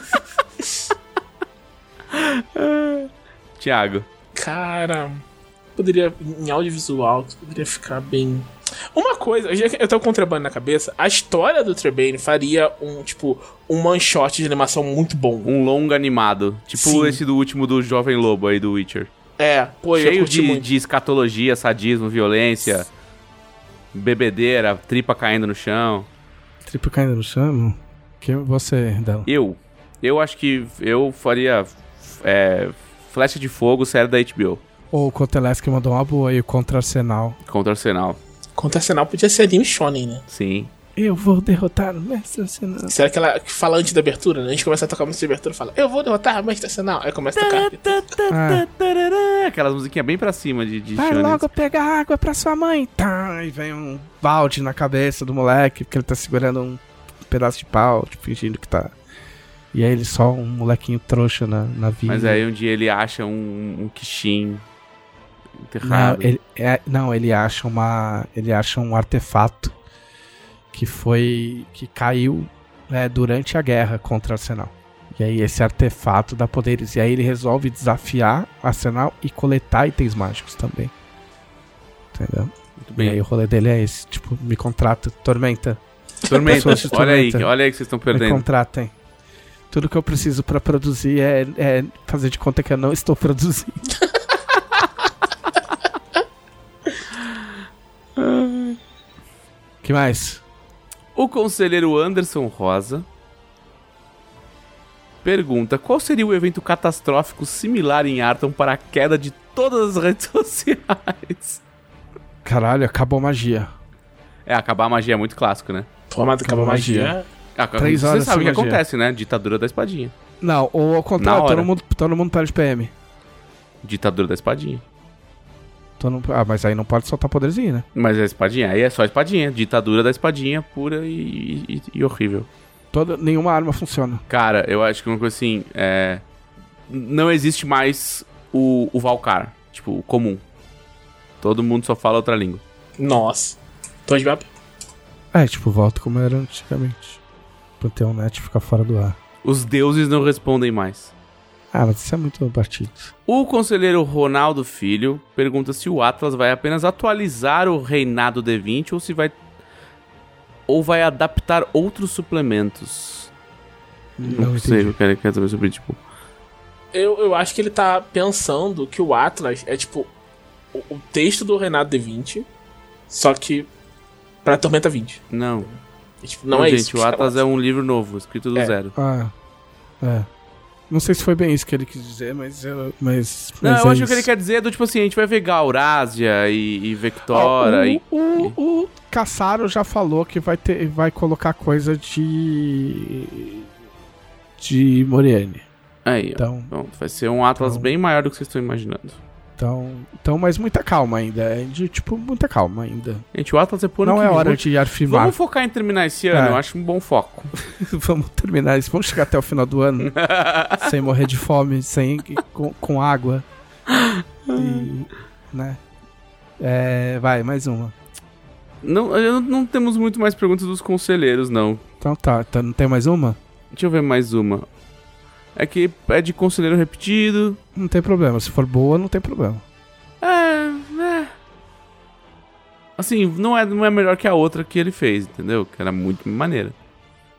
Tiago. Cara, poderia. Em audiovisual, poderia ficar bem. Uma coisa, já que eu tô com o Trebane na cabeça, a história do Trebane faria um, tipo, um one shot de animação muito bom. Um longa animado. Tipo Sim. esse do último do Jovem Lobo aí, do Witcher. É, pô, Cheio de, muito. de escatologia, sadismo, violência, bebedeira, tripa caindo no chão. Triplo caindo no chão? Que você, Dela? Eu, eu acho que eu faria é, Flecha de Fogo, série da HBO, Ou o Koteleski mandou uma boa aí, contra Arsenal. contra o Arsenal. Contra Arsenal podia ser anime shonen, né? Sim. Eu vou derrotar o Mestre Arsenal. Será que ela fala antes da abertura, né? A gente começa a tocar a música de abertura e fala, eu vou derrotar o Mestre Arsenal. Aí começa a tocar. Ah, Aquelas musiquinhas bem pra cima de, de vai shonen. logo pegar água pra sua mãe. Tá, e vem um balde na cabeça do moleque, porque ele tá segurando um pedaço de pau, tipo, fingindo que tá. E aí ele só um molequinho trouxa na, na vida. Mas aí um dia ele acha um, um Kishin Não ele, é, não, ele acha uma. Ele acha um artefato que foi. que caiu é, durante a guerra contra Arsenal. E aí esse artefato dá poderes. E aí ele resolve desafiar Arsenal e coletar itens mágicos também. Entendeu? Muito E aí bem. o rolê dele é esse, tipo, me contrata, tormenta. Tormenta, olha aí, Tormenta. olha aí que vocês estão Me perdendo. contratem. Tudo que eu preciso pra produzir é, é fazer de conta que eu não estou produzindo. que mais? O conselheiro Anderson Rosa pergunta qual seria o evento catastrófico similar em Arton para a queda de todas as redes sociais. Caralho, acabou a magia. É, acabar a magia é muito clássico, né? Pô, mas acaba a magia. Ah, Três você horas sabe o que magia. acontece, né? Ditadura da espadinha. Não, ou ao contrário, todo mundo, todo mundo perde PM. Ditadura da espadinha. Ah, mas aí não pode soltar poderzinho, né? Mas é espadinha, aí é só espadinha. Ditadura da espadinha pura e, e- e horrível. Toda, nenhuma arma funciona. Cara, eu acho que uma coisa assim, é... Não existe mais o, o Valcar, tipo, o comum. Todo mundo só fala outra língua. Nossa. Babel? É, tipo, volta como era antigamente. Panteão Net ficar fora do ar. Os deuses não respondem mais. Ah, mas isso é muito batido. O conselheiro Ronaldo Filho pergunta se o Atlas vai apenas atualizar o reinado D20 ou se vai ou vai adaptar outros suplementos. Não, Não sei, eu quero, quero saber sobre tipo. Eu, eu acho que ele tá pensando que o Atlas é tipo o, o texto do Renato D20, só que pra Tormenta 20. Não, E, tipo, não, é gente, isso. o Atlas é um livro novo, escrito do É. zero. Ah, é. Não sei se foi bem isso que ele quis dizer, mas eu. Mas, Não, mas eu é acho que o que ele isso. quer dizer é do tipo assim, a gente vai ver Gaurásia e, e Ó, Vectora o, e. o, o Caçaro já falou que vai, ter, vai colocar coisa de. de Moriane. Aí, ó. Então, Pronto, vai ser um Atlas Então- bem maior do que vocês estão imaginando. Então, então, mas muita calma ainda. É de, tipo, muita calma ainda. Gente, o Atlas é por Não é hora de arfimar. Vamos focar em terminar esse ano, É. eu acho um bom foco. Vamos terminar isso. Vamos chegar até o final do ano sem morrer de fome, sem com, com água. E, né? É, vai, mais uma. Não, não temos muito mais perguntas dos conselheiros, não. Então tá, tá, não tem mais uma? Deixa eu ver mais uma. É que é de conselheiro repetido. Não tem problema. Se for boa, não tem problema. É, é. Assim, não é, não é melhor que a outra que ele fez, entendeu? Que era muito maneira.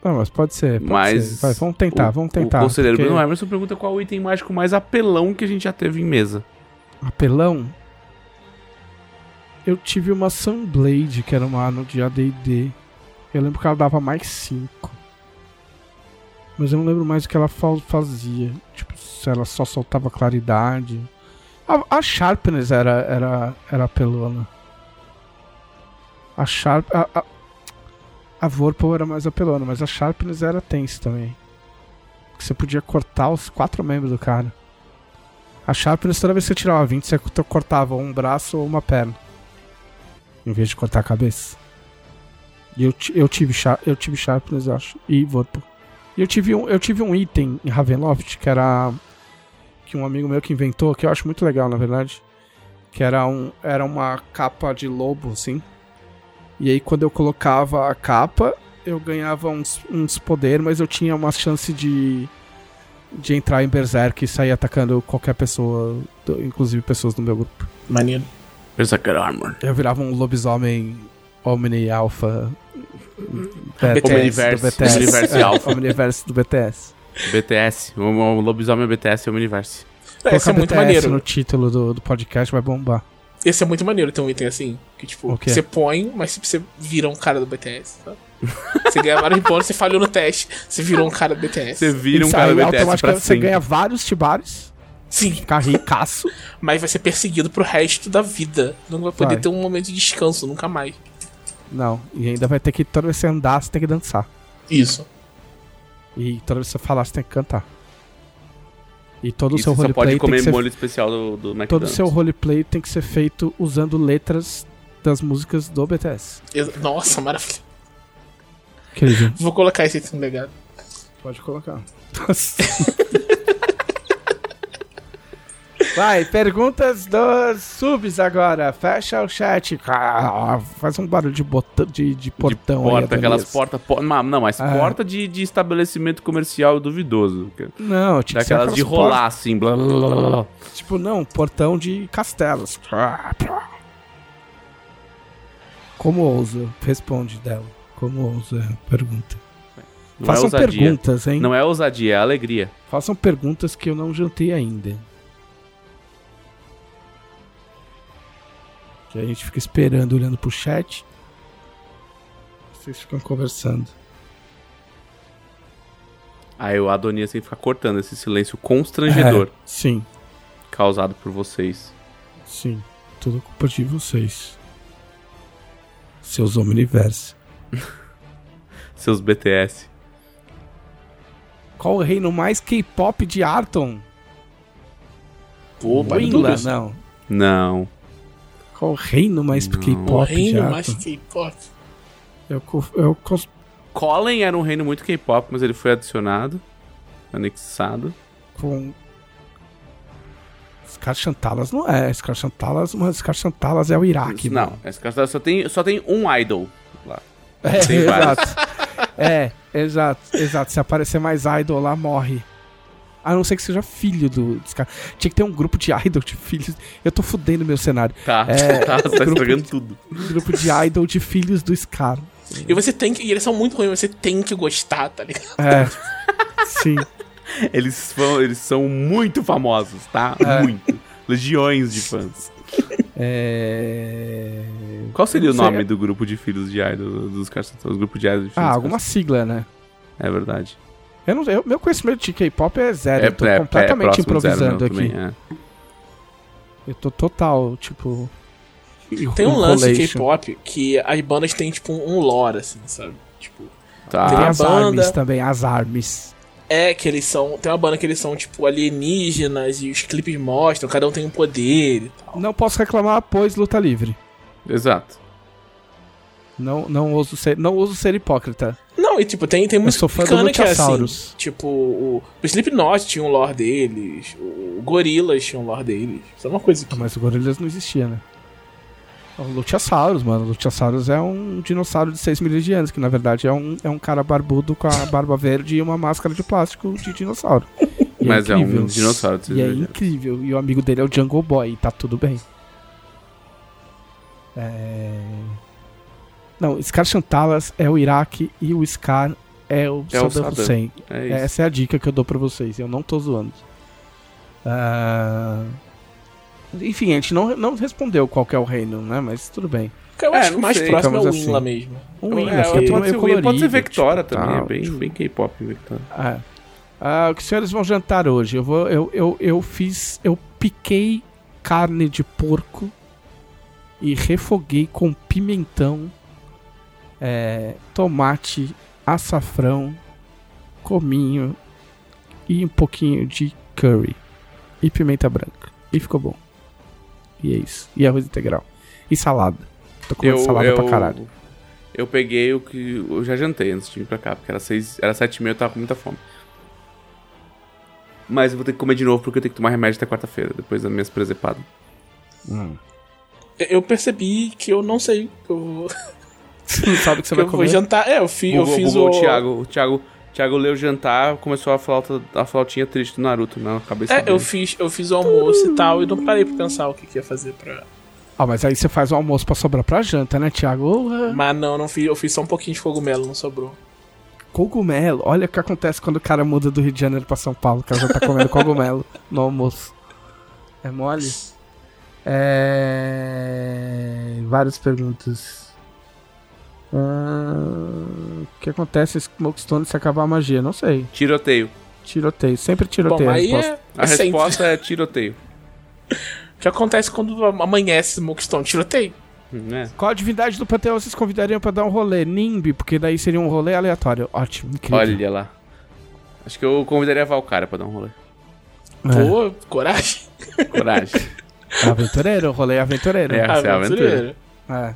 Não, mas pode ser. Pode Mas ser. Vai, vamos tentar, o, vamos tentar. O conselheiro porque Bruno Emerson pergunta qual o item mágico mais apelão que a gente já teve em mesa. Apelão. Eu tive uma Sunblade, que era uma arma de ADD. Eu lembro que ela dava mais 5. Mas eu não lembro mais o que ela fa- fazia. Tipo, se ela só soltava claridade. A, a Sharpness era, era, era apelona. A Sharp. A, a, a Vorpal era mais apelona, mas a Sharpness era tense também. Que você podia cortar os quatro membros do cara. A Sharpness, toda vez que você tirava 20, você co- cortava um braço ou uma perna. Em vez de cortar a cabeça. E eu, eu, tive, eu tive Sharpness, acho. E Vorpal. E eu tive, um, eu tive um item em Ravenloft que era. Que um amigo meu que inventou, que eu acho muito legal, na verdade. Que era, um, era uma capa de lobo, assim. E aí, quando eu colocava a capa, eu ganhava uns, uns poderes, mas eu tinha uma chance de de entrar em Berserk e sair atacando qualquer pessoa, inclusive pessoas do meu grupo. Maneiro. Berserker Armor. Eu virava um lobisomem Omni Alpha BTS, Omniverse, do BTS. Omniverse É, Alpha. Omniverse do BTS. BTS. O, o lobisomem BTS é o Universe. É, Esse é muito BTS maneiro. no título do, do podcast vai bombar. Esse é muito maneiro ter um item assim. Que tipo, O você põe, mas você vira um cara do BTS, sabe? Você ganha vários pontos, você falhou no teste, você virou um cara do BTS. Você vira um cara aí, BTS pra automaticamente você sempre. ganha vários tibares, Sim, ficar ricaço. mas vai ser perseguido pro resto da vida. Não vai poder Vai. ter um momento de descanso, nunca mais. Não, e ainda vai ter que, toda vez que você andar, você tem que dançar. Isso. E toda vez que você falar, você tem que cantar. E todo o seu você só roleplay pode tem comer que ser molho especial do, do McDonald's. Todo o seu roleplay tem que ser feito usando letras das músicas do BTS. Nossa, maravilha. Querido, Vou colocar esse item legado. pode colocar. Vai, perguntas dos subs agora. Fecha o chat. Ah, Faz um barulho de, botão, de, de portão de aí, porta, aquelas Adonias. portas. Po ma- não, mas Ah. porta de, de estabelecimento comercial duvidoso. Não, tinha que ser Daquelas de aquelas rolar assim. Blá, blá, blá, Tipo, não, portão de castelos. Como ousa? Responde dela. Como ousa? Pergunta. Não Façam é perguntas, hein? Não é ousadia, é alegria. Façam perguntas que eu não jantei ainda. Que a gente fica esperando, olhando pro chat. Vocês ficam conversando. Aí o Adonias tem que ficar cortando esse silêncio constrangedor É, sim, causado por vocês. sim. Tudo culpa de vocês. Seus Omniverse. Seus BTS. Qual o reino mais K-pop de Arton? Opa, Winla, Douglas. não. Não. Qual o reino mais K-pop reino Arton? mais K-pop. Eu, eu cons- Colin era um reino muito K-pop, mas ele foi adicionado, anexado. com. Scar Chantalas não é. Scar Chantalas, mas Scar Chantalas é o Iraque. não, mano. esse cara só tem, só tem um idol lá. É, Tem vários. exato. é, exato, exato. Se aparecer mais idol lá, morre. A não ser que seja filho do, dos caras. Tinha que ter um grupo de idol de filhos. Eu tô fudendo meu cenário. Tá, É, tá, tá estragando de- tudo. Grupo de idol de filhos do Scar. E você tem que. E eles são muito ruins, você tem que gostar, tá ligado? É. Sim. Eles são, eles são muito famosos, tá? É. Muito. Legiões de fãs. É. Qual seria o nome do grupo de filhos de idol dos caras? Os grupos de idol de filhos Ah, alguma sigla, né? É verdade. Eu não, eu- meu conhecimento de K-pop é zero. É, eu tô é- é completamente próximo de zero, improvisando aqui. também, é. Eu tô total, tipo. Tem um lance de. K-pop que as bandas têm, tipo, um lore, assim, sabe? Tipo. Tá. Tem Tem as banda. armes também, as armes. É que eles são. Tem uma banda que eles são, tipo, alienígenas e os clipes mostram, cada um tem um poder e tal. Não posso reclamar, pois luta livre. Exato. Não, não, ouso ser, não ouso ser hipócrita. Não, e tipo, tem, tem Eu música sou fã do bacana que é assim. Tipo, o, o Slipknot tinha um lore deles, o Gorillaz tinha um lore deles. Isso é uma coisa que. Ah, Mas o Gorillaz não existia, né? O Luchasaurus, mano. O Luchasaurus é um dinossauro de 6 milhões de anos, que na verdade é um, é um cara barbudo com a barba verde e uma máscara de plástico de dinossauro. E Mas é incrível. um dinossauro de E é 6 milhões. incrível. E o amigo dele é o Jungle Boy, e tá tudo bem. É... Não, Scar Chantalas é o Iraque e o Scar é o É o Saddam. Hussein. É. Essa é a dica que eu dou pra vocês. Eu não tô zoando. Ah, Enfim, a gente não, não respondeu qual que é o reino, né? Mas tudo bem. Eu É, acho que não o mais sei, próximo é o assim. mesmo. Um Eu- Winla, é, Pode ser, Wii, pode ser colorido, Vectora tipo, também, tal, é bem, tipo. bem K-pop Vectora. Ah, ah, o que os senhores vão jantar hoje? Eu vou, eu, eu, eu fiz, eu piquei carne de porco e refoguei com pimentão, é, tomate, açafrão, cominho e um pouquinho de curry. E pimenta branca. E ficou bom. E é isso. E arroz integral. E salada. Tô comendo salada pra caralho. Eu peguei o que. Eu já jantei antes de vir pra cá, porque era, seis, era sete e meia, eu tava com muita fome. Mas eu vou ter que comer de novo porque eu tenho que tomar remédio até quarta-feira, depois das minhas presepadas. Hum. Eu percebi que eu não sei que eu vou, Você não sabe o que você vai eu vou comer. jantar. É, eu, fi, eu Bugou, fiz bugou o. o Thiago. O Thiago, o Thiago leu jantar, começou a flauta, a flautinha triste do Naruto na cabeça É, dele. eu fiz, eu fiz o almoço e tal, e não parei pra pensar o que, que ia fazer pra. Ah, mas aí você faz o almoço pra sobrar pra janta, né, Thiago? Porra. Mas não, não fiz, eu fiz só um pouquinho de cogumelo, não sobrou. Cogumelo. Olha o que acontece quando o cara muda do Rio de Janeiro pra São Paulo. O cara já tá comendo cogumelo no almoço. É mole? É... Várias perguntas. O que acontece se Smokestone se acabar a magia? Não sei. Tiroteio. Tiroteio. Sempre Bom, tiroteio a aí resposta. é, A é sempre. resposta é tiroteio. O que acontece quando amanhece Smokestone? Tiroteio. Né? Qual a divindade do Panteão vocês convidariam pra dar um rolê? Nimbi, porque daí seria um rolê aleatório. Ótimo, incrível. Olha lá. Acho que eu convidaria a Valkyria pra dar um rolê. É. Pô, coragem. Coragem. Aventureiro, rolê aventureiro. É. É a aventura. É.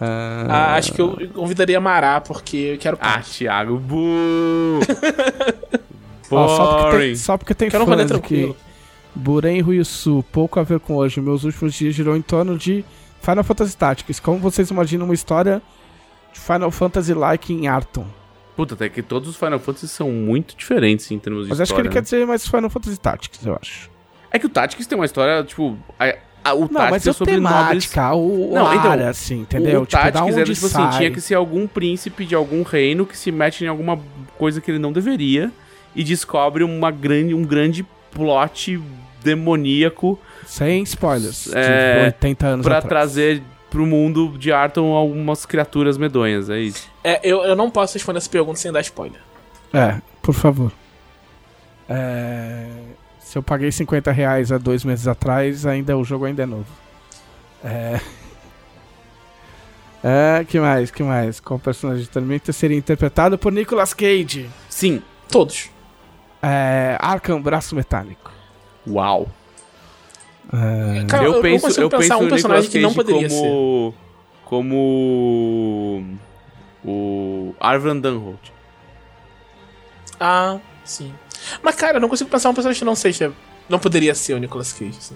Ah, Ah, acho que eu convidaria Mará, porque eu quero ah. Thiago. Bu. ó, só, porque tem, só porque tem Quero fãs aqui. e Ryusu, pouco a ver com hoje. Meus últimos dias girou em torno de Final Fantasy Tactics. Como vocês imaginam uma história de Final Fantasy-like em Arton? Puta, até que todos os Final Fantasy são muito diferentes em termos de Mas acho que história. ele quer né? dizer mais Final Fantasy Tactics, eu acho. É que o Tactics tem uma história, tipo. A- a- o Não, mas é sobre nobres. temática, o, Não, então, área, assim, entendeu? O tipo, da Tactics onde era tipo sai. assim: tinha que ser algum príncipe de algum reino que se mete em alguma coisa que ele não deveria e descobre uma grande, um grande plot demoníaco Sem spoilers. É, de 80 anos pra atrás. trazer pro mundo de Arton algumas criaturas medonhas. É isso. É, eu, eu não posso responder essa pergunta sem dar spoiler. É, por favor. É, Se eu paguei 50 reais há dois meses atrás, ainda o jogo ainda é novo. É. É, que mais, que mais? Qual personagem de Tormenta seria interpretado por Nicolas Cage? Sim. Todos. É, Arkham Braço Metálico. Uau. É, Cara, eu, penso, consigo eu pensar penso um no personagem que não poderia como, Como. O. Arvan Dunholt. Ah, sim. Mas, cara, eu não consigo pensar um personagem que não seja. Não poderia ser o Nicolas Cage, assim.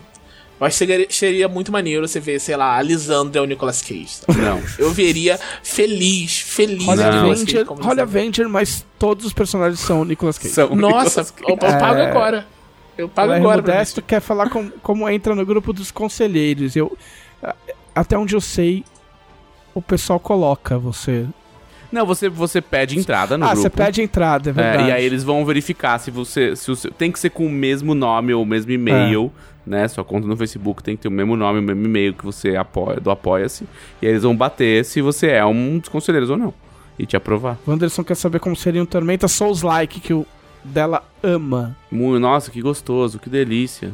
Eu acho que seria, muito maneiro você ver, sei lá, a Lisandra é o Nicolas Cage. sabe? Não. Eu veria feliz, feliz Olha o Nicolas Avenger, Cage como olha Lisandra. Avenger, mas todos os personagens são o Nicolas Cage. São Nossa, Nicolas eu, eu pago É. agora. Eu pago o agora. ver. Modesto quer falar com- como entra no grupo dos conselheiros. Eu, até onde eu sei, o pessoal coloca você. Não, você, você pede entrada no ah, grupo. você pede entrada, é É, verdade. e aí eles vão verificar se você. Se o seu- tem que ser com o mesmo nome ou o mesmo e-mail, É. né? Sua conta no Facebook tem que ter o mesmo nome, o mesmo e-mail que você apoia, do Apoia-se. E aí eles vão bater se você é um dos conselheiros ou não. E te aprovar. O Anderson quer saber como seria um Tormenta Souls-like que o dela ama. Nossa, que gostoso, que delícia.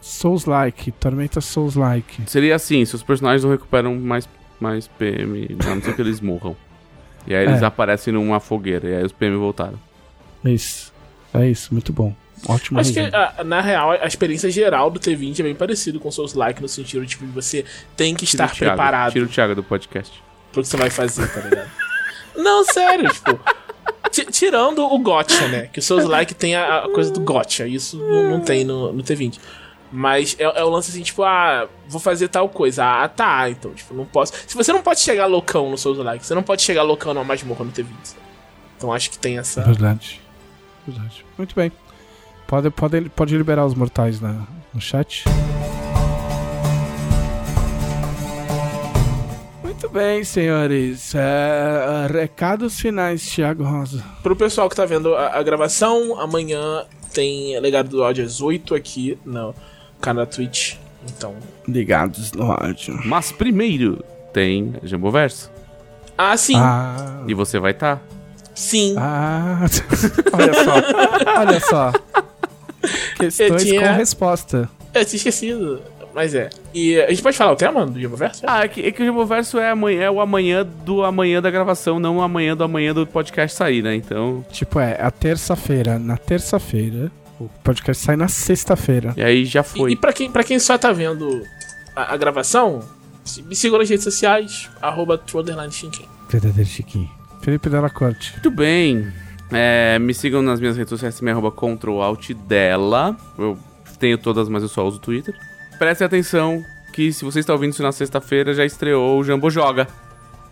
Souls-like, Tormenta Souls-like. Seria assim, se os personagens não recuperam mais, mais PM, a não ser que eles morram. E aí eles É. aparecem numa fogueira, e aí os PM voltaram. Isso. É isso, muito bom. Ótimo Acho que, resumo. ah, na real, a experiência geral do T20 é bem parecido com o Souls Like, no sentido tipo, de você tem que Tira estar o Thiago, preparado Tira o Thiago do podcast. pro que você vai fazer, tá ligado? Não, sério, tipo. ti- Tirando o gotcha, né? Que o Souls Like tem a, a coisa do gotcha. Isso não, não tem no, no T20. Mas é, é o lance assim, tipo, ah, vou fazer tal coisa. Ah, tá, então, tipo, não posso. Se você não pode chegar loucão no Souls Like, você não pode chegar loucão numa masmorra no T20. sabe? Então acho que tem essa. Verdade. Verdade. Muito bem. Pode, pode, pode liberar os mortais na, no chat. Muito bem, senhores. É, recados finais, Thiago Rosa. Pro pessoal que tá vendo a, a gravação, amanhã tem Legado do Áudio às 8 aqui no canal da Twitch. Então. Ligados no áudio. Mas primeiro tem Jamboverso. Ah, sim. Ah, E você vai estar. Sim. ah. olha só. Olha só. Questões tinha- com resposta. Eu tinha esquecido. Mas é. E a gente pode falar o tema do Jamboverso? Ah, é que, é que o Jamboverso é, amanhã, é o amanhã do amanhã da gravação, não o amanhã do amanhã do podcast sair, né? Então. Tipo, é a terça-feira. Na terça-feira, O podcast sai na sexta-feira. E aí já E, foi. e pra, quem, pra quem só tá vendo a, a gravação, me sigam nas redes sociais, arroba. Verdadeiro Chiquinho. Felipe Della Corte. Muito bem. É, me sigam nas minhas redes sociais, me arroba Ctrl Alt dela. Eu tenho todas, mas eu só uso o Twitter. Prestem atenção que se você está ouvindo isso na sexta-feira, já estreou o Jambo Joga.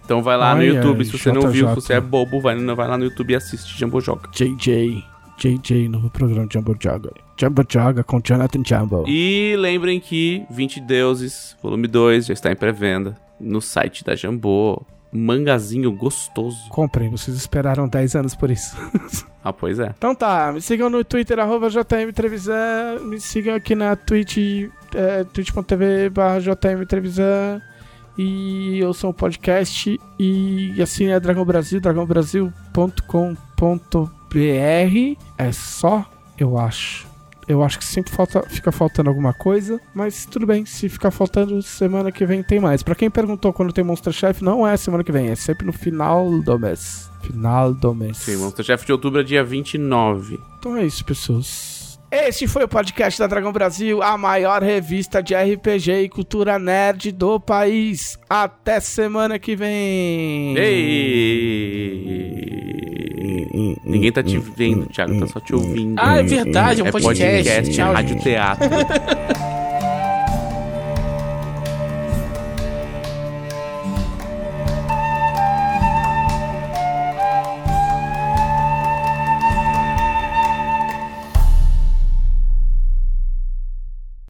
Então vai lá no YouTube. Se você não viu, se você é bobo, vai, vai lá no YouTube e assiste Jambo Joga. JJ. JJ, novo programa Jumbo Joga. Jumbo Joga com Jonathan Jumbo. E lembrem que 20 Deuses, volume 2, já está em pré-venda no site da Jambô. Mangazinho gostoso. Comprem, vocês esperaram 10 anos por isso. Ah, pois é. Então tá, me sigam no Twitter, arroba JM Trevisan. Me sigam aqui na Twitch, é, twitch.tv barra JM Trevisan. E eu sou um podcast e assine a Dragão Brasil, dragãobrasil.com.br. É só, eu acho. Eu acho que sempre falta, fica faltando alguma coisa, mas tudo bem, se ficar faltando, semana que vem tem mais. Pra quem perguntou quando tem Monster Chef, não é semana que vem, é sempre no final do mês. Final do mês. Sim, Monster Chef de outubro é dia 29. Então é isso, pessoas. Este foi o podcast da Dragão Brasil, a maior revista de RPG e cultura nerd do país. Até semana que vem. Ei! Ninguém tá te vendo, Thiago, tá só te ouvindo. Ah, é verdade, é um é podcast. podcast, é Tchau, rádio teatro.